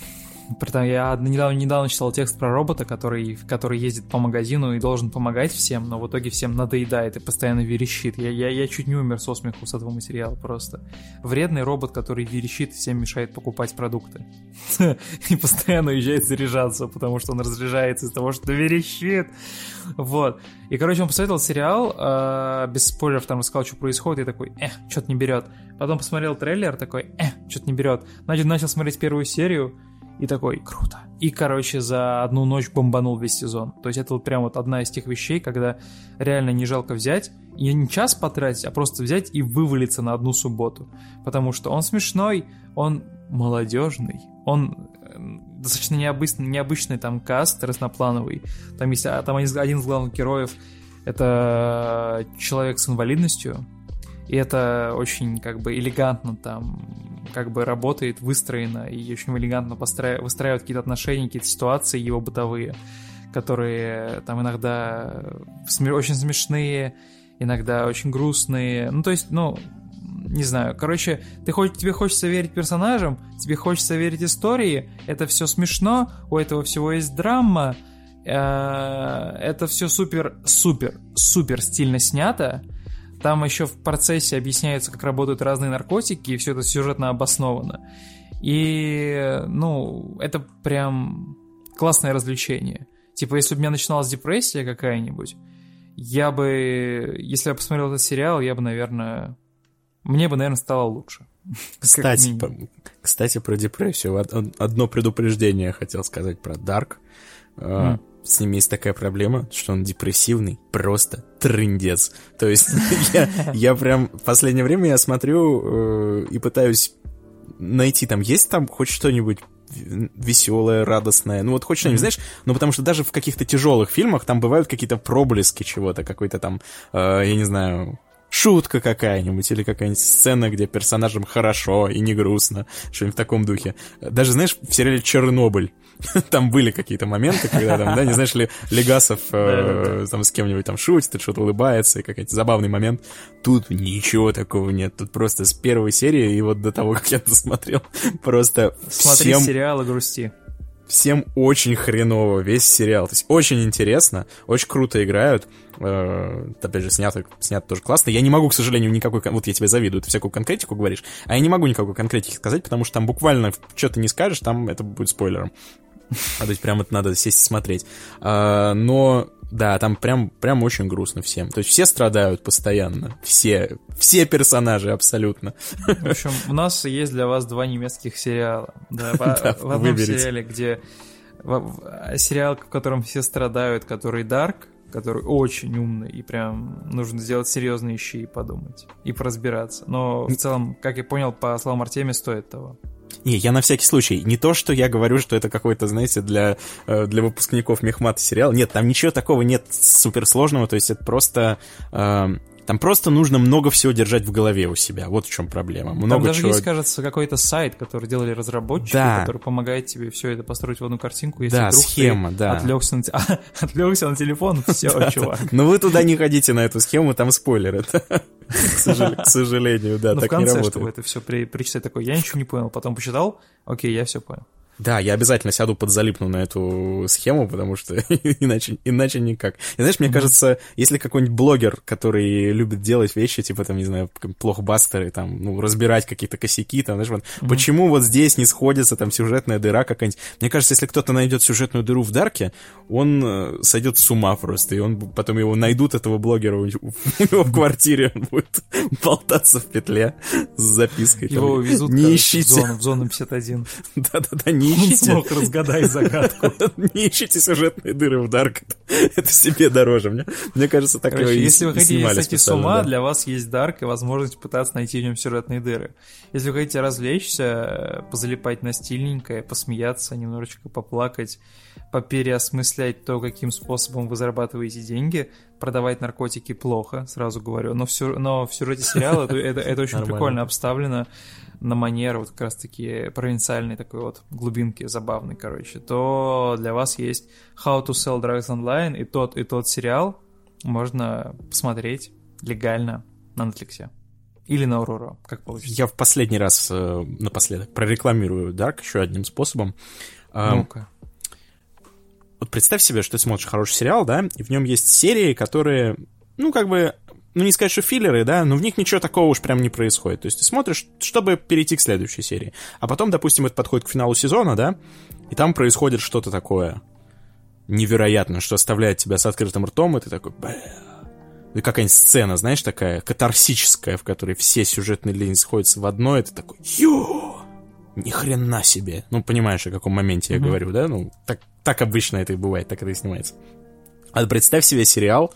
Я недавно, недавно читал текст про робота, который, который ездит по магазину и должен помогать всем, но в итоге всем надоедает и постоянно верещит. Я, я, я чуть не умер со смеху с этого материала просто. Вредный робот, который верещит и всем мешает покупать продукты. И постоянно уезжает заряжаться, потому что он разряжается из того, что верещит. Вот. И, короче, он посоветовал сериал, э, без спойлеров там рассказал, что происходит, и такой, эх, что-то не берет. Потом посмотрел трейлер, такой, эх, что-то не берет. Значит, начал смотреть первую серию, и такой, круто. И, короче, за одну ночь бомбанул весь сезон. То есть это вот прям вот одна из тех вещей, когда реально не жалко взять, и не час потратить, а просто взять и вывалиться на одну субботу. Потому что он смешной, он молодежный, он э, достаточно необычный, необычный там каст разноплановый. Там есть а, там один, один из главных героев это человек с инвалидностью, и это очень как бы элегантно там как бы работает, выстроено, и очень элегантно постра... выстраивают какие-то отношения, какие-то ситуации его бытовые, которые там иногда очень смешные, иногда очень грустные. Ну, то есть, ну, не знаю, короче, ты хоть, тебе хочется верить персонажам, тебе хочется верить истории, это все смешно, у этого всего есть драма, э, это все супер, супер, супер стильно снято, там еще в процессе объясняется, как работают разные наркотики, и все это сюжетно обосновано. И, ну, это прям классное развлечение. Типа, если бы у меня начиналась депрессия какая-нибудь, я бы, если я посмотрел этот сериал, я бы, наверное, мне бы, наверное, стало лучше. Кстати, по, кстати, про депрессию. Одно предупреждение хотел сказать про Dark. Mm с ним есть такая проблема, что он депрессивный, просто трындец. То есть я, я прям в последнее время я смотрю э, и пытаюсь найти там, есть там хоть что-нибудь веселое, радостное. Ну вот хоть что-нибудь, mm-hmm. знаешь, ну потому что даже в каких-то тяжелых фильмах там бывают какие-то проблески чего-то, какой-то там, э, я не знаю, шутка какая-нибудь или какая-нибудь сцена, где персонажам хорошо и не грустно, что-нибудь в таком духе. Даже, знаешь, в сериале «Чернобыль» там были какие-то моменты, когда там, да, не знаешь ли, Легасов э, там с кем-нибудь там шутит, что-то улыбается, и какой-то забавный момент. Тут ничего такого нет. Тут просто с первой серии и вот до того, как я досмотрел, просто Смотри всем... сериал и грусти. Всем очень хреново весь сериал. То есть очень интересно, очень круто играют. Э, опять же, снято, снято тоже классно. Я не могу, к сожалению, никакой... Вот я тебе завидую, ты всякую конкретику говоришь, а я не могу никакой конкретики сказать, потому что там буквально что ты не скажешь, там это будет спойлером. А то есть прям это надо сесть и смотреть. А, но да, там прям, прям очень грустно всем. То есть все страдают постоянно. Все. Все персонажи абсолютно. В общем, у нас есть для вас два немецких сериала. Да, в, в одном сериале, где... В, сериал, в котором все страдают, который Dark, который очень умный, и прям нужно сделать серьезные щи и подумать, и поразбираться. Но в целом, как я понял, по словам Артемия, стоит того. Не, я на всякий случай. Не то, что я говорю, что это какой-то, знаете, для, э, для выпускников мехмата сериал. Нет, там ничего такого нет суперсложного. То есть это просто... Э, там просто нужно много всего держать в голове у себя. Вот в чем проблема. Много Там даже чего... есть, кажется, какой-то сайт, который делали разработчики, Да. который помогает тебе все это построить в одну картинку. Если Да, вдруг схема, ты да. Отвлекся на, отвлекся на телефон, все, чувак. Но вы туда не ходите на эту схему, там спойлер. Это, к сожал- к сожалению, да, Ну, так не конце, работает. чтобы это все причитать такой, я ничего не понял, потом почитал, окей, я все понял. Да, я обязательно сяду подзалипну на эту схему, потому что иначе, иначе никак. И знаешь, мне кажется, если какой-нибудь блогер, который любит делать вещи, типа, там, не знаю, плохбастеры, там, ну, разбирать какие-то косяки, там, знаешь, вот, почему вот здесь не сходится там сюжетная дыра какая-нибудь. Мне кажется, если кто-то найдет сюжетную дыру в Дарке, он э, сойдет с ума просто, и он потом его найдут, этого блогера, у него в квартире, он будет болтаться в петле с запиской. там, Его увезут не короче, в ищите. зону, в зону 51. Да-да-да, не Он ищите. смог разгадать загадку. Не ищите сюжетные дыры в Дарк. Это себе дороже. Мне, мне кажется, так Короче, его и если вы хотите сойти с ума, да. для вас есть Дарк и возможность пытаться найти в нем сюжетные дыры. Если вы хотите развлечься, позалипать на стильненькое, посмеяться, немножечко поплакать, попереосмыслять то, каким способом вы зарабатываете деньги, продавать наркотики плохо, сразу говорю. Но в, сю- но в сюжете сериала это, это- это очень Нормально. прикольно обставлено на манер вот как раз-таки провинциальной такой вот глубинки забавной, короче, то для вас есть How to Sell Drugs Online и тот, и тот сериал можно посмотреть легально на Netflix. Или на Aurora, как получится. Я в последний раз э, напоследок прорекламирую Дарк еще одним способом. А, Ну-ка. Вот представь себе, что ты смотришь хороший сериал, да, и в нем есть серии, которые, ну, как бы, ну, не сказать, что филлеры, да, но в них ничего такого уж прям не происходит. То есть ты смотришь, чтобы перейти к следующей серии. А потом, допустим, это подходит к финалу сезона, да, и там происходит что-то такое невероятное, что оставляет тебя с открытым ртом, и ты такой, бля. И какая-нибудь сцена, знаешь, такая катарсическая, в которой все сюжетные линии сходятся в одно, и ты такой, ё, ни хрена себе. Ну, понимаешь, о каком моменте я говорю, да? Ну, так, так обычно это и бывает, так это и снимается. А представь себе сериал,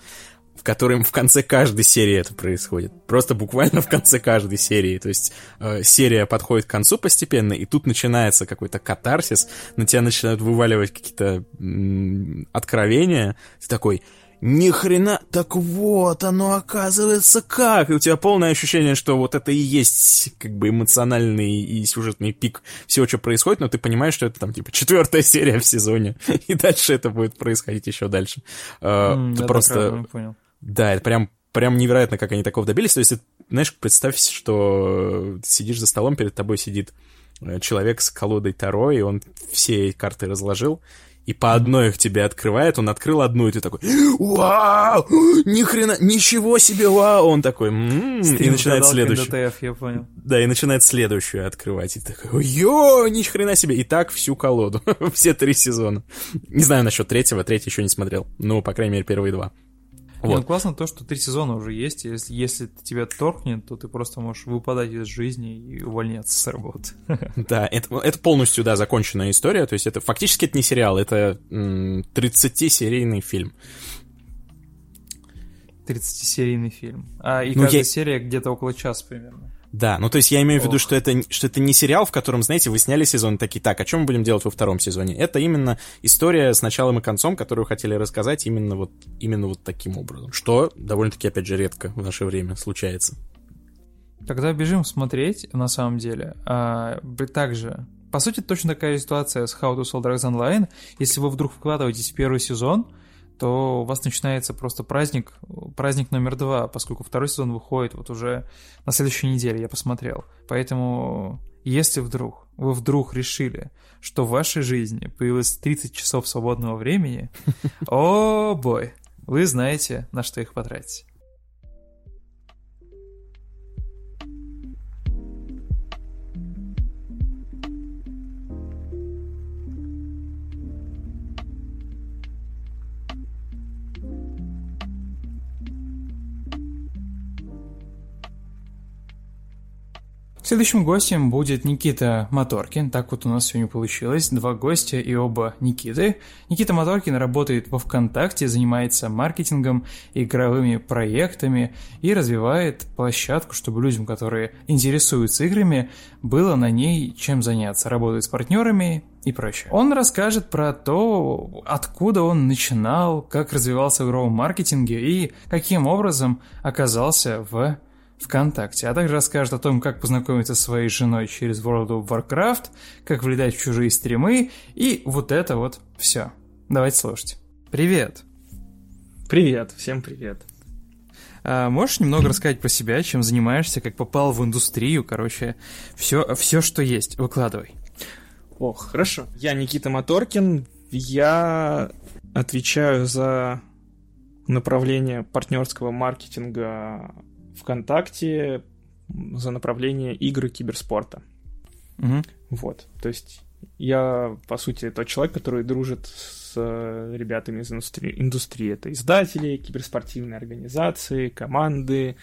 в котором в конце каждой серии это происходит. Просто буквально в конце каждой серии. То есть э, серия подходит к концу постепенно, и тут начинается какой-то катарсис, на тебя начинают вываливать какие-то м, откровения. Ты такой, ни хрена, так вот оно оказывается как. И у тебя полное ощущение, что вот это и есть как бы эмоциональный и сюжетный пик всего, что происходит, но ты понимаешь, что это там типа четвертая серия в сезоне, и дальше это будет происходить еще дальше. Э, М, ты просто... понял. Да, это прям, прям невероятно, как они такого добились. То есть, это, знаешь, представь, что ты сидишь за столом, перед тобой сидит э, человек с колодой Таро, и он все карты разложил, и по одной их тебе открывает, он открыл одну, и ты такой, вау, ни хрена, ничего себе, вау, он такой, «М-м», и начинает следующую. ДТФ, я понял. Да, и начинает следующую открывать. И ты такой, ё, ни хрена себе. И так всю колоду. Все три сезона. Не знаю насчет третьего, третий еще не смотрел. Ну, по крайней мере, первые два. Ну, Вот. классно то, что три сезона уже есть. Если, если тебя торкнет, то ты просто можешь выпадать из жизни и увольняться с работы. Да, это, это полностью, да, законченная история. То есть это фактически это не сериал, это м, 30-серийный фильм. 30-серийный фильм. А и Ну, каждая я- серия где-то около часа примерно. Да, ну то есть я имею в виду, Ох. что это, что это не сериал, в котором, знаете, вы сняли сезон такие, так, о чем мы будем делать во втором сезоне? Это именно история с началом и концом, которую хотели рассказать именно вот, именно вот таким образом. Что довольно-таки, опять же, редко в наше время случается. Тогда бежим смотреть, на самом деле. А, также, по сути, точно такая ситуация с How to Sell Drugs Online. Если вы вдруг вкладываетесь в первый сезон, то у вас начинается просто праздник, праздник номер два, поскольку второй сезон выходит вот уже на следующей неделе, я посмотрел. Поэтому, если вдруг вы вдруг решили, что в вашей жизни появилось 30 часов свободного времени, о бой, вы знаете, на что их потратить. Следующим гостем будет Никита Моторкин. Так вот у нас сегодня получилось. Два гостя и оба Никиты. Никита Моторкин работает во ВКонтакте, занимается маркетингом, игровыми проектами и развивает площадку, чтобы людям, которые интересуются играми, было на ней чем заняться. Работает с партнерами и прочее. Он расскажет про то, откуда он начинал, как развивался в игровом маркетинге и каким образом оказался в ВКонтакте, а также расскажет о том, как познакомиться со своей женой через World of Warcraft, как влетать в чужие стримы и вот это вот все. Давайте слушать. Привет! Привет, всем привет. А можешь немного рассказать про себя, чем занимаешься, как попал в индустрию, короче, все, все, что есть, выкладывай. Ох, хорошо. Я Никита Моторкин, я отвечаю за направление партнерского маркетинга ВКонтакте за направление игры киберспорта. Угу. Вот, то есть я, по сути, тот человек, который дружит с э, ребятами из индустрии. индустрии. Это издатели, киберспортивные организации, команды.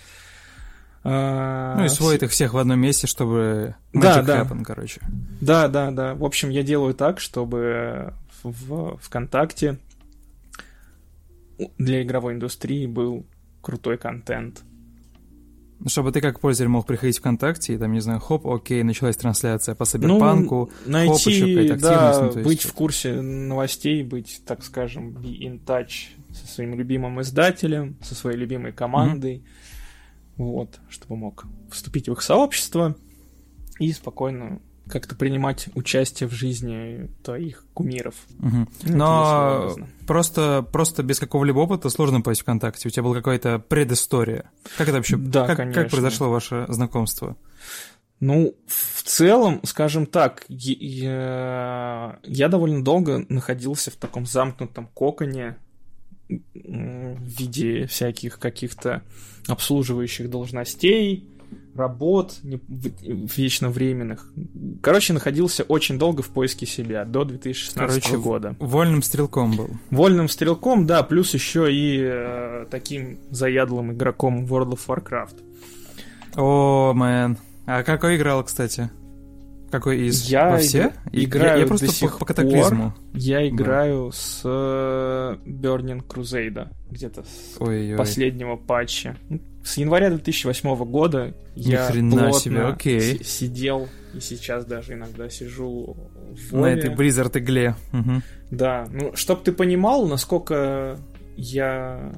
А, ну и сводит их всех в одном месте, чтобы да, да. happen, короче. Да, да, да. В общем, я делаю так, чтобы в ВКонтакте для игровой индустрии был крутой контент. Ну, чтобы ты как пользователь мог приходить ВКонтакте и там, не знаю, хоп, окей, началась трансляция по Саберпанку, ну, найти, хоп, еще да, ну, быть в курсе новостей, быть, так скажем, be in touch со своим любимым издателем, со своей любимой командой, mm-hmm. вот, чтобы мог вступить в их сообщество и спокойно как-то принимать участие в жизни твоих кумиров. Угу. Но просто, просто без какого-либо опыта сложно попасть ВКонтакте. У тебя была какая-то предыстория. Как это вообще? Да, как, конечно. как произошло ваше знакомство? Ну, в целом, скажем так, я, я довольно долго находился в таком замкнутом коконе в виде всяких каких-то обслуживающих должностей, работ не, вечно временных. Короче, находился очень долго в поиске себя, до 2016 Короче, года. Вольным стрелком был. Вольным стрелком, да, плюс еще и э, таким заядлым игроком World of Warcraft. О, мэн. А какой играл, кстати? Какой из? Я Во все? играю я, я просто до сих по, по катаклизму. Пор я играю да. с э, Burning Crusade, где-то с Ой-ой. последнего патча. С января 2008 года Ни я плотно себе, окей. сидел, и сейчас даже иногда сижу в На этой Blizzard игле. Угу. Да, ну, чтоб ты понимал, насколько я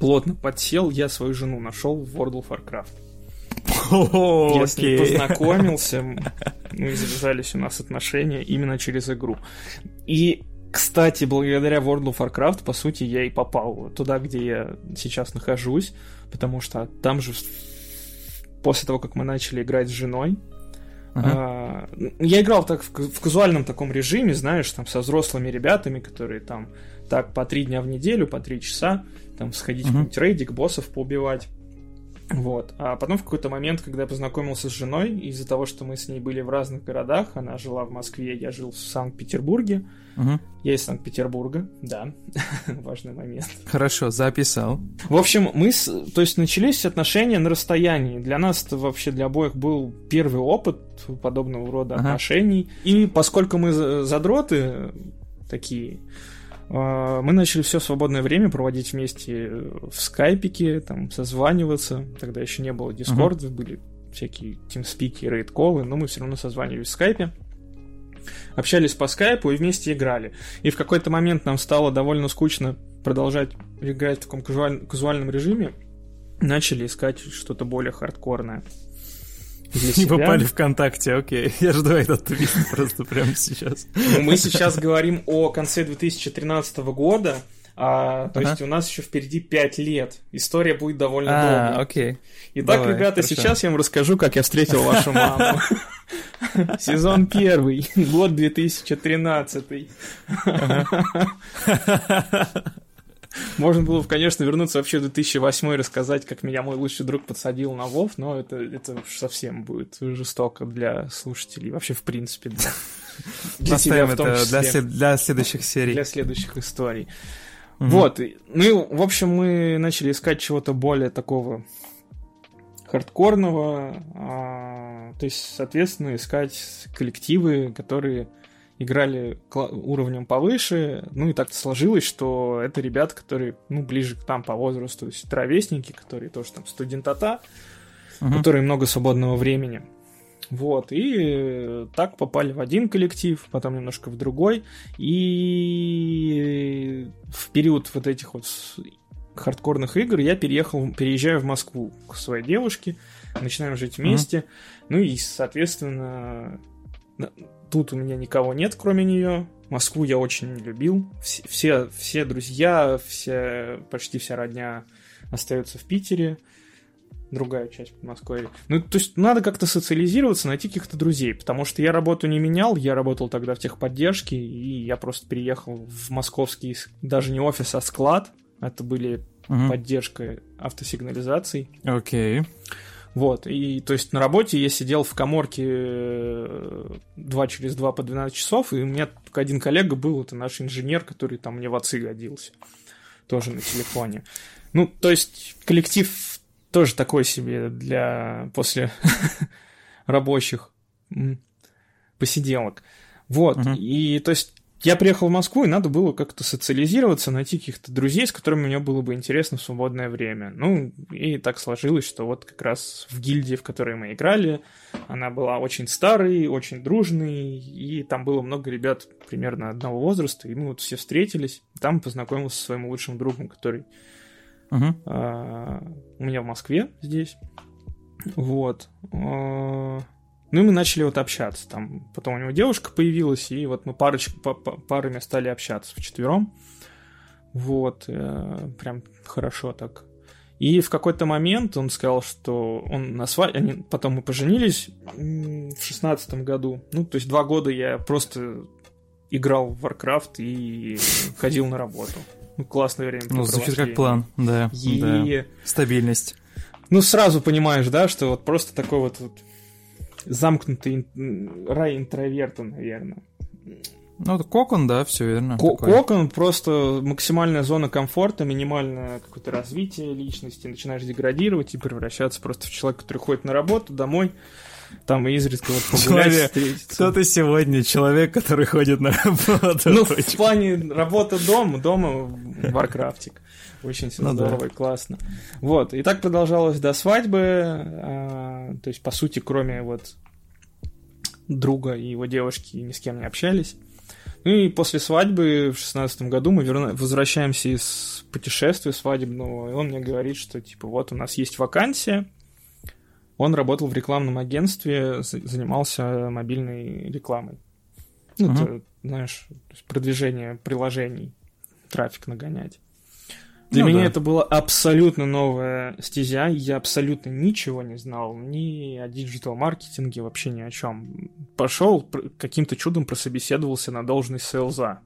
плотно подсел, я свою жену нашел в World of Warcraft. Я с ней познакомился, ну и завязались у нас отношения именно через игру. И кстати, благодаря World of Warcraft, по сути, я и попал туда, где я сейчас нахожусь, потому что там же после того, как мы начали играть с женой, Uh-huh. А, я играл так в, в казуальном таком режиме, знаешь, там со взрослыми ребятами, которые там так по три дня в неделю, по три часа, там сходить uh-huh. в какой-нибудь рейдик, боссов поубивать. Вот. А потом в какой-то момент, когда я познакомился с женой, из-за того, что мы с ней были в разных городах, она жила в Москве, я жил в Санкт-Петербурге. Угу. Я из Санкт-Петербурга, да, важный момент. Хорошо, записал. В общем, мы, с... то есть начались отношения на расстоянии. Для нас это вообще для обоих был первый опыт подобного рода ага. отношений. И поскольку мы задроты такие, мы начали все свободное время проводить вместе в скайпике, там, созваниваться. Тогда еще не было дискорда, uh-huh. были всякие тимспики, рейд-колы, но мы все равно созванивались в скайпе. Общались по скайпу и вместе играли. И в какой-то момент нам стало довольно скучно продолжать играть в таком казуаль- казуальном режиме. Начали искать что-то более хардкорное для себя. Не попали ВКонтакте, окей. Я жду этот твит просто прямо сейчас. Ну, мы сейчас говорим о конце 2013 года, а, то ага. есть у нас еще впереди 5 лет. История будет довольно а, долгой. окей. Итак, Давай, ребята, хорошо. сейчас я вам расскажу, как я встретил вашу маму. Сезон первый, год 2013. Можно было бы, конечно, вернуться вообще в 2008 и рассказать, как меня мой лучший друг подсадил на Вов, но это, это уж совсем будет жестоко для слушателей, вообще в принципе для, для Оставим это для, след, для следующих серий. Для следующих историй. Угу. Вот, ну, в общем, мы начали искать чего-то более такого хардкорного, а, то есть, соответственно, искать коллективы, которые играли уровнем повыше, ну и так сложилось, что это ребята, которые, ну, ближе к там по возрасту, то есть ровесники, которые тоже там студентата, uh-huh. которые много свободного времени. Вот, и так попали в один коллектив, потом немножко в другой, и в период вот этих вот хардкорных игр я переехал, переезжаю в Москву к своей девушке, начинаем жить вместе, uh-huh. ну и, соответственно, Тут у меня никого нет, кроме нее. Москву я очень любил. Все, все, все друзья, все, почти вся родня остается в Питере. Другая часть Подмосковья. Ну, то есть надо как-то социализироваться, найти каких-то друзей, потому что я работу не менял, я работал тогда в техподдержке, и я просто переехал в московский, даже не офис, а склад. Это были угу. поддержка автосигнализаций. Окей. Okay. Вот, и то есть на работе я сидел в коморке 2 э, через 2 по 12 часов, и у меня только один коллега был, это наш инженер, который там мне в отцы годился, тоже на телефоне. Ну, то есть коллектив тоже такой себе для после рабочих посиделок. Вот, и то есть я приехал в Москву, и надо было как-то социализироваться, найти каких-то друзей, с которыми мне было бы интересно в свободное время. Ну, и так сложилось, что вот как раз в гильдии, в которой мы играли, она была очень старой, очень дружной, и там было много ребят примерно одного возраста, и мы вот все встретились. Там познакомился со своим лучшим другом, который uh-huh. у меня в Москве здесь. Вот. А, ну и мы начали вот общаться. Там потом у него девушка появилась, и вот мы парочку, парами стали общаться вчетвером. Вот, э, прям хорошо так. И в какой-то момент он сказал, что он на свадьбе, они, потом мы поженились в шестнадцатом году. Ну, то есть два года я просто играл в Warcraft и ходил на работу. Ну, классное время. Ну, звучит как план, да. И... да. Стабильность. Ну, сразу понимаешь, да, что вот просто такой вот, вот замкнутый рай интроверта, наверное. Ну, это кокон, да, все верно. Ко- кокон просто максимальная зона комфорта, минимальное какое-то развитие личности, начинаешь деградировать и превращаться просто в человека, который ходит на работу, домой, там изредка вот погулять, Человек, Кто ты сегодня? Человек, который ходит на работу. Ну, в плане работа дома, дома Варкрафтик. Очень ну, здорово да. и классно. Вот, и так продолжалось до свадьбы. А, то есть, по сути, кроме вот друга и его девушки ни с кем не общались. Ну и после свадьбы в шестнадцатом году мы верна... возвращаемся из путешествия свадебного, и он мне говорит, что типа вот у нас есть вакансия. Он работал в рекламном агентстве, занимался мобильной рекламой. Ну, uh-huh. это, знаешь, продвижение приложений, трафик нагонять. Для ну, меня да. это была абсолютно новая стезя. Я абсолютно ничего не знал ни о диджитал-маркетинге, вообще ни о чем. Пошел, каким-то чудом прособеседовался на должность селза.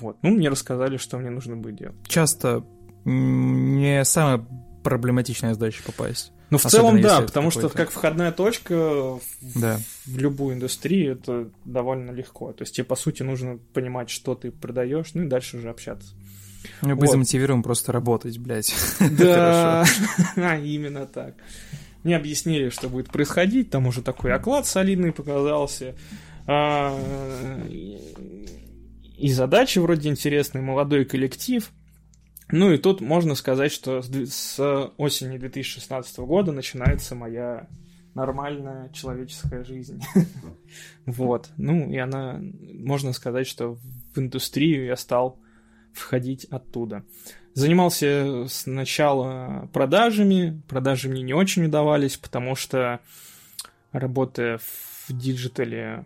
Вот. Ну, мне рассказали, что мне нужно будет делать. Часто не самая проблематичная задача попасть. Ну, в целом, да, потому что как входная точка в, да. в любую индустрию это довольно легко. То есть тебе, по сути, нужно понимать, что ты продаешь, ну и дальше уже общаться. Мы вот. быть замотивирован просто работать, блядь. Да, именно так. Мне объяснили, что будет происходить, там уже такой оклад солидный показался. А, и задачи вроде интересные, молодой коллектив. Ну и тут можно сказать, что с осени 2016 года начинается моя нормальная человеческая жизнь. вот. Ну, и она, можно сказать, что в индустрию я стал входить оттуда. Занимался сначала продажами. Продажи мне не очень удавались, потому что работая в диджитале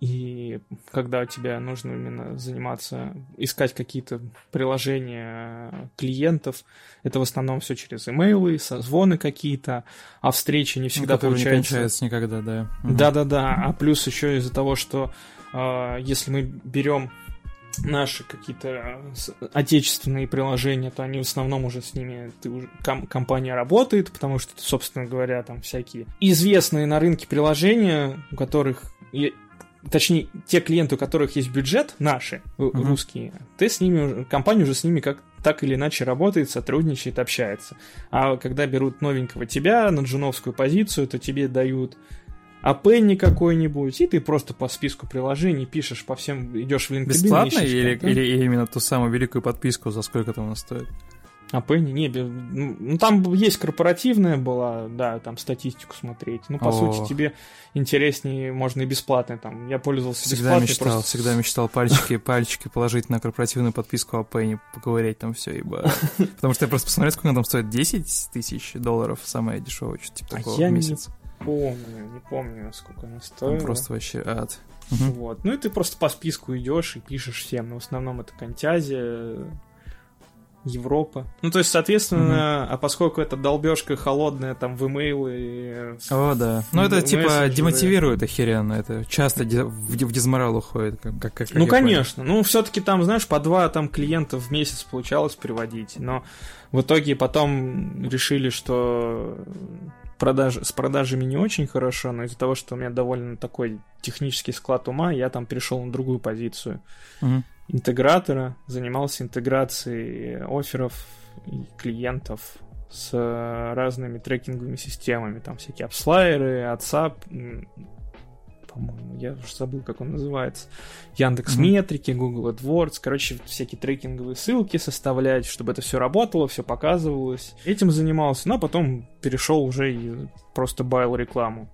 И когда тебе нужно именно заниматься, искать какие-то приложения клиентов, это в основном все через имейлы, созвоны какие-то, а встречи не всегда ну, получается. не кончается никогда, да. Да-да-да, а плюс еще из-за того, что э, если мы берем наши какие-то отечественные приложения, то они в основном уже с ними, ты уже, ком, компания работает, потому что, собственно говоря, там всякие известные на рынке приложения, у которых точнее, те клиенты, у которых есть бюджет, наши, uh-huh. русские, ты с ними, компания уже с ними как так или иначе работает, сотрудничает, общается. А когда берут новенького тебя на джуновскую позицию, то тебе дают апенни какой-нибудь, и ты просто по списку приложений пишешь по всем, идешь в LinkedIn. Бесплатно или, или, или именно ту самую великую подписку, за сколько там она стоит? А Penny, не, ну, ну там есть корпоративная была, да, там статистику смотреть. Ну, по О. сути, тебе интереснее, можно и бесплатно там. Я пользовался всегда. Мечтал, просто... Всегда мечтал пальчики, пальчики положить на корпоративную подписку о Penny, поговорить там все, ибо... Потому что я просто посмотрел, сколько она там стоит, 10 тысяч долларов, самая дешевая, что типа такого а я месяц. Не помню, не помню, сколько она стоит. просто вообще ад. Вот. Ну и ты просто по списку идешь и пишешь всем. Но в основном это Контязия, Европа. Ну, то есть, соответственно, угу. а поскольку это долбежка холодная там в имейлы... О, да. Ну, это типа демотивирует охеренно. Это часто в, в дизморал уходит. Как, как, как ну, конечно. Понял. Ну, все-таки там, знаешь, по два там клиента в месяц получалось приводить. Но в итоге потом решили, что продаж, с продажами не очень хорошо, но из-за того, что у меня довольно такой технический склад ума, я там перешел на другую позицию. Угу интегратора, занимался интеграцией офферов и клиентов с разными трекинговыми системами, там всякие апслайеры, WhatsApp, по-моему, я уже забыл, как он называется, Яндекс Метрики, Google AdWords, короче, всякие трекинговые ссылки составлять, чтобы это все работало, все показывалось. Этим занимался, но потом перешел уже и просто баял рекламу.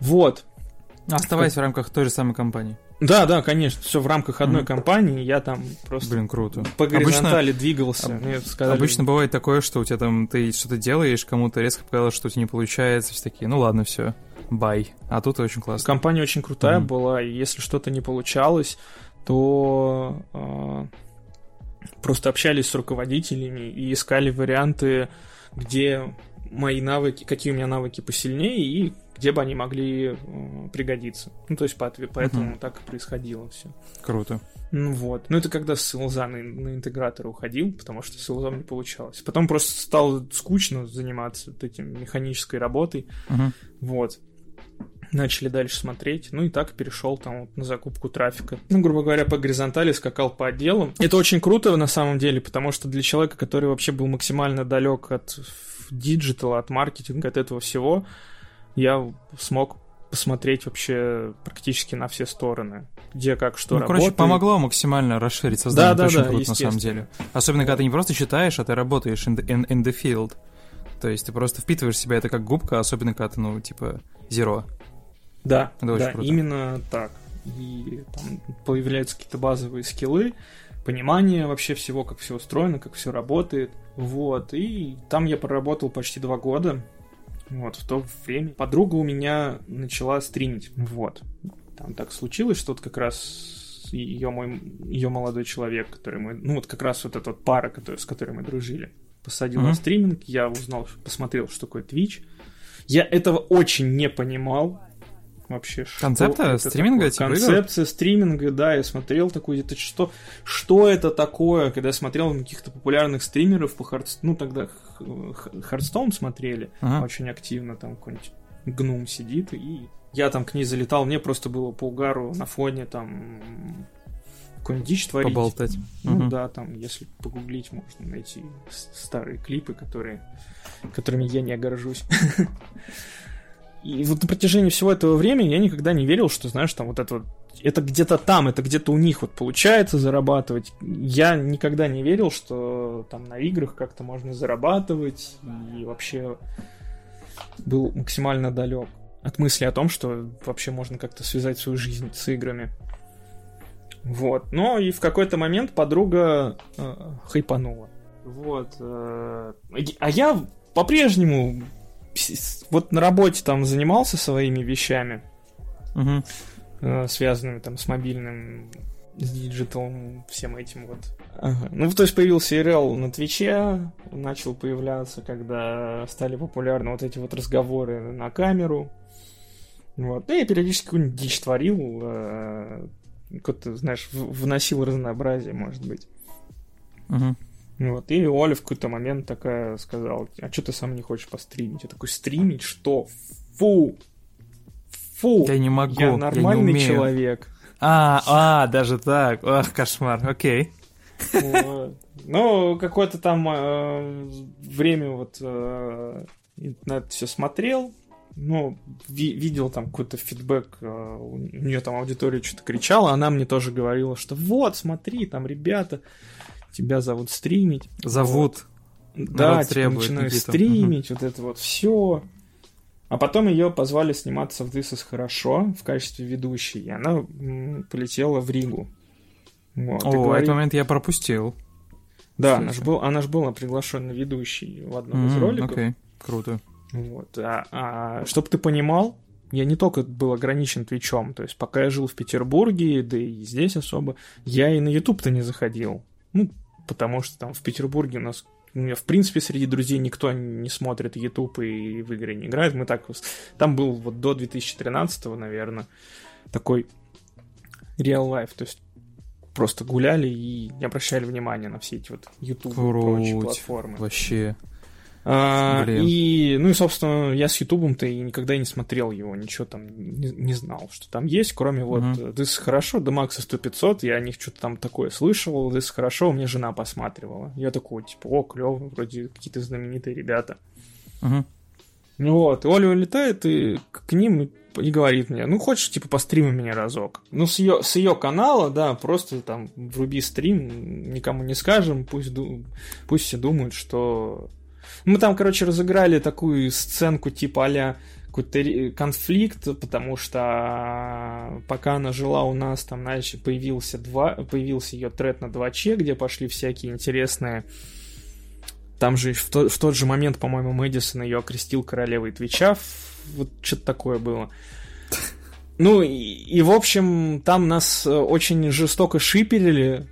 Вот. Оставаясь как... в рамках той же самой компании. Да, да, конечно, все в рамках одной mm. компании, я там просто Блин, круто. по горизонтали обычно, двигался. Мне сказали... Обычно бывает такое, что у тебя там, ты что-то делаешь, кому-то резко показалось, что у тебя не получается, все такие, ну ладно, все, бай. А тут очень классно. Компания очень крутая mm. была, и если что-то не получалось, то э, просто общались с руководителями и искали варианты, где мои навыки, какие у меня навыки посильнее, и где бы они могли э, пригодиться. Ну, то есть по, поэтому угу. так и происходило все. Круто. Ну вот. Ну, это когда с Илза на, на интегратор уходил, потому что с Илзом не получалось. Потом просто стало скучно заниматься вот этим механической работой. Угу. Вот. Начали дальше смотреть, ну и так перешел там вот на закупку трафика. Ну, грубо говоря, по горизонтали скакал по отделам. Это очень круто на самом деле, потому что для человека, который вообще был максимально далек от диджитала, от маркетинга, от этого всего, я смог посмотреть вообще практически на все стороны, где как что ну, работает. короче, помогло максимально расширить сознание. Да, да, очень да, круто на самом деле. Особенно, когда ты не просто читаешь, а ты работаешь in the, in, in the field. То есть ты просто впитываешь в себя это как губка, особенно когда ты, ну, типа, zero. Да, это да, именно так. И там появляются какие-то базовые скиллы, понимание вообще всего, как все устроено, как все работает. Вот. И там я проработал почти два года. Вот, в то время подруга у меня начала стримить. Вот. Там так случилось, что вот как раз ее мой ее молодой человек, который мы, ну вот как раз вот эта вот пара, который, с которой мы дружили, посадил mm-hmm. на стриминг, я узнал, посмотрел, что такое Twitch. Я этого очень не понимал, вообще. Концепта стриминга? Типа Концепция игр? стриминга, да, я смотрел такой, это что, что это такое, когда я смотрел на каких-то популярных стримеров по Hearthstone, ну тогда Hearthstone смотрели ага. очень активно, там какой-нибудь Gnumme сидит, и я там к ней залетал, мне просто было по угару на фоне там какую-нибудь дичь творить. Поболтать. Ну угу. да, там, если погуглить, можно найти старые клипы, которые, которыми я не горжусь. И вот на протяжении всего этого времени я никогда не верил, что, знаешь, там вот это вот это где-то там, это где-то у них вот получается зарабатывать. Я никогда не верил, что там на играх как-то можно зарабатывать, и вообще был максимально далек от мысли о том, что вообще можно как-то связать свою жизнь с играми. Вот. Но и в какой-то момент подруга э, хайпанула. Вот. Э, а я по-прежнему вот на работе там занимался своими вещами. Угу. э, связанными там с мобильным, с диджиталом, всем этим вот. Ага. Ну, то есть появился IRL на Твиче, начал появляться, когда стали популярны вот эти вот разговоры на камеру. Вот. И я периодически какую-нибудь дичь творил, э, какой-то, знаешь, вносил разнообразие, может быть. Угу. Вот, и Оля в какой-то момент такая сказала, а что ты сам не хочешь постримить? Я такой, стримить? Что? Фу! Фу! Я не могу, я нормальный я не умею. человек. А, а, даже так. Ах, кошмар, окей. Вот. Ну, какое-то там э, время вот э, на это все смотрел, ну, ви- видел там какой-то фидбэк, э, у нее там аудитория что-то кричала, она мне тоже говорила, что вот, смотри, там ребята, тебя зовут стримить. Зовут. Да, типа, начинаю Никита. стримить, вот это вот все. А потом ее позвали сниматься в This is Хорошо в качестве ведущей, и она полетела в Ригу. Вот, О, говорит- этот момент я пропустил. Да, Слушай. она же, был, она ж была приглашенной ведущей в одном из М, роликов. Окей, круто. Вот. А, чтобы ты понимал, я не только был ограничен Твичом, то есть пока я жил в Петербурге, да и здесь особо, я и на YouTube-то не заходил. Ну, потому что там в Петербурге у нас у меня, в принципе, среди друзей никто не смотрит YouTube и в игры не играет. Мы так... Там был вот до 2013, наверное, такой real life, то есть просто гуляли и не обращали внимания на все эти вот YouTube и прочие Круть. платформы. Вообще. А, и, ну и, собственно, я с Ютубом-то и никогда не смотрел его, ничего там не, не знал, что там есть, кроме вот Мгм. uh This хорошо, до Макса 100-500, я о них что-то там такое слышал, This хорошо, у меня жена посматривала. Я такой, типа, о, клево, вроде какие-то знаменитые ребята. Ну вот, и Оля улетает и к ним и, и говорит мне, ну хочешь, типа, постримай меня разок. Ну, с ее, с ее канала, да, просто там вруби стрим, никому не скажем, пусть, пусть все думают, что... Мы там, короче, разыграли такую сценку типа а какой-то конфликт, потому что пока она жила у нас, там, знаешь, появился, два, появился ее тред на 2 где пошли всякие интересные там же в, то- в тот же момент, по-моему, Мэдисон ее окрестил королевой Твича. Вот что-то такое было. Ну, и, и, в общем, там нас э, очень жестоко шиперили.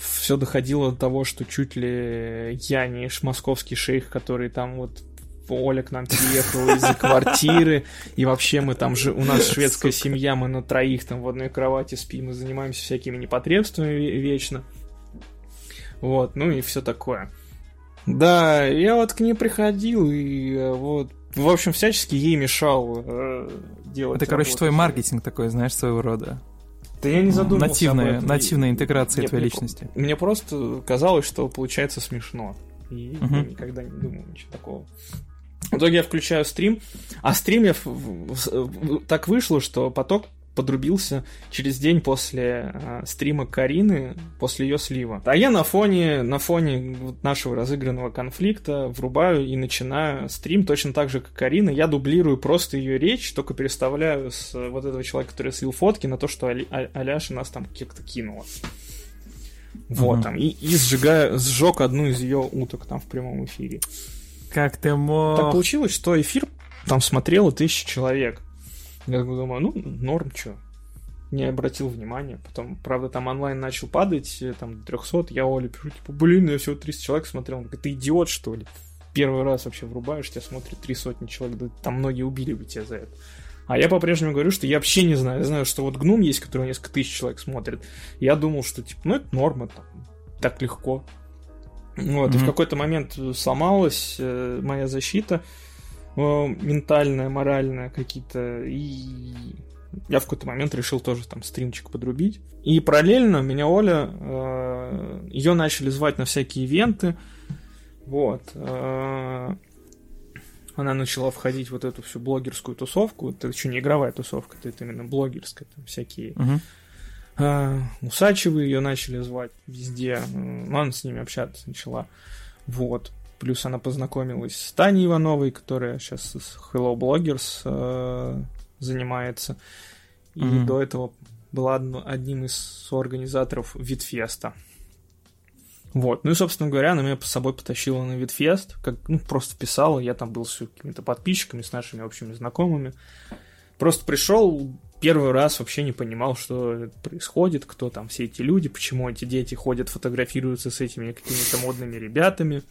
Все доходило до того, что чуть ли я не ш- московский шейх, который там вот Оля к нам переехала из-за квартиры, и вообще мы там же, у нас шведская семья, мы на троих там в одной кровати спим и занимаемся всякими непотребствами ве- вечно. Вот, ну и все такое. Да, я вот к ней приходил и э, вот, в общем, всячески ей мешал э, делать. Это, короче, твой маркетинг такой, знаешь, своего рода. Да я не задумывался об Нативная, этом. нативная интеграция Нет, твоей мне личности. Мне просто казалось, что получается смешно. И я Мгм. никогда не думал ничего такого. В итоге я включаю стрим, а стрим я в- в- в- так вышло, что поток подрубился через день после э, стрима Карины, после ее слива. А я на фоне, на фоне вот нашего разыгранного конфликта врубаю и начинаю стрим точно так же, как Карина. Я дублирую просто ее речь, только переставляю с э, вот этого человека, который слил фотки, на то, что Али- А- Аляша нас там как-то кинула. Вот Мгм. там. И, и сжигаю, сжег одну из ее уток там в прямом эфире. Как ты мог... Так получилось, что эфир там смотрело тысяча человек. Я думаю, ну, норм, чё. Не обратил внимания. Потом, правда, там онлайн начал падать, э, там, до 300. Я Оле пишу, типа, блин, я всего 300 человек смотрел. Он говорит, ты идиот, что ли? Первый раз вообще врубаешь, тебя смотрит три сотни человек. Да там многие убили бы тебя за это. А я по-прежнему говорю, что я вообще не знаю. Я знаю, что вот гном есть, который несколько тысяч человек смотрит. Я думал, что, типа, ну, это норма, там, так легко. Вот, и в какой-то момент сломалась э, моя защита э, ментальная, моральная какие-то, и я в какой-то момент решил тоже там стримчик подрубить. И параллельно меня Оля, э, ее начали звать на всякие ивенты, вот. э, она начала входить в вот эту всю блогерскую тусовку. Это еще не игровая тусовка, это именно блогерская. Там всякие Усачевы ее начали звать везде. М, Она с ними общаться начала. Вот. Плюс она познакомилась с Таней Ивановой, которая сейчас с Hello Bloggers э, занимается. И Мгм. до этого была одним из соорганизаторов Видфеста. Вот. Ну и, собственно говоря, она меня с собой потащила на Видфест, как, ну, просто писала, я там был с какими-то подписчиками, с нашими общими знакомыми. Просто пришел, первый раз вообще не понимал, что происходит, кто там все эти люди, почему эти дети ходят, фотографируются с этими какими-то модными ребятами.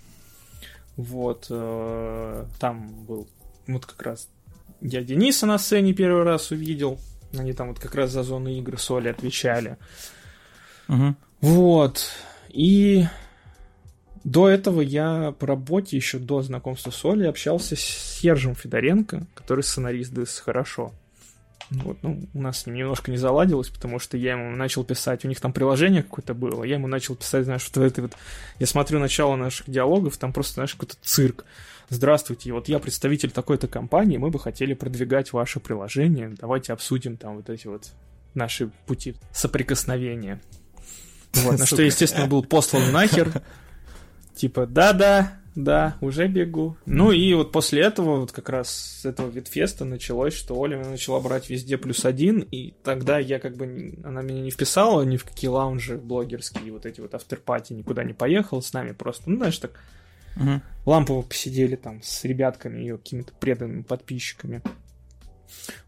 Вот. Э, там был вот как раз я Дениса на сцене первый раз увидел. Они там вот как раз за зону игры соли отвечали. Угу. Вот. И до этого я по работе, еще до знакомства с Олей, общался с Сержем Федоренко, который сценарист ДС «Хорошо». Вот, ну, у нас с ним немножко не заладилось, потому что я ему начал писать, у них там приложение какое-то было, я ему начал писать, знаешь, вот это вот, я смотрю начало наших диалогов, там просто, знаешь, какой-то цирк. Здравствуйте, вот я представитель такой-то компании, мы бы хотели продвигать ваше приложение, давайте обсудим там вот эти вот наши пути соприкосновения. Вот, на что, естественно, был послан нахер. Типа, да-да, да, уже бегу. Ну и вот после этого, вот как раз с этого Витфеста началось, что Оля меня начала брать везде плюс один, и тогда я как бы, она меня не вписала ни в какие лаунжи блогерские, вот эти вот авторпати, никуда не поехал с нами просто, ну знаешь, так Угу. лампово посидели там с ребятками, ее какими-то преданными подписчиками.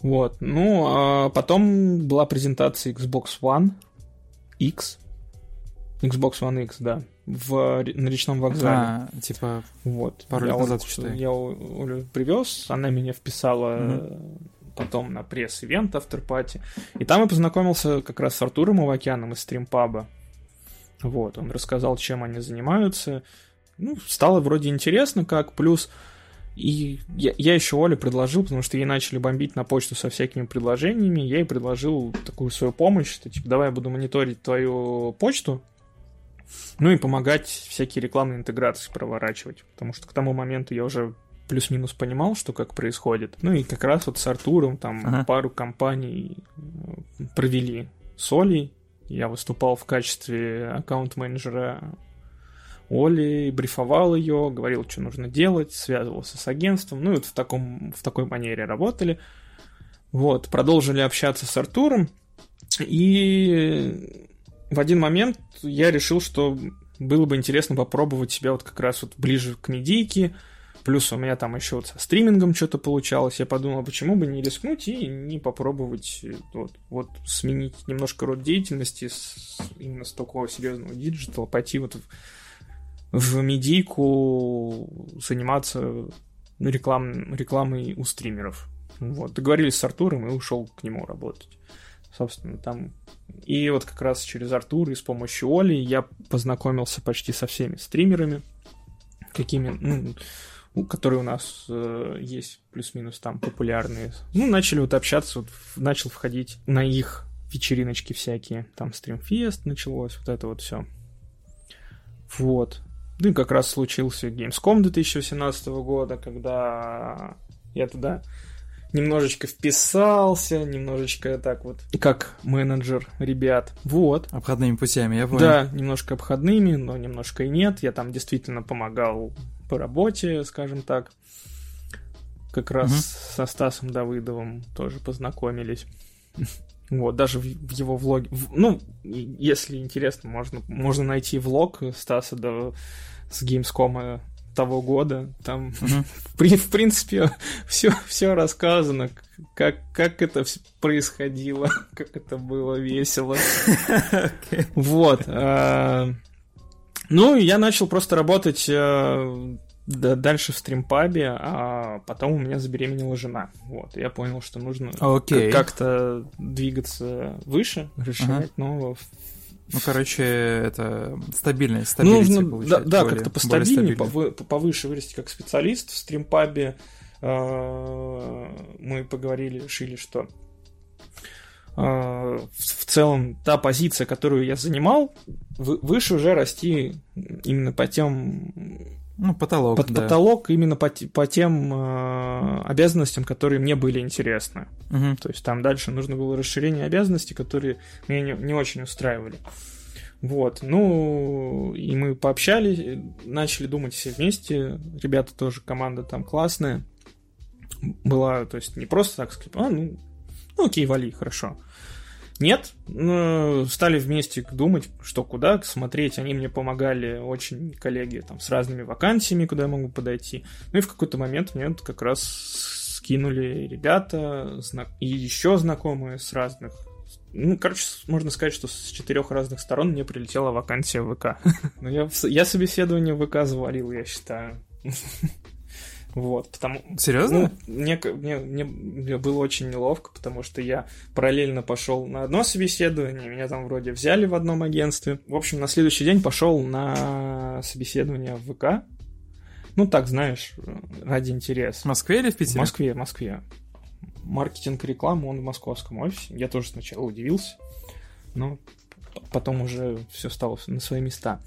Вот, ну, а потом была презентация Xbox One X, Xbox One X, да, в, на речном вокзале. А, типа, Вот. Пару я лет назад, Олю- считай. Я Олю привез, она меня вписала э, потом на пресс-ивент авторпати. И там я познакомился как раз с Артуром Авакяном из стримпаба. Вот, он рассказал, чем они занимаются. Ну, стало вроде интересно как, плюс и я, я еще Оле предложил, потому что ей начали бомбить на почту со всякими предложениями, я ей предложил такую свою помощь, что типа давай я буду мониторить твою почту, ну и помогать всякие рекламные интеграции проворачивать, потому что к тому моменту я уже плюс-минус понимал, что как происходит. Ну и как раз вот с Артуром там Ага. пару компаний э, провели с Олей. Я выступал в качестве аккаунт-менеджера Оли, брифовал ее, говорил, что нужно делать, связывался с агентством. Ну и вот в, таком, в такой манере работали. Вот, продолжили общаться с Артуром. И в один момент я решил, что было бы интересно попробовать себя вот как раз вот ближе к медийке. Плюс у меня там еще вот со стримингом что-то получалось. Я подумал, почему бы не рискнуть и не попробовать э, вот, вот сменить немножко род деятельности с, именно с такого серьезного диджитала, пойти вот в, в медийку заниматься реклам, рекламой у стримеров. Вот, договорились с Артуром и ушел к нему работать. Собственно, там... И вот как раз через Артура и с помощью Оли я познакомился почти со всеми стримерами, какими, ну, которые у нас э, есть плюс-минус там популярные. Ну, начали вот общаться, вот, начал входить на их вечериночки всякие. Там стримфест началось, вот это вот все. Вот. Ну и как раз случился Gamescom 2018 года, когда я туда немножечко вписался, немножечко так вот, как менеджер ребят. Вот. обходными путями, я понял. Да, немножко обходными, но немножко и нет. Я там действительно помогал по работе, скажем так. Как раз Мгм. со Стасом Давыдовым тоже познакомились. Вот, даже в в его влоге. в- Ну, если интересно, можно, можно найти влог Стаса Дав- с Gamescom того года. Там, в, при- в принципе, все, все рассказано, как, как это происходило, как это было весело. Вот. э, Ну, я начал просто работать э, да- дальше в стримпабе, а потом у меня забеременела жена. Вот. Я понял, что нужно к- как-то двигаться выше, расширять нового. Ну, короче, это стабильность, стабильность Нужно, да, получать, да, более- как-то постабильнее, повы- повыше вырасти как специалист в стримпабе. Э, Мы поговорили, решили, что э, в целом та позиция, которую я занимал, вы- выше уже расти именно по тем Ну, потолок, под да. потолок именно по, по тем э, обязанностям, которые мне были интересны. Мгм. То есть там дальше нужно было расширение обязанностей, которые меня не, не очень устраивали. Вот, ну, и мы пообщались, начали думать все вместе. Ребята тоже, команда там классная. Была, то есть не просто так а, ну, ну окей, вали, хорошо. Нет, ну, стали вместе думать, что куда, смотреть. Они мне помогали очень, коллеги, там, с разными вакансиями, куда я могу подойти. Ну и в какой-то момент мне вот как раз с кинули ребята и еще знакомые с разных ну, короче, можно сказать, что с четырех разных сторон мне прилетела вакансия в ВК. Но я, я собеседование в ВК завалил, я считаю. Вот, потому... Серьезно? Ну, мне, мне, мне было очень неловко, потому что я параллельно пошел на одно собеседование, меня там вроде взяли в одном агентстве. В общем, на следующий день пошел на собеседование в ВК. Ну, так, знаешь, ради интереса. В Москве или в Питере? В Москве, в Москве маркетинг рекламы, он в московском офисе. Я тоже сначала удивился, но потом уже все стало на свои места.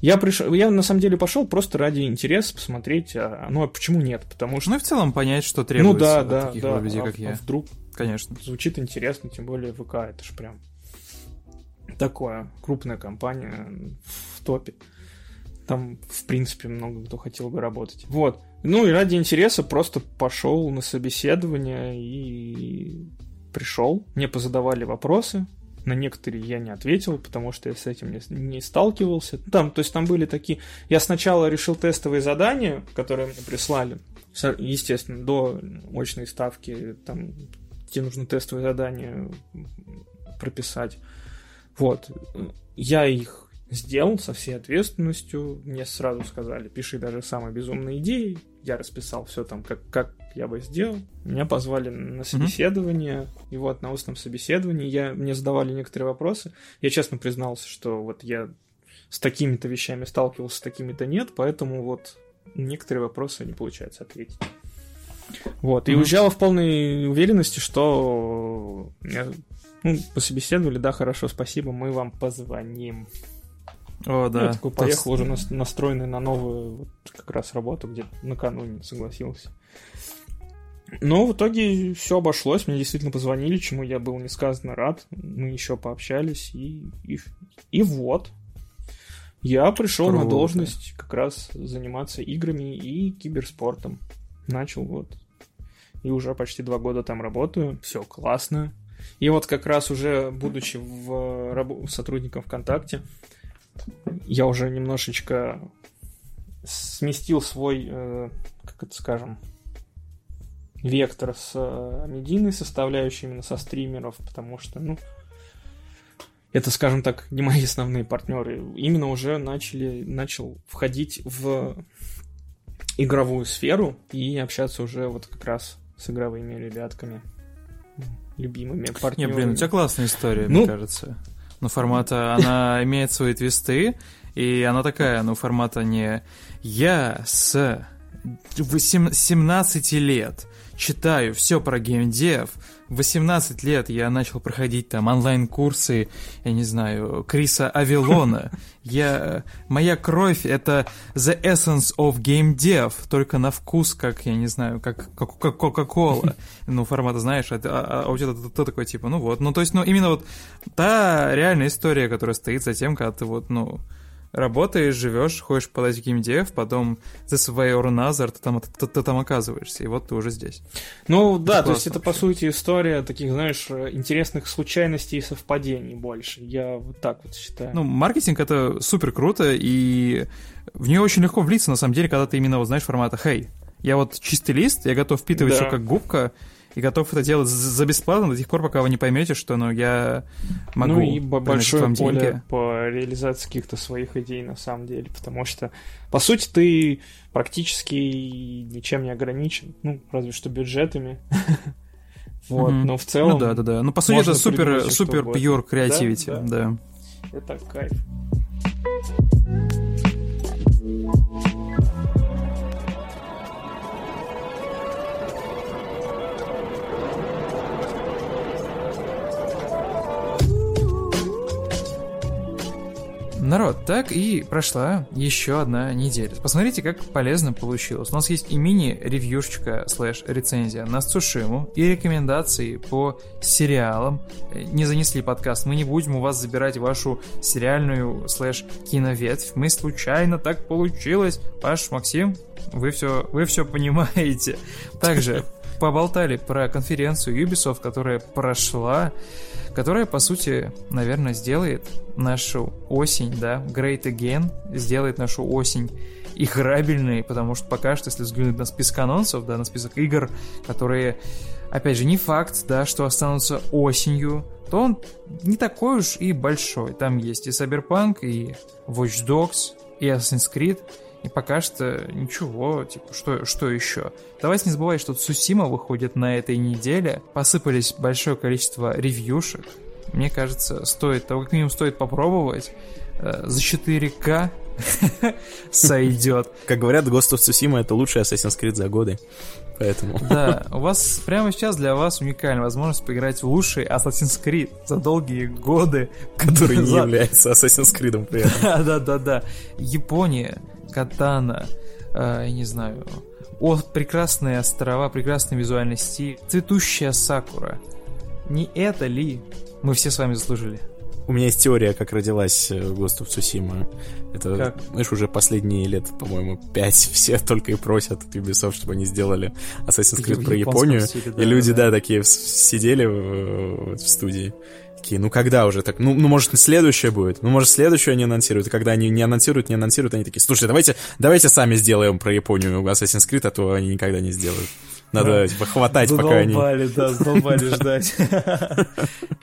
Я пришел, я на самом деле пошел просто ради интереса посмотреть, а, ну а почему нет? Потому что... Ну и в целом понять, что требуется ну, да, от да, таких да, людей, а, как а я. вдруг Конечно. звучит интересно, тем более ВК, это же прям такое крупная компания в топе. Там, в принципе, много кто хотел бы работать. Вот. Ну и ради интереса просто пошел на собеседование и пришел. Мне позадавали вопросы. На некоторые я не ответил, потому что я с этим не, не сталкивался. Там, то есть там были такие... Я сначала решил тестовые задания, которые мне прислали. Естественно, до очной ставки там тебе нужно тестовые задания прописать. Вот. Я их сделал со всей ответственностью. Мне сразу сказали, пиши даже самые безумные идеи. Я расписал все там, как, как я бы сделал. Меня позвали на собеседование. Mm-hmm. И вот на устном собеседовании я, мне задавали некоторые вопросы. Я честно признался, что вот я с такими-то вещами сталкивался, с такими-то нет, поэтому вот некоторые вопросы не получается ответить. Вот, и mm-hmm. уезжала в полной уверенности, что меня, ну, пособеседовали, да, хорошо, спасибо, мы вам позвоним. О, да. Я такой поехал уже настроенный на новую вот, как раз работу, где накануне согласился. Но в итоге все обошлось, мне действительно позвонили, чему я был несказанно рад. Мы еще пообщались, и, и, и вот. Я пришел Круто. на должность как раз заниматься играми и киберспортом. Начал вот. И уже почти два года там работаю. Все классно. И вот как раз уже будучи в сотрудником ВКонтакте, я уже немножечко сместил свой, э, как это скажем, вектор с э, медийной составляющей, именно со стримеров, потому что, ну, это, скажем так, не мои основные партнеры. Именно уже начали, начал входить в игровую сферу и общаться уже вот как раз с игровыми ребятками, любимыми партнерами. Не, блин, у тебя классная история, ну, мне кажется ну, формата, она имеет свои твисты, и она такая, ну, формата не «я с 17 лет читаю все про геймдев, 18 лет я начал проходить там онлайн-курсы, я не знаю, Криса Авилона. Я, моя кровь — это the essence of game dev, только на вкус, как, я не знаю, как, как, как Кока-Кола. Ну, формата, знаешь, а, а, а у тебя кто такой, типа, ну вот. Ну, то есть, ну, именно вот та реальная история, которая стоит за тем, когда ты вот, ну, работаешь, живешь, ходишь по этим дев, потом this way or another, ты там, ты, ты там оказываешься, и вот ты уже здесь. Ну да, это то есть это вообще. по сути история таких, знаешь, интересных случайностей и совпадений больше. Я вот так вот считаю. Ну, маркетинг это супер круто, и в нее очень легко влиться, на самом деле, когда ты именно вот знаешь формата «Хей, я вот чистый лист, я готов впитывать да. все как губка, и готов это делать за бесплатно до тех пор, пока вы не поймете, что ну, я могу Ну и большое поле деньги. по реализации каких-то своих идей на самом деле, потому что, по сути, ты практически ничем не ограничен, ну, разве что бюджетами. Вот, mm-hmm. но в целом... Ну да, да, да. Ну, по сути, это супер, супер pure creativity, да, да. да. Это кайф. Народ, так и прошла еще одна неделя. Посмотрите, как полезно получилось. У нас есть и мини-ревьюшечка слэш рецензия на Цушиму, и рекомендации по сериалам. Не занесли подкаст, мы не будем у вас забирать вашу сериальную слэш киноветвь. Мы случайно так получилось. Паш, Максим, вы все, вы все понимаете. Также поболтали про конференцию Ubisoft, которая прошла которая, по сути, наверное, сделает нашу осень, да, Great Again, сделает нашу осень играбельный, потому что пока что, если взглянуть на список анонсов, да, на список игр, которые, опять же, не факт, да, что останутся осенью, то он не такой уж и большой. Там есть и Cyberpunk, и Watch Dogs, и Assassin's Creed, и пока что ничего, типа, что, что еще? Давайте не забывать, что Цусима выходит на этой неделе. Посыпались большое количество ревьюшек. Мне кажется, стоит, того как минимум стоит попробовать. Э, за 4К сойдет. Как говорят, Ghost of Tsushima это лучший Assassin's Creed за годы. Поэтому. Да, у вас прямо сейчас для вас уникальная возможность поиграть в лучший Assassin's Creed за долгие годы. Который не является Assassin's Creed при этом. Да, да, да, да. Япония, Катана, э, я не знаю, о, прекрасные острова, прекрасный визуальный стиль, цветущая сакура. Не это ли мы все с вами заслужили? У меня есть теория, как родилась э, Ghost of Tsushima. Это, как? знаешь, уже последние лет, по-моему, пять все только и просят Ubisoft, чтобы они сделали Assassin's Creed про Японию. Стиле, да, и люди, да, да такие сидели в, в студии. Такие, ну когда уже так? Ну, ну, может, следующее будет? Ну, может, следующее они анонсируют. И когда они не анонсируют, не анонсируют, они такие, слушайте, давайте, давайте сами сделаем про Японию Assassin's Creed, а то они никогда не сделают. Надо, да. типа, хватать, пока они... Задолбали, да, задолбали ждать.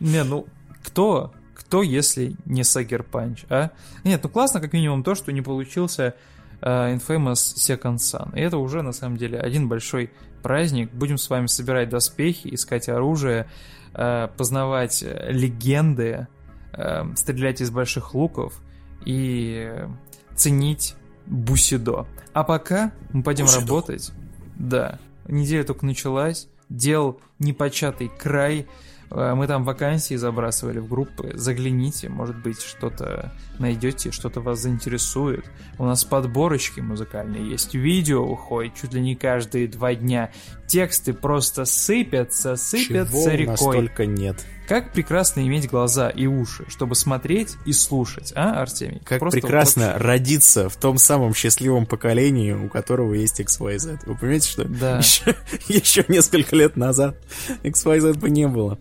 Не, ну, кто кто, если не Сагер Панч, а? Нет, ну классно как минимум то, что не получился uh, Infamous Second Son. И это уже, на самом деле, один большой праздник. Будем с вами собирать доспехи, искать оружие, uh, познавать легенды, uh, стрелять из больших луков и ценить Бусидо. А пока мы пойдем Бусидо. работать. Да, неделя только началась, дел непочатый край, Э, мы там вакансии забрасывали в группы. Загляните, может быть, что-то найдете, что-то вас заинтересует. У нас подборочки музыкальные есть, видео выходит чуть ли не каждые два дня. Тексты просто сыпятся, сыпятся Чего рекой. настолько нет. Как прекрасно иметь глаза и уши, чтобы смотреть и слушать, а, Артемий? Как Просто прекрасно вот родиться в том самом счастливом поколении, у которого есть XYZ. Вы понимаете, что да. еще, еще несколько лет назад XYZ бы не было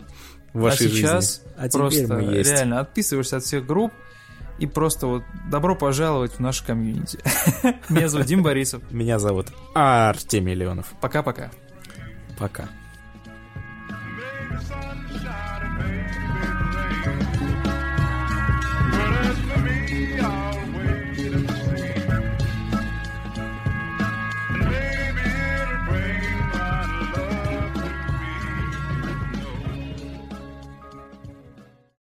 в вашей а сейчас жизни. А просто реально отписываешься от всех групп и просто вот добро пожаловать в наш комьюнити. Меня зовут Дим Борисов. Меня зовут Артемий Леонов. Пока-пока. Пока.